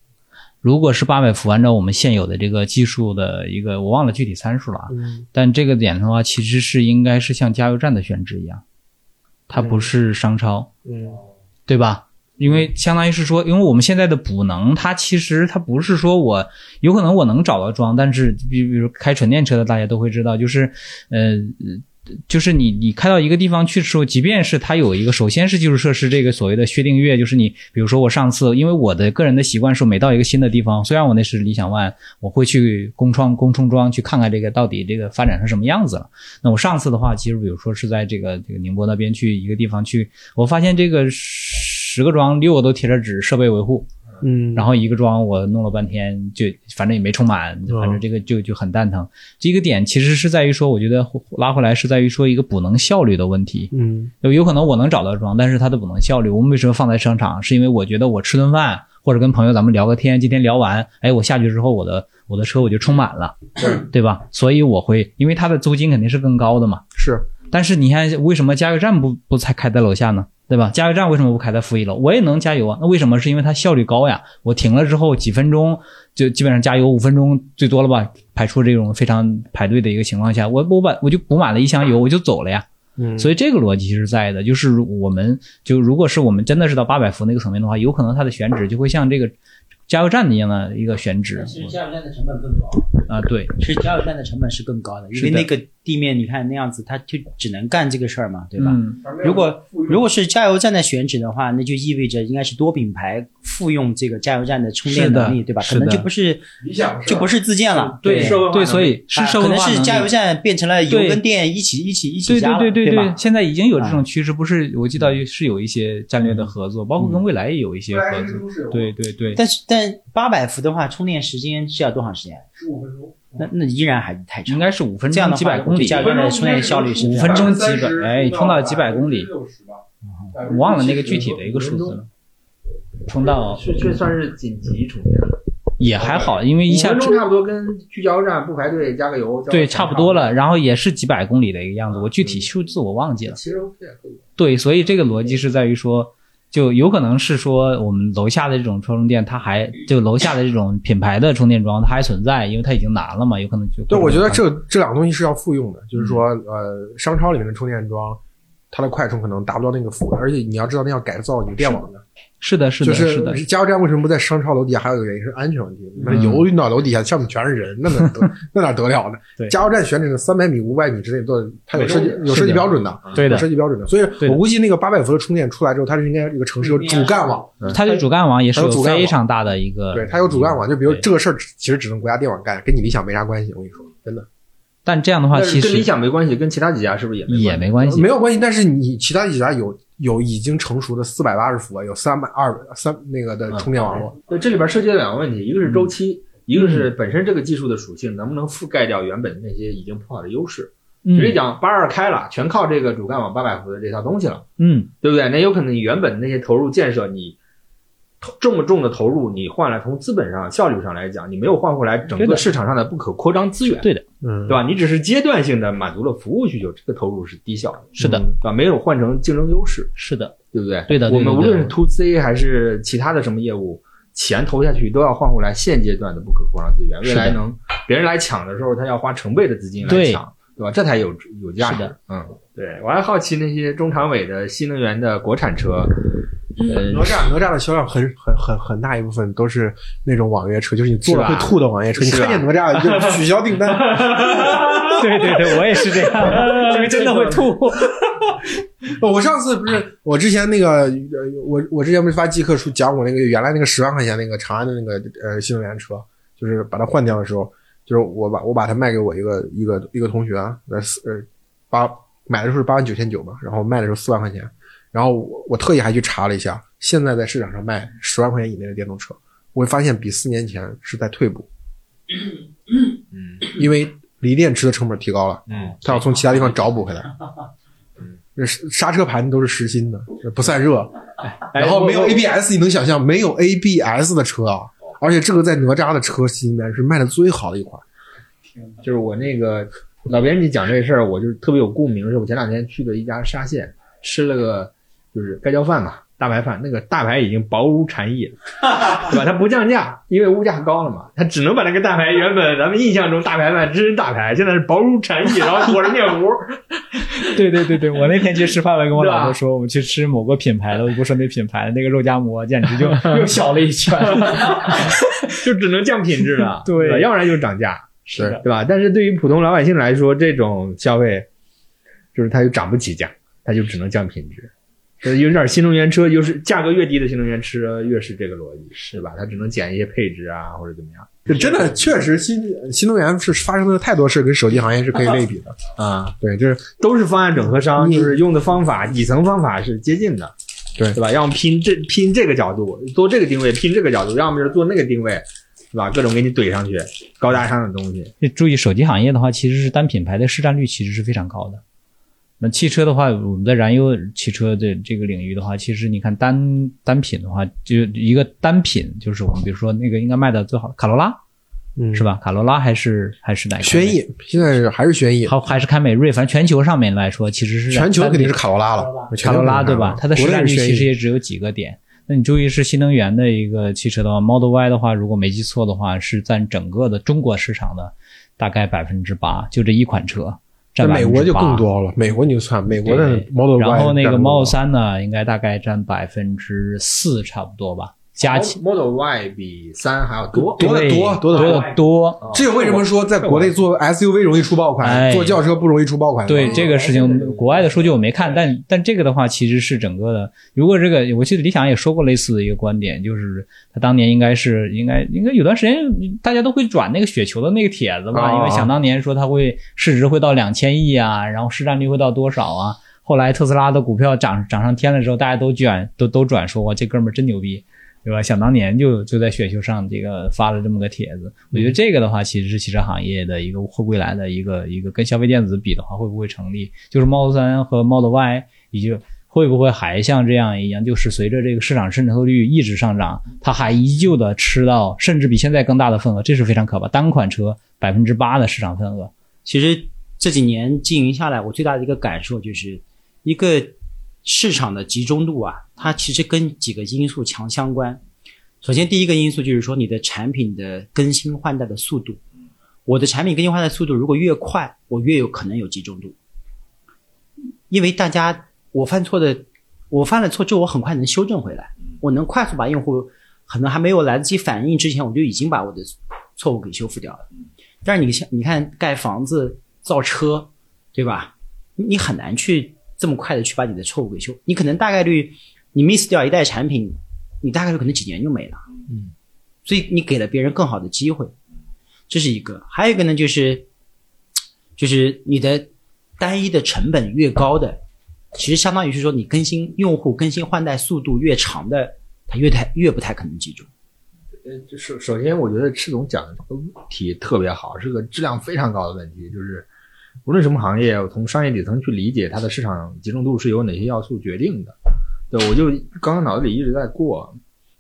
Speaker 3: 如果是八百伏，按照我们现有的这个技术的一个，我忘了具体参数了。嗯。但这个点的话，其实是应该是像加油站的选址一样，它不是商超。
Speaker 1: 嗯。
Speaker 3: 对吧？因为相当于是说，因为我们现在的补能，它其实它不是说我有可能我能找到桩，但是比比如开纯电车的，大家都会知道，就是呃。就是你，你开到一个地方去的时候，即便是它有一个，首先是基础设施这个所谓的薛定谔，就是你，比如说我上次，因为我的个人的习惯是，每到一个新的地方，虽然我那是理想 ONE，我会去工创工充桩去看看这个到底这个发展成什么样子了。那我上次的话，其实比如说是在这个这个宁波那边去一个地方去，我发现这个十个桩六个都贴着纸，设备维护。
Speaker 1: 嗯，
Speaker 3: 然后一个桩我弄了半天，就反正也没充满，反正这个就就很蛋疼。这个点其实是在于说，我觉得拉回来是在于说一个补能效率的问题。
Speaker 1: 嗯，
Speaker 3: 有有可能我能找到桩，但是它的补能效率，我们为什么放在商场？是因为我觉得我吃顿饭或者跟朋友咱们聊个天，今天聊完，哎，我下去之后我的我的车我就充满了，对吧？所以我会，因为它的租金肯定是更高的嘛。
Speaker 1: 是，
Speaker 3: 但是你看为什么加油站不不才开在楼下呢？对吧？加油站为什么不开在负一楼？我也能加油啊。那为什么？是因为它效率高呀。我停了之后几分钟就基本上加油，五分钟最多了吧？排除这种非常排队的一个情况下，我我把我就补满了一箱油，我就走了呀。
Speaker 1: 嗯，
Speaker 3: 所以这个逻辑是在的，就是我们就如果是我们真的是到八百伏那个层面的话，有可能它的选址就会像这个。加油站一样的一个选址，
Speaker 5: 其实加油站的成本更高
Speaker 3: 啊。对，
Speaker 5: 其实加油站的成本是更高的，因为那个地面你看那样子，它就只能干这个事儿嘛，对吧？如果如果是加油站的选址的话，那就意味着应该是多品牌复用这个加油站的充电能力，对吧？可能就不是
Speaker 1: 理想，
Speaker 5: 就不是自建了。
Speaker 3: 对对，所以是
Speaker 5: 可能是加油站变成了油跟电一起一起一起加
Speaker 3: 对对对
Speaker 5: 对
Speaker 3: 现在已经有这种趋势，不是？我记得是有一些战略的合作，包括跟未来也有一些合作。对对对。
Speaker 5: 但是但八百伏。的话，充电时间是要多长时间？
Speaker 1: 十五分钟。
Speaker 5: 那那依然还是太长。
Speaker 3: 应该是五分钟，
Speaker 5: 这样的
Speaker 3: 几百公里。
Speaker 5: 的充电效率是
Speaker 3: 五分钟几百，哎，充到几百公里。我忘了那个具体的一个数字了。充到
Speaker 4: 这这算是紧急充电
Speaker 3: 也还好，因为一下
Speaker 4: 差不多跟去加油站不排队加个油。
Speaker 3: 对，差不多了。然后也是几百公里的一个样子，我具体数字我忘记了。
Speaker 1: 其实
Speaker 3: 对，所以这个逻辑是在于说。就有可能是说，我们楼下的这种充充电，它还就楼下的这种品牌的充电桩，它还存在，因为它已经难了嘛，有可能就
Speaker 1: 对。我觉得这这两个东西是要复用的，就是说，呃，商超里面的充电桩，它的快充可能达不到那个伏，而且你要知道那要改造你电网的，
Speaker 3: 是的，是
Speaker 1: 就
Speaker 3: 的，是的，
Speaker 1: 加油站为什么不在商超楼底下？还有一个原因是安全问题。那
Speaker 3: 嗯
Speaker 1: 油运到楼底下，上面全是人，那哪得 那哪得了呢？
Speaker 3: 对
Speaker 1: 加油站选址三百米、五百米之内都它有设计有设计标准的，
Speaker 3: 对的
Speaker 1: 有设计标准的。所以我估计那个八百伏的充电出来之后，它是应该这个城市有主干网，
Speaker 3: 它的主干网也是非常大的一个，
Speaker 1: 对，它有主干网。就比如
Speaker 3: 对
Speaker 1: 这个事儿，其实只能国家电网干，跟你理想没啥关系。我跟你说，真的
Speaker 3: 但这样的话，
Speaker 4: 其实跟理想没关系，跟其他几家是不是也没
Speaker 3: 也没关系
Speaker 1: 没。有关系。但是你其他几家有有已经成熟的四百八十伏，有三百二三那个的充电网络。
Speaker 4: 对，这里边涉及到两个问题，一个是周期，一个是本身这个技术的属性能不能覆盖掉原本那些已经铺好的优势。
Speaker 3: 嗯。
Speaker 4: 举例讲，八二开了，全靠这个主干网八百伏的这套东西了，
Speaker 3: 嗯，
Speaker 4: 对不对？那有可能你原本那些投入建设，你投这么重的投入，你换来从资本上效率上来讲，你没有换回来整个市场上的不可扩张资源，
Speaker 3: 对的，
Speaker 1: 嗯
Speaker 4: 对吧？你只是阶段性的满足了服务需求，这个投入是低效的，
Speaker 3: 是的，
Speaker 4: 对吧？没有换成竞争优势，
Speaker 3: 是的，
Speaker 4: 对不对？
Speaker 3: 对的
Speaker 4: 我们无论是 to C 还是其他的什么业务，钱投下去都要换回来现阶段的不可扩张资源，未来能别人来抢的时候，他要花成倍的资金来抢，对吧？这才有有价值。
Speaker 3: 的，
Speaker 4: 嗯，对我还好奇那些中常委的新能源的国产车，呃，
Speaker 1: 哪吒哪吒的销量很很很很大一部分都是那种网约车，就是你坐了会吐的网约车。你看见哪吒就 取消订单，
Speaker 3: 对对对，我也是这样，因为真的会吐。
Speaker 1: 我上次不是我之前那个呃，我我之前不是发季课书讲我那个原来那个十万块钱那个长安的那个呃新能源车，就是把它换掉的时候，就是我把我把它卖给我一个一个一个同学，呃四呃八买的时候是八万九千九嘛，然后卖的时候四万块钱，然后我我特意还去查了一下，现在在市场上卖十万块钱以内的电动车，我会发现比四年前是在退步，
Speaker 4: 嗯
Speaker 1: 因为锂电池的成本提高了。
Speaker 4: 嗯，
Speaker 1: 他要从其他地方找补回来。这刹车盘都是实心的，不散热，然后没有 ABS，你能想象没有 ABS 的车啊？而且这个在哪吒的车系里面是卖的最好的一款。
Speaker 4: 就是我那个老编辑讲这事儿，我就特别有共鸣。是我前两天去的一家沙县，吃了个就是盖浇饭嘛，大白饭，那个大白已经薄如蝉翼了，对吧？它不降价，因为物价高了嘛，它只能把那个大白原本咱们印象中大白饭真是大白，现在是薄如蝉翼，然后裹着面糊。
Speaker 3: 对对对对，我那天去吃饭了，跟我老婆说，我们去吃某个品牌的，我不说那品牌的那个肉夹馍，简直就 又小了一圈。
Speaker 4: 就只能降品质了，
Speaker 3: 对
Speaker 4: 要不然就是涨价，
Speaker 1: 是
Speaker 4: 对吧？但是对于普通老百姓来说，这种消费就是它又涨不起价，它就只能降品质。这有点新能源车，就是价格越低的新能源车越是这个逻辑，是吧？它只能减一些配置啊，或者怎么样
Speaker 1: 就真的确实新新能源是发生的太多事，跟手机行业是可以类比的。
Speaker 4: 啊？
Speaker 1: 对，就是
Speaker 4: 都是方案整合商，就是用的方法、底层方法是接近的，
Speaker 1: 对
Speaker 4: 对吧？要么拼这拼这个角度，做这个定位，拼这个角度，要么就是做那个定位，对吧？各种给你怼上去，高大上的东西。
Speaker 3: 注意，手机行业的话，其实是单品牌的市占率其实是非常高的。那汽车的话，我们在燃油汽车的这个领域的话，其实你看单单品的话，就一个单品，就是我们比如说那个应该卖的最好的卡罗拉
Speaker 1: 嗯
Speaker 3: 是吧？卡罗拉还是还是哪个？
Speaker 1: 轩逸，现在是还是轩逸，
Speaker 3: 还还是凯美瑞，反正全球上面来说，其实是
Speaker 1: 全球肯定是卡罗拉了，
Speaker 3: 卡罗拉对吧？它的市占率其实
Speaker 1: 也
Speaker 3: 也只有几个点。那你注意是新能源的一个汽车的话，Model Y 的话，如果没记错的话，是占整个的中国市场的大概百分之八，就这一款车
Speaker 1: 美国就更。多了，美国你就算美国的
Speaker 3: 对
Speaker 1: Model Y，
Speaker 3: 然后那个 Model
Speaker 1: 多
Speaker 3: 三呢，应该大概占百分之四差不多吧，加起
Speaker 4: Model Y 比三还要多，
Speaker 1: 多得多多得
Speaker 3: 多
Speaker 1: 多
Speaker 3: 得多。
Speaker 1: 这个为什么说在国内做 SUV 容易出爆款，
Speaker 3: 哎
Speaker 1: 做轿车不容易出爆款？
Speaker 3: 对这个事情，国外的数据我没看，但但这个的话，其实是整个的。如果这个，我记得理想也说过类似的一个观点，就是他当年应该是应该应该有段时间大家都会转那个雪球的那个帖子吧，
Speaker 1: 啊
Speaker 3: 因为想当年说它会市值会到两千亿啊，然后市占率会到多少啊。后来特斯拉的股票涨涨上天了之后，大家都卷都都转说哇，这哥们儿真牛逼。对吧？想当年就就在雪球上这个发了这么个帖子，我觉得这个的话，其实是汽车行业的一个会未来的一个一个跟消费电子比的话，会不会成立？就是 Model 3和 Model Y，以及会不会还像这样一样，就是随着这个市场渗透率一直上涨，它还依旧的吃到甚至比现在更大的份额，这是非常可怕。单款车百分之八的市场份额，
Speaker 5: 其实这几年经营下来，我最大的一个感受就是，一个市场的集中度啊，它其实跟几个因素强相关。首先，第一个因素就是说你的产品的更新换代的速度。我的产品更新换代速度如果越快，我越有可能有集中度，因为大家我犯错的，我犯了错之后，我很快能修正回来。我能快速把用户可能还没有来得及反应之前，我就已经把我的错误给修复掉了。但是你像你看盖房子、造车，对吧？你很难去这么快的去把你的错误给修，你可能大概率你 miss 掉一代产品，你大概率可能几年就没了。嗯，所以你给了别人更好的机会，这是一个。还有一个呢，就是就是你的单一的成本越高的，其实相当于是说你更新用户更新换代速度越长的，它越太越不太可能记住。
Speaker 4: 呃，就是首先，我觉得赤总讲的这个问题特别好，是个质量非常高的问题。就是无论什么行业，我从商业底层去理解它的市场集中度是由哪些要素决定的。对，我就刚刚脑子里一直在过，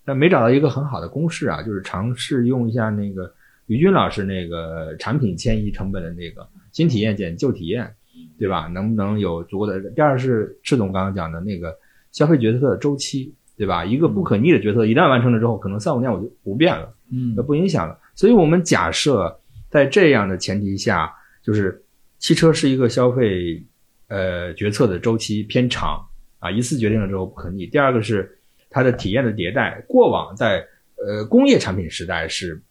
Speaker 4: 但没找到一个很好的公式啊。就是尝试用一下那个于军老师那个产品迁移成本的那个新体验减旧体验，对吧？能不能有足够的？第二是赤总刚刚讲的那个消费决策的周期。对吧？一个不可逆的决策，一旦完成了之后，可能三五年我就不变了，
Speaker 3: 嗯
Speaker 4: 那不影响了。所以我们假设在这样的前提下，就是汽车是一个消费呃决策的周期偏长啊，一次决定了之后不可逆。第二个是它的体验的迭代，过往在呃工业产品时代是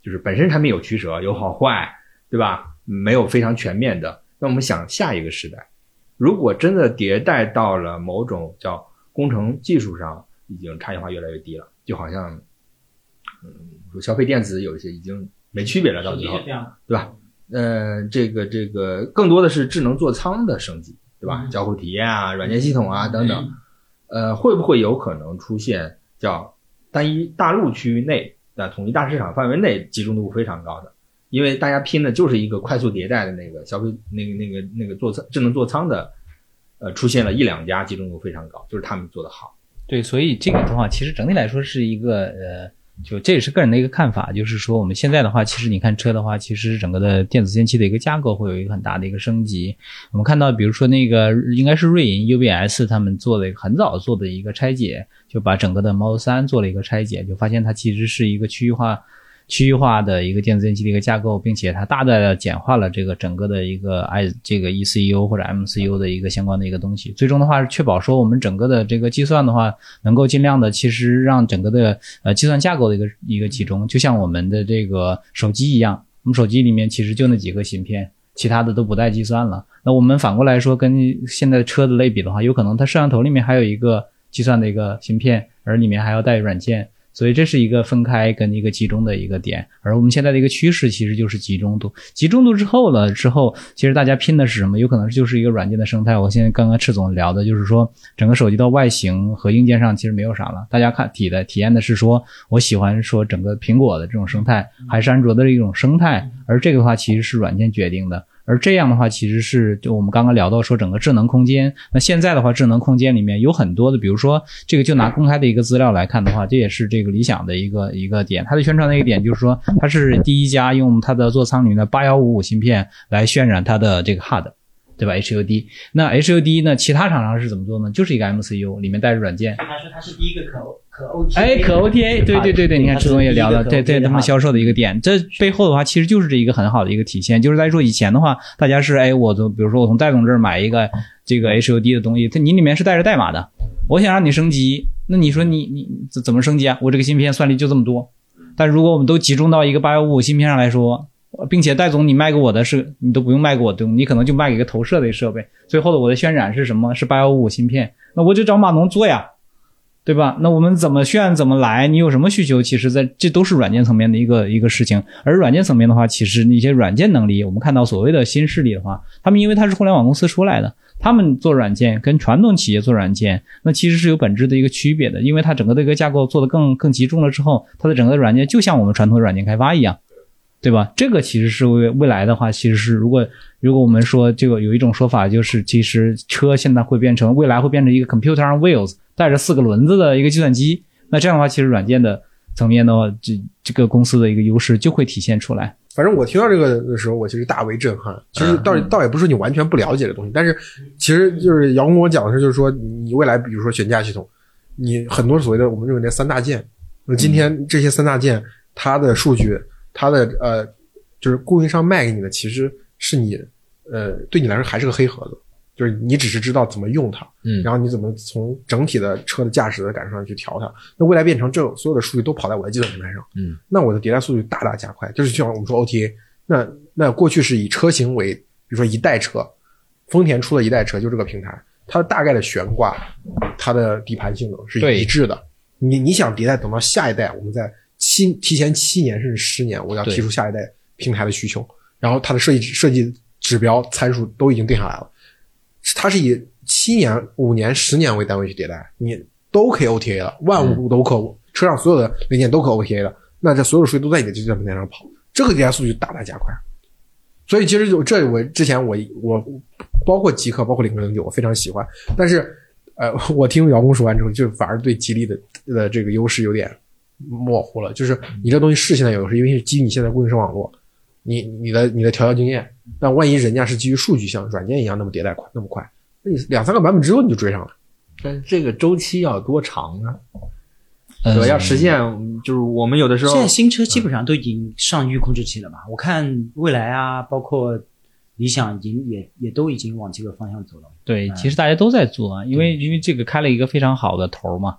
Speaker 4: 就是本身产品有取舍，有好坏，对吧？没有非常全面的。那我们想下一个时代，如果真的迭代到了某种叫工程技术上已经差异化越来越低了，就好像，嗯，说消费电子有一些已经没区别了，到最后，对吧？呃，这个这个更多的是智能座舱的升级，对吧？交互体验啊、软件系统啊等等，呃，会不会有可能出现叫单一大陆区域内的统一大市场范围内集中度非常高的？因为大家拼的就是一个快速迭代的那个消费那个那个那个座舱智能座舱的。呃，出现了一两家集中度非常高，就是他们做的好。
Speaker 3: 对，所以这个的话，其实整体来说是一个呃，就这也是个人的一个看法，就是说我们现在的话，其实你看车的话，其实整个的电子电器的一个架构会有一个很大的一个升级。我们看到，比如说那个应该是瑞银 UBS 他们做的一个很早做的一个拆解，就把整个的 Model 3做了一个拆解，就发现它其实是一个区域化。区域化的一个电子电器的一个架构，并且它大大的简化了这个整个的一个 i 这个 ECU 或者 MCU 的一个相关的一个东西。最终的话是确保说我们整个的这个计算的话，能够尽量的其实让整个的呃计算架构的一个一个集中，就像我们的这个手机一样，我们手机里面其实就那几个芯片，其他的都不带计算了。那我们反过来说，跟现在车的类比的话，有可能它摄像头里面还有一个计算的一个芯片，而里面还要带软件。所以这是一个分开跟一个集中的一个点，而我们现在的一个趋势其实就是集中度。集中度之后了之后，其实大家拼的是什么？有可能就是一个软件的生态。我现在刚刚赤总聊的就是说，整个手机的外形和硬件上其实没有啥了，大家看体的体验的是说我喜欢说整个苹果的这种生态，还是安卓的一种生态，而这个的话其实是软件决定的。而这样的话，其实是就我们刚刚聊到说整个智能空间。那现在的话，智能空间里面有很多的，比如说这个就拿公开的一个资料来看的话，这也是这个理想的一个一个点。它的宣传的一个点就是说，它是第一家用它的座舱里面的八幺五五芯片来渲染它的这个 HUD，对吧？HUD。那 HUD 呢，其他厂商是怎么做呢？就是一个 MCU 里面带着软件。
Speaker 5: 他说他是第一个可可 OTA，
Speaker 3: 哎，可 OTA，对对对对，你看
Speaker 5: 它
Speaker 3: 志总也聊了，对对，他们销售的一个点，这背后的话，其实就是这一个很好的一个体现，就是在说以前的话，大家是哎，我从比如说我从戴总这儿买一个这个 HUD 的东西，它你里面是带着代码的，我想让你升级，那你说你你怎怎么升级啊？我这个芯片算力就这么多，但如果我们都集中到一个八幺五五芯片上来说，并且戴总你卖给我的是你都不用卖给我东，你可能就卖给一个投射的设备，最后的我的渲染是什么？是八幺五五芯片，那我就找码农做呀。对吧？那我们怎么炫怎么来？你有什么需求？其实，在这都是软件层面的一个一个事情。而软件层面的话，其实一些软件能力，我们看到所谓的新势力的话，他们因为它是互联网公司出来的，他们做软件跟传统企业做软件，那其实是有本质的一个区别的。因为它整个的一个架构做得更更集中了之后，它的整个软件就像我们传统的软件开发一样，对吧？这个其实是未未来的话，其实是如果如果我们说这个有一种说法，就是其实车现在会变成未来会变成一个 computer on wheels。带着四个轮子的一个计算机，那这样的话，其实软件的层面的话，这这个公司的一个优势就会体现出来。
Speaker 1: 反正我听到这个的时候，我其实大为震撼。其实倒倒也不是你完全不了解的东西，但是其实就是姚工跟我讲的是，就是说你未来比如说悬架系统，你很多所谓的我们认为那三大件，那今天这些三大件它的数据，它的呃就是供应商卖给你的，其实是你呃对你来说还是个黑盒子。就是你只是知道怎么用它，
Speaker 4: 嗯
Speaker 1: 然后你怎么从整体的车的驾驶的感受上去调它。那未来变成这所有的数据都跑在我的计算平台上，
Speaker 4: 嗯，
Speaker 1: 那我的迭代速度大大加快。就是像我们说 OTA，那那过去是以车型为，比如说一代车，丰田出了一代车就这个平台，它的大概的悬挂，它的底盘性能是一致的。你你想迭代等到下一代，我们在七提前七年甚至十年，我要提出下一代平台的需求，然后它的设计设计指标参数都已经定下来了。它是以七年、五年、十年为单位去迭代，你都可以 OTA 了，万物都可，车上所有的零件都可 OTA 了，那这所有数据都在你的计算平台上跑，这个迭代速度就大大加快。所以其实就这我之前我我包括极客，包括领克零九，我非常喜欢，但是呃，我听姚工说完之后，就反而对吉利的的这个优势有点模糊了。就是你这东西是现在有优势，因为是基于你现在供应商网络，你你的你的调教经验，但万一人家是基于数据像软件一样那么迭代快那么快，那你两三个版本之后你就追上了。
Speaker 4: 但是这个周期要多长呢？
Speaker 3: 呃
Speaker 4: 对吧？要实现，就是我们有的时候
Speaker 5: 现在新车基本上都已经上预控制器了嘛，我看蔚来啊，包括理想，已经也也都已经往这个方向走了。
Speaker 3: 对，
Speaker 5: 嗯
Speaker 3: 其实大家都在做啊，因为因为这个开了一个非常好的头嘛，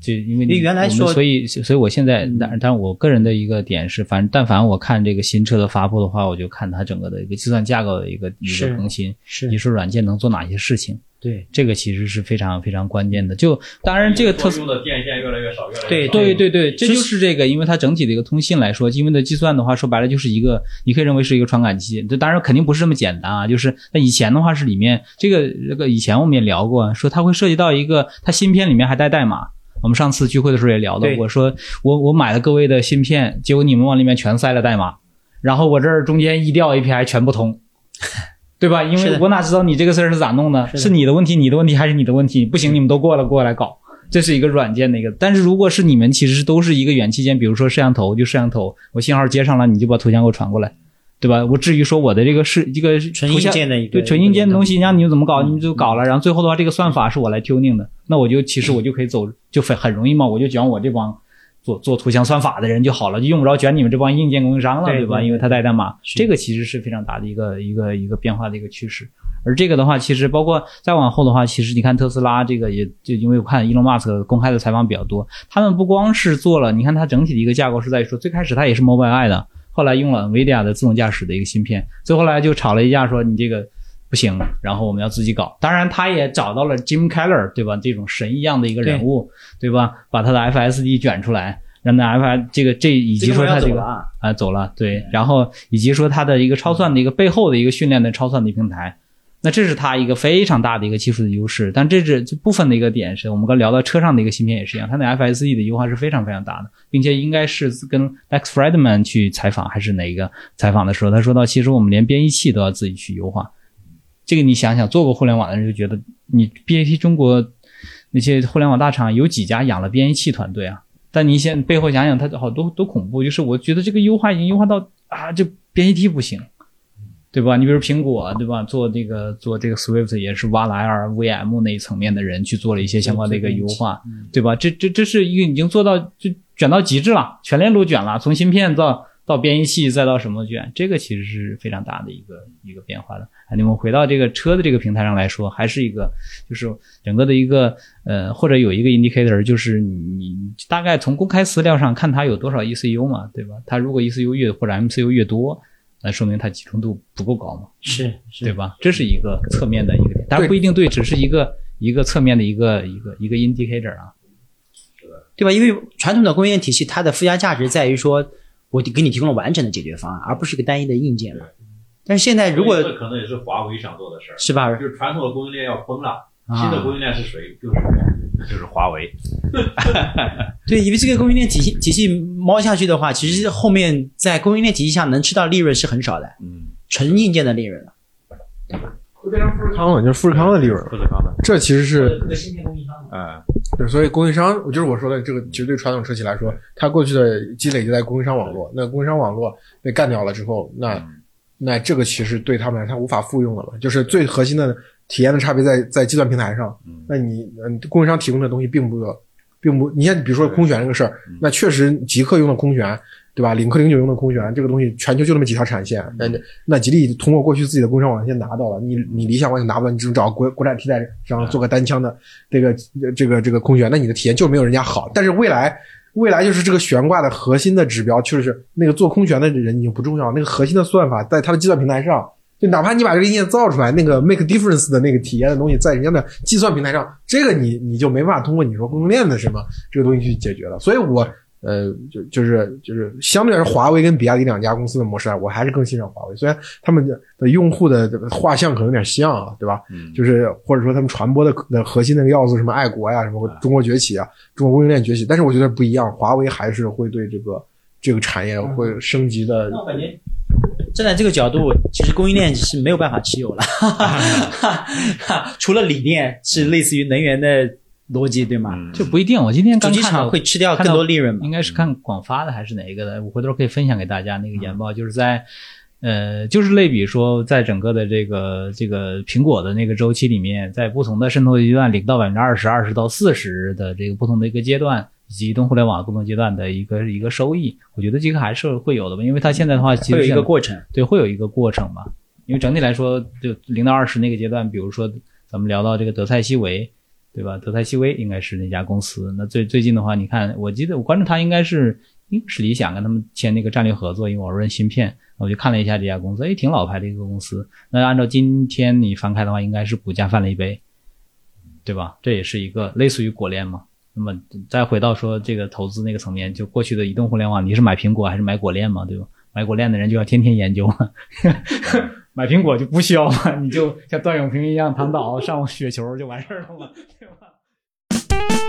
Speaker 3: 就因为
Speaker 5: 你原来
Speaker 3: 我们
Speaker 5: 说
Speaker 3: 所以所以我现在，
Speaker 5: 嗯
Speaker 3: 但但我个人的一个点是，反正但凡我看这个新车的发布的话，我就看它整个的一个计算架构的一个一个更新，
Speaker 5: 是
Speaker 3: 你说软件能做哪些事情，
Speaker 5: 对，
Speaker 3: 这个其实是非常非常关键的。就当然这个特斯
Speaker 2: 用的电线越来越少，越来越少。
Speaker 5: 对
Speaker 3: 对对对，这就是这个，因为它整体的一个通信来说，因为的计算的话，说白了就是一个，你可以认为是一个传感器。这当然肯定不是这么简单啊，就是那以前的话是里面这个这个以前我们也聊过，说它会涉及到一个它芯片里面还带代码。我们上次聚会的时候也聊到
Speaker 5: 对
Speaker 3: 过，说我我买了各位的芯片，结果你们往里面全塞了代码，然后我这儿中间一调 API 全不通。对吧？因为我哪知道你这个事儿是咋弄的？
Speaker 5: 是的
Speaker 3: 是你的问题，你的问题还是你的问题？不行，你们都过来过来搞。这是一个软件的一个，但是如果是你们其实都是一个元器件，比如说摄像头就摄像头，我信号接上了，你就把图像给我传过来，对吧？我至于说我的这个是这个
Speaker 5: 纯硬件的一个
Speaker 3: 对纯硬件的东
Speaker 5: 西，
Speaker 3: 西，让你们怎么搞你们就搞了，然后最后的话这个算法是我来 tuning 的，那我就其实我就可以走就很很容易嘛，我就卷我这帮做做图像算法的人就好了，就用不着卷你们这帮硬件供应商了，
Speaker 5: 对吧
Speaker 3: 因为它带代码，
Speaker 5: 是
Speaker 3: 这个其实是非常大的一个一个一个变化的一个趋势。而这个的话，其实包括再往后的话，其实你看特斯拉这个也就因为我看伊隆马斯克公开的采访比较多，他们不光是做了，你看它整体的一个架构是在于说，最开始它也是 Mobileye 的，后来用了 NVIDIA 的自动驾驶的一个芯片，最后来就吵了一架，说你这个不行，然后我们要自己搞。当然，他也找到了 Jim Keller，对吧？这种神一样的一个人物，对吧？把他的 FSD 卷出来，让那 F 这个这以及说他这个
Speaker 5: 啊
Speaker 3: 走了，对，然后以及说他的一个超算的一个背后的一个训练的超算的平台，那这是它一个非常大的一个技术的优势。但这是这部分的一个点是我们刚聊到车上的一个芯片也是一样，它的 FSE 的优化是非常非常大的，并且应该是跟 Lex Friedman 去采访还是哪一个采访的时候，他说到其实我们连编译器都要自己去优化。这个你想想，做过互联网的人就觉得，你 BAT 中国那些互联网大厂有几家养了编译器团队啊？但你现背后想想，它好多多恐怖，就是我觉得这个优化已经优化到啊，这编译器不行，对吧？你比如苹果，对吧？做这个做这个 Swift 也是挖了 LVM 那一层面的人去做了一些相关的一个优化，对吧？这这这是一个已经做到就卷到极致了，全链路卷了，从芯片到到编译器再到什么卷，这个其实是非常大的一个一个变化的。啊，你们回到这个车的这个平台上来说，还是一个就是整个的一个呃，或者有一个 indicator，就是你你大概从公开资料上看它有多少 ECU 嘛，对吧？它如果 ECU 越或者 MCU 越多，那说明它集中度不够高嘛，
Speaker 5: 是是
Speaker 3: 对吧？这是一个侧面的一个点，当然不一定对，只是一个一个侧面的一个一个一个 indicator 啊。
Speaker 5: 对吧？因为传统的供应链体系，它的附加价值在于说，我给你提供了完整的解决方案，而不是一个单一的硬件嘛。但是现在如果
Speaker 2: 这可能也是华为想做的事儿，
Speaker 5: 是吧？
Speaker 2: 就是传统的供应链要崩了，
Speaker 5: 啊
Speaker 2: 新的供应链是谁？就是就是华为。
Speaker 5: 对，因为这个供应链体系体系猫下去的话，其实后面在供应链体系下能吃到利润是很少的，
Speaker 2: 嗯，
Speaker 5: 纯硬件的利润了。
Speaker 1: 会变成富士康了，就是富士康的利润。了。
Speaker 2: 富士康的，
Speaker 1: 这其实是
Speaker 5: 这个芯片供应商，
Speaker 2: 哎，
Speaker 1: 对，所以供应商，就是我说的这个，其实对传统车企来说，它过去的积累就在供应商网络，那供应商网络被干掉了之后，那那这个其实对他们来说，它无法复用了嘛，就是最核心的体验的差别在在计算平台上。那你嗯，供应商提供的东西并不并不，你像比如说空悬这个事儿，那确实极客用的空悬，对吧？领克零九用的空悬这个东西，全球就那么几条产线，那那吉利通过过去自己的工商网线拿到了，你你理想 ONE 拿不到，你只能找国国产替代商做个单枪的这个这个这个空悬，那你的体验就没有人家好。但是未来未来就是这个悬挂的核心的指标，就是那个做空悬的人已经不重要，那个核心的算法在它的计算平台上。就哪怕你把这个硬件造出来，那个 make difference 的那个体验的东西，在人家的计算平台上，这个你你就没办法通过你说供应链的什么这个东西去解决了。所以，我呃就就是就是相对来说，华为跟比亚迪两家公司的模式啊，我还是更欣赏华为。虽然他们的用户的画像可能有点像啊，对吧？
Speaker 2: 嗯，
Speaker 1: 就是或者说他们传播的的核心那个要素，什么爱国呀，什么中国崛起啊，中国供应链崛起，但是我觉得不一样，华为还是会对这个这个产业会升级的。
Speaker 5: 那我感觉。站在这个角度，其实供应链是没有办法持有了，除了锂电是类似于能源的逻辑，对吗？
Speaker 3: 就不一定。我今天
Speaker 5: 主机厂会吃掉更多利润吗？
Speaker 3: 应该是看广发的还是哪一个的？我回头可以分享给大家那个研报，就是在呃，就是类比说，在整个的这个这个苹果的那个周期里面，在不同的渗透阶段，零到百分之二十二十到四十的这个不同的一个阶段。以及移动互联网不同阶段的一个一个收益，我觉得这个还是会有的吧，因为它现在的话，其实
Speaker 5: 有一个过程，
Speaker 3: 对，会有一个过程嘛。因为整体来说，就零到二十那个阶段，比如说咱们聊到这个德赛西维，对吧？德赛西维应该是那家公司。那最最近的话，你看，我记得我关注它，应该是应该是理想跟他们签那个战略合作，因为我认芯片，我就看了一下这家公司，哎，挺老牌的一个公司。那按照今天你翻开的话，应该是股价翻了一倍，对吧？这也是一个类似于果链嘛。那么再回到说这个投资那个层面，就过去的移动互联网，你是买苹果还是买果链嘛？对吧？买果链的人就要天天研究嘛，买苹果就不需要嘛，你就像段永平一样躺倒上雪球就完事儿了嘛，对吧？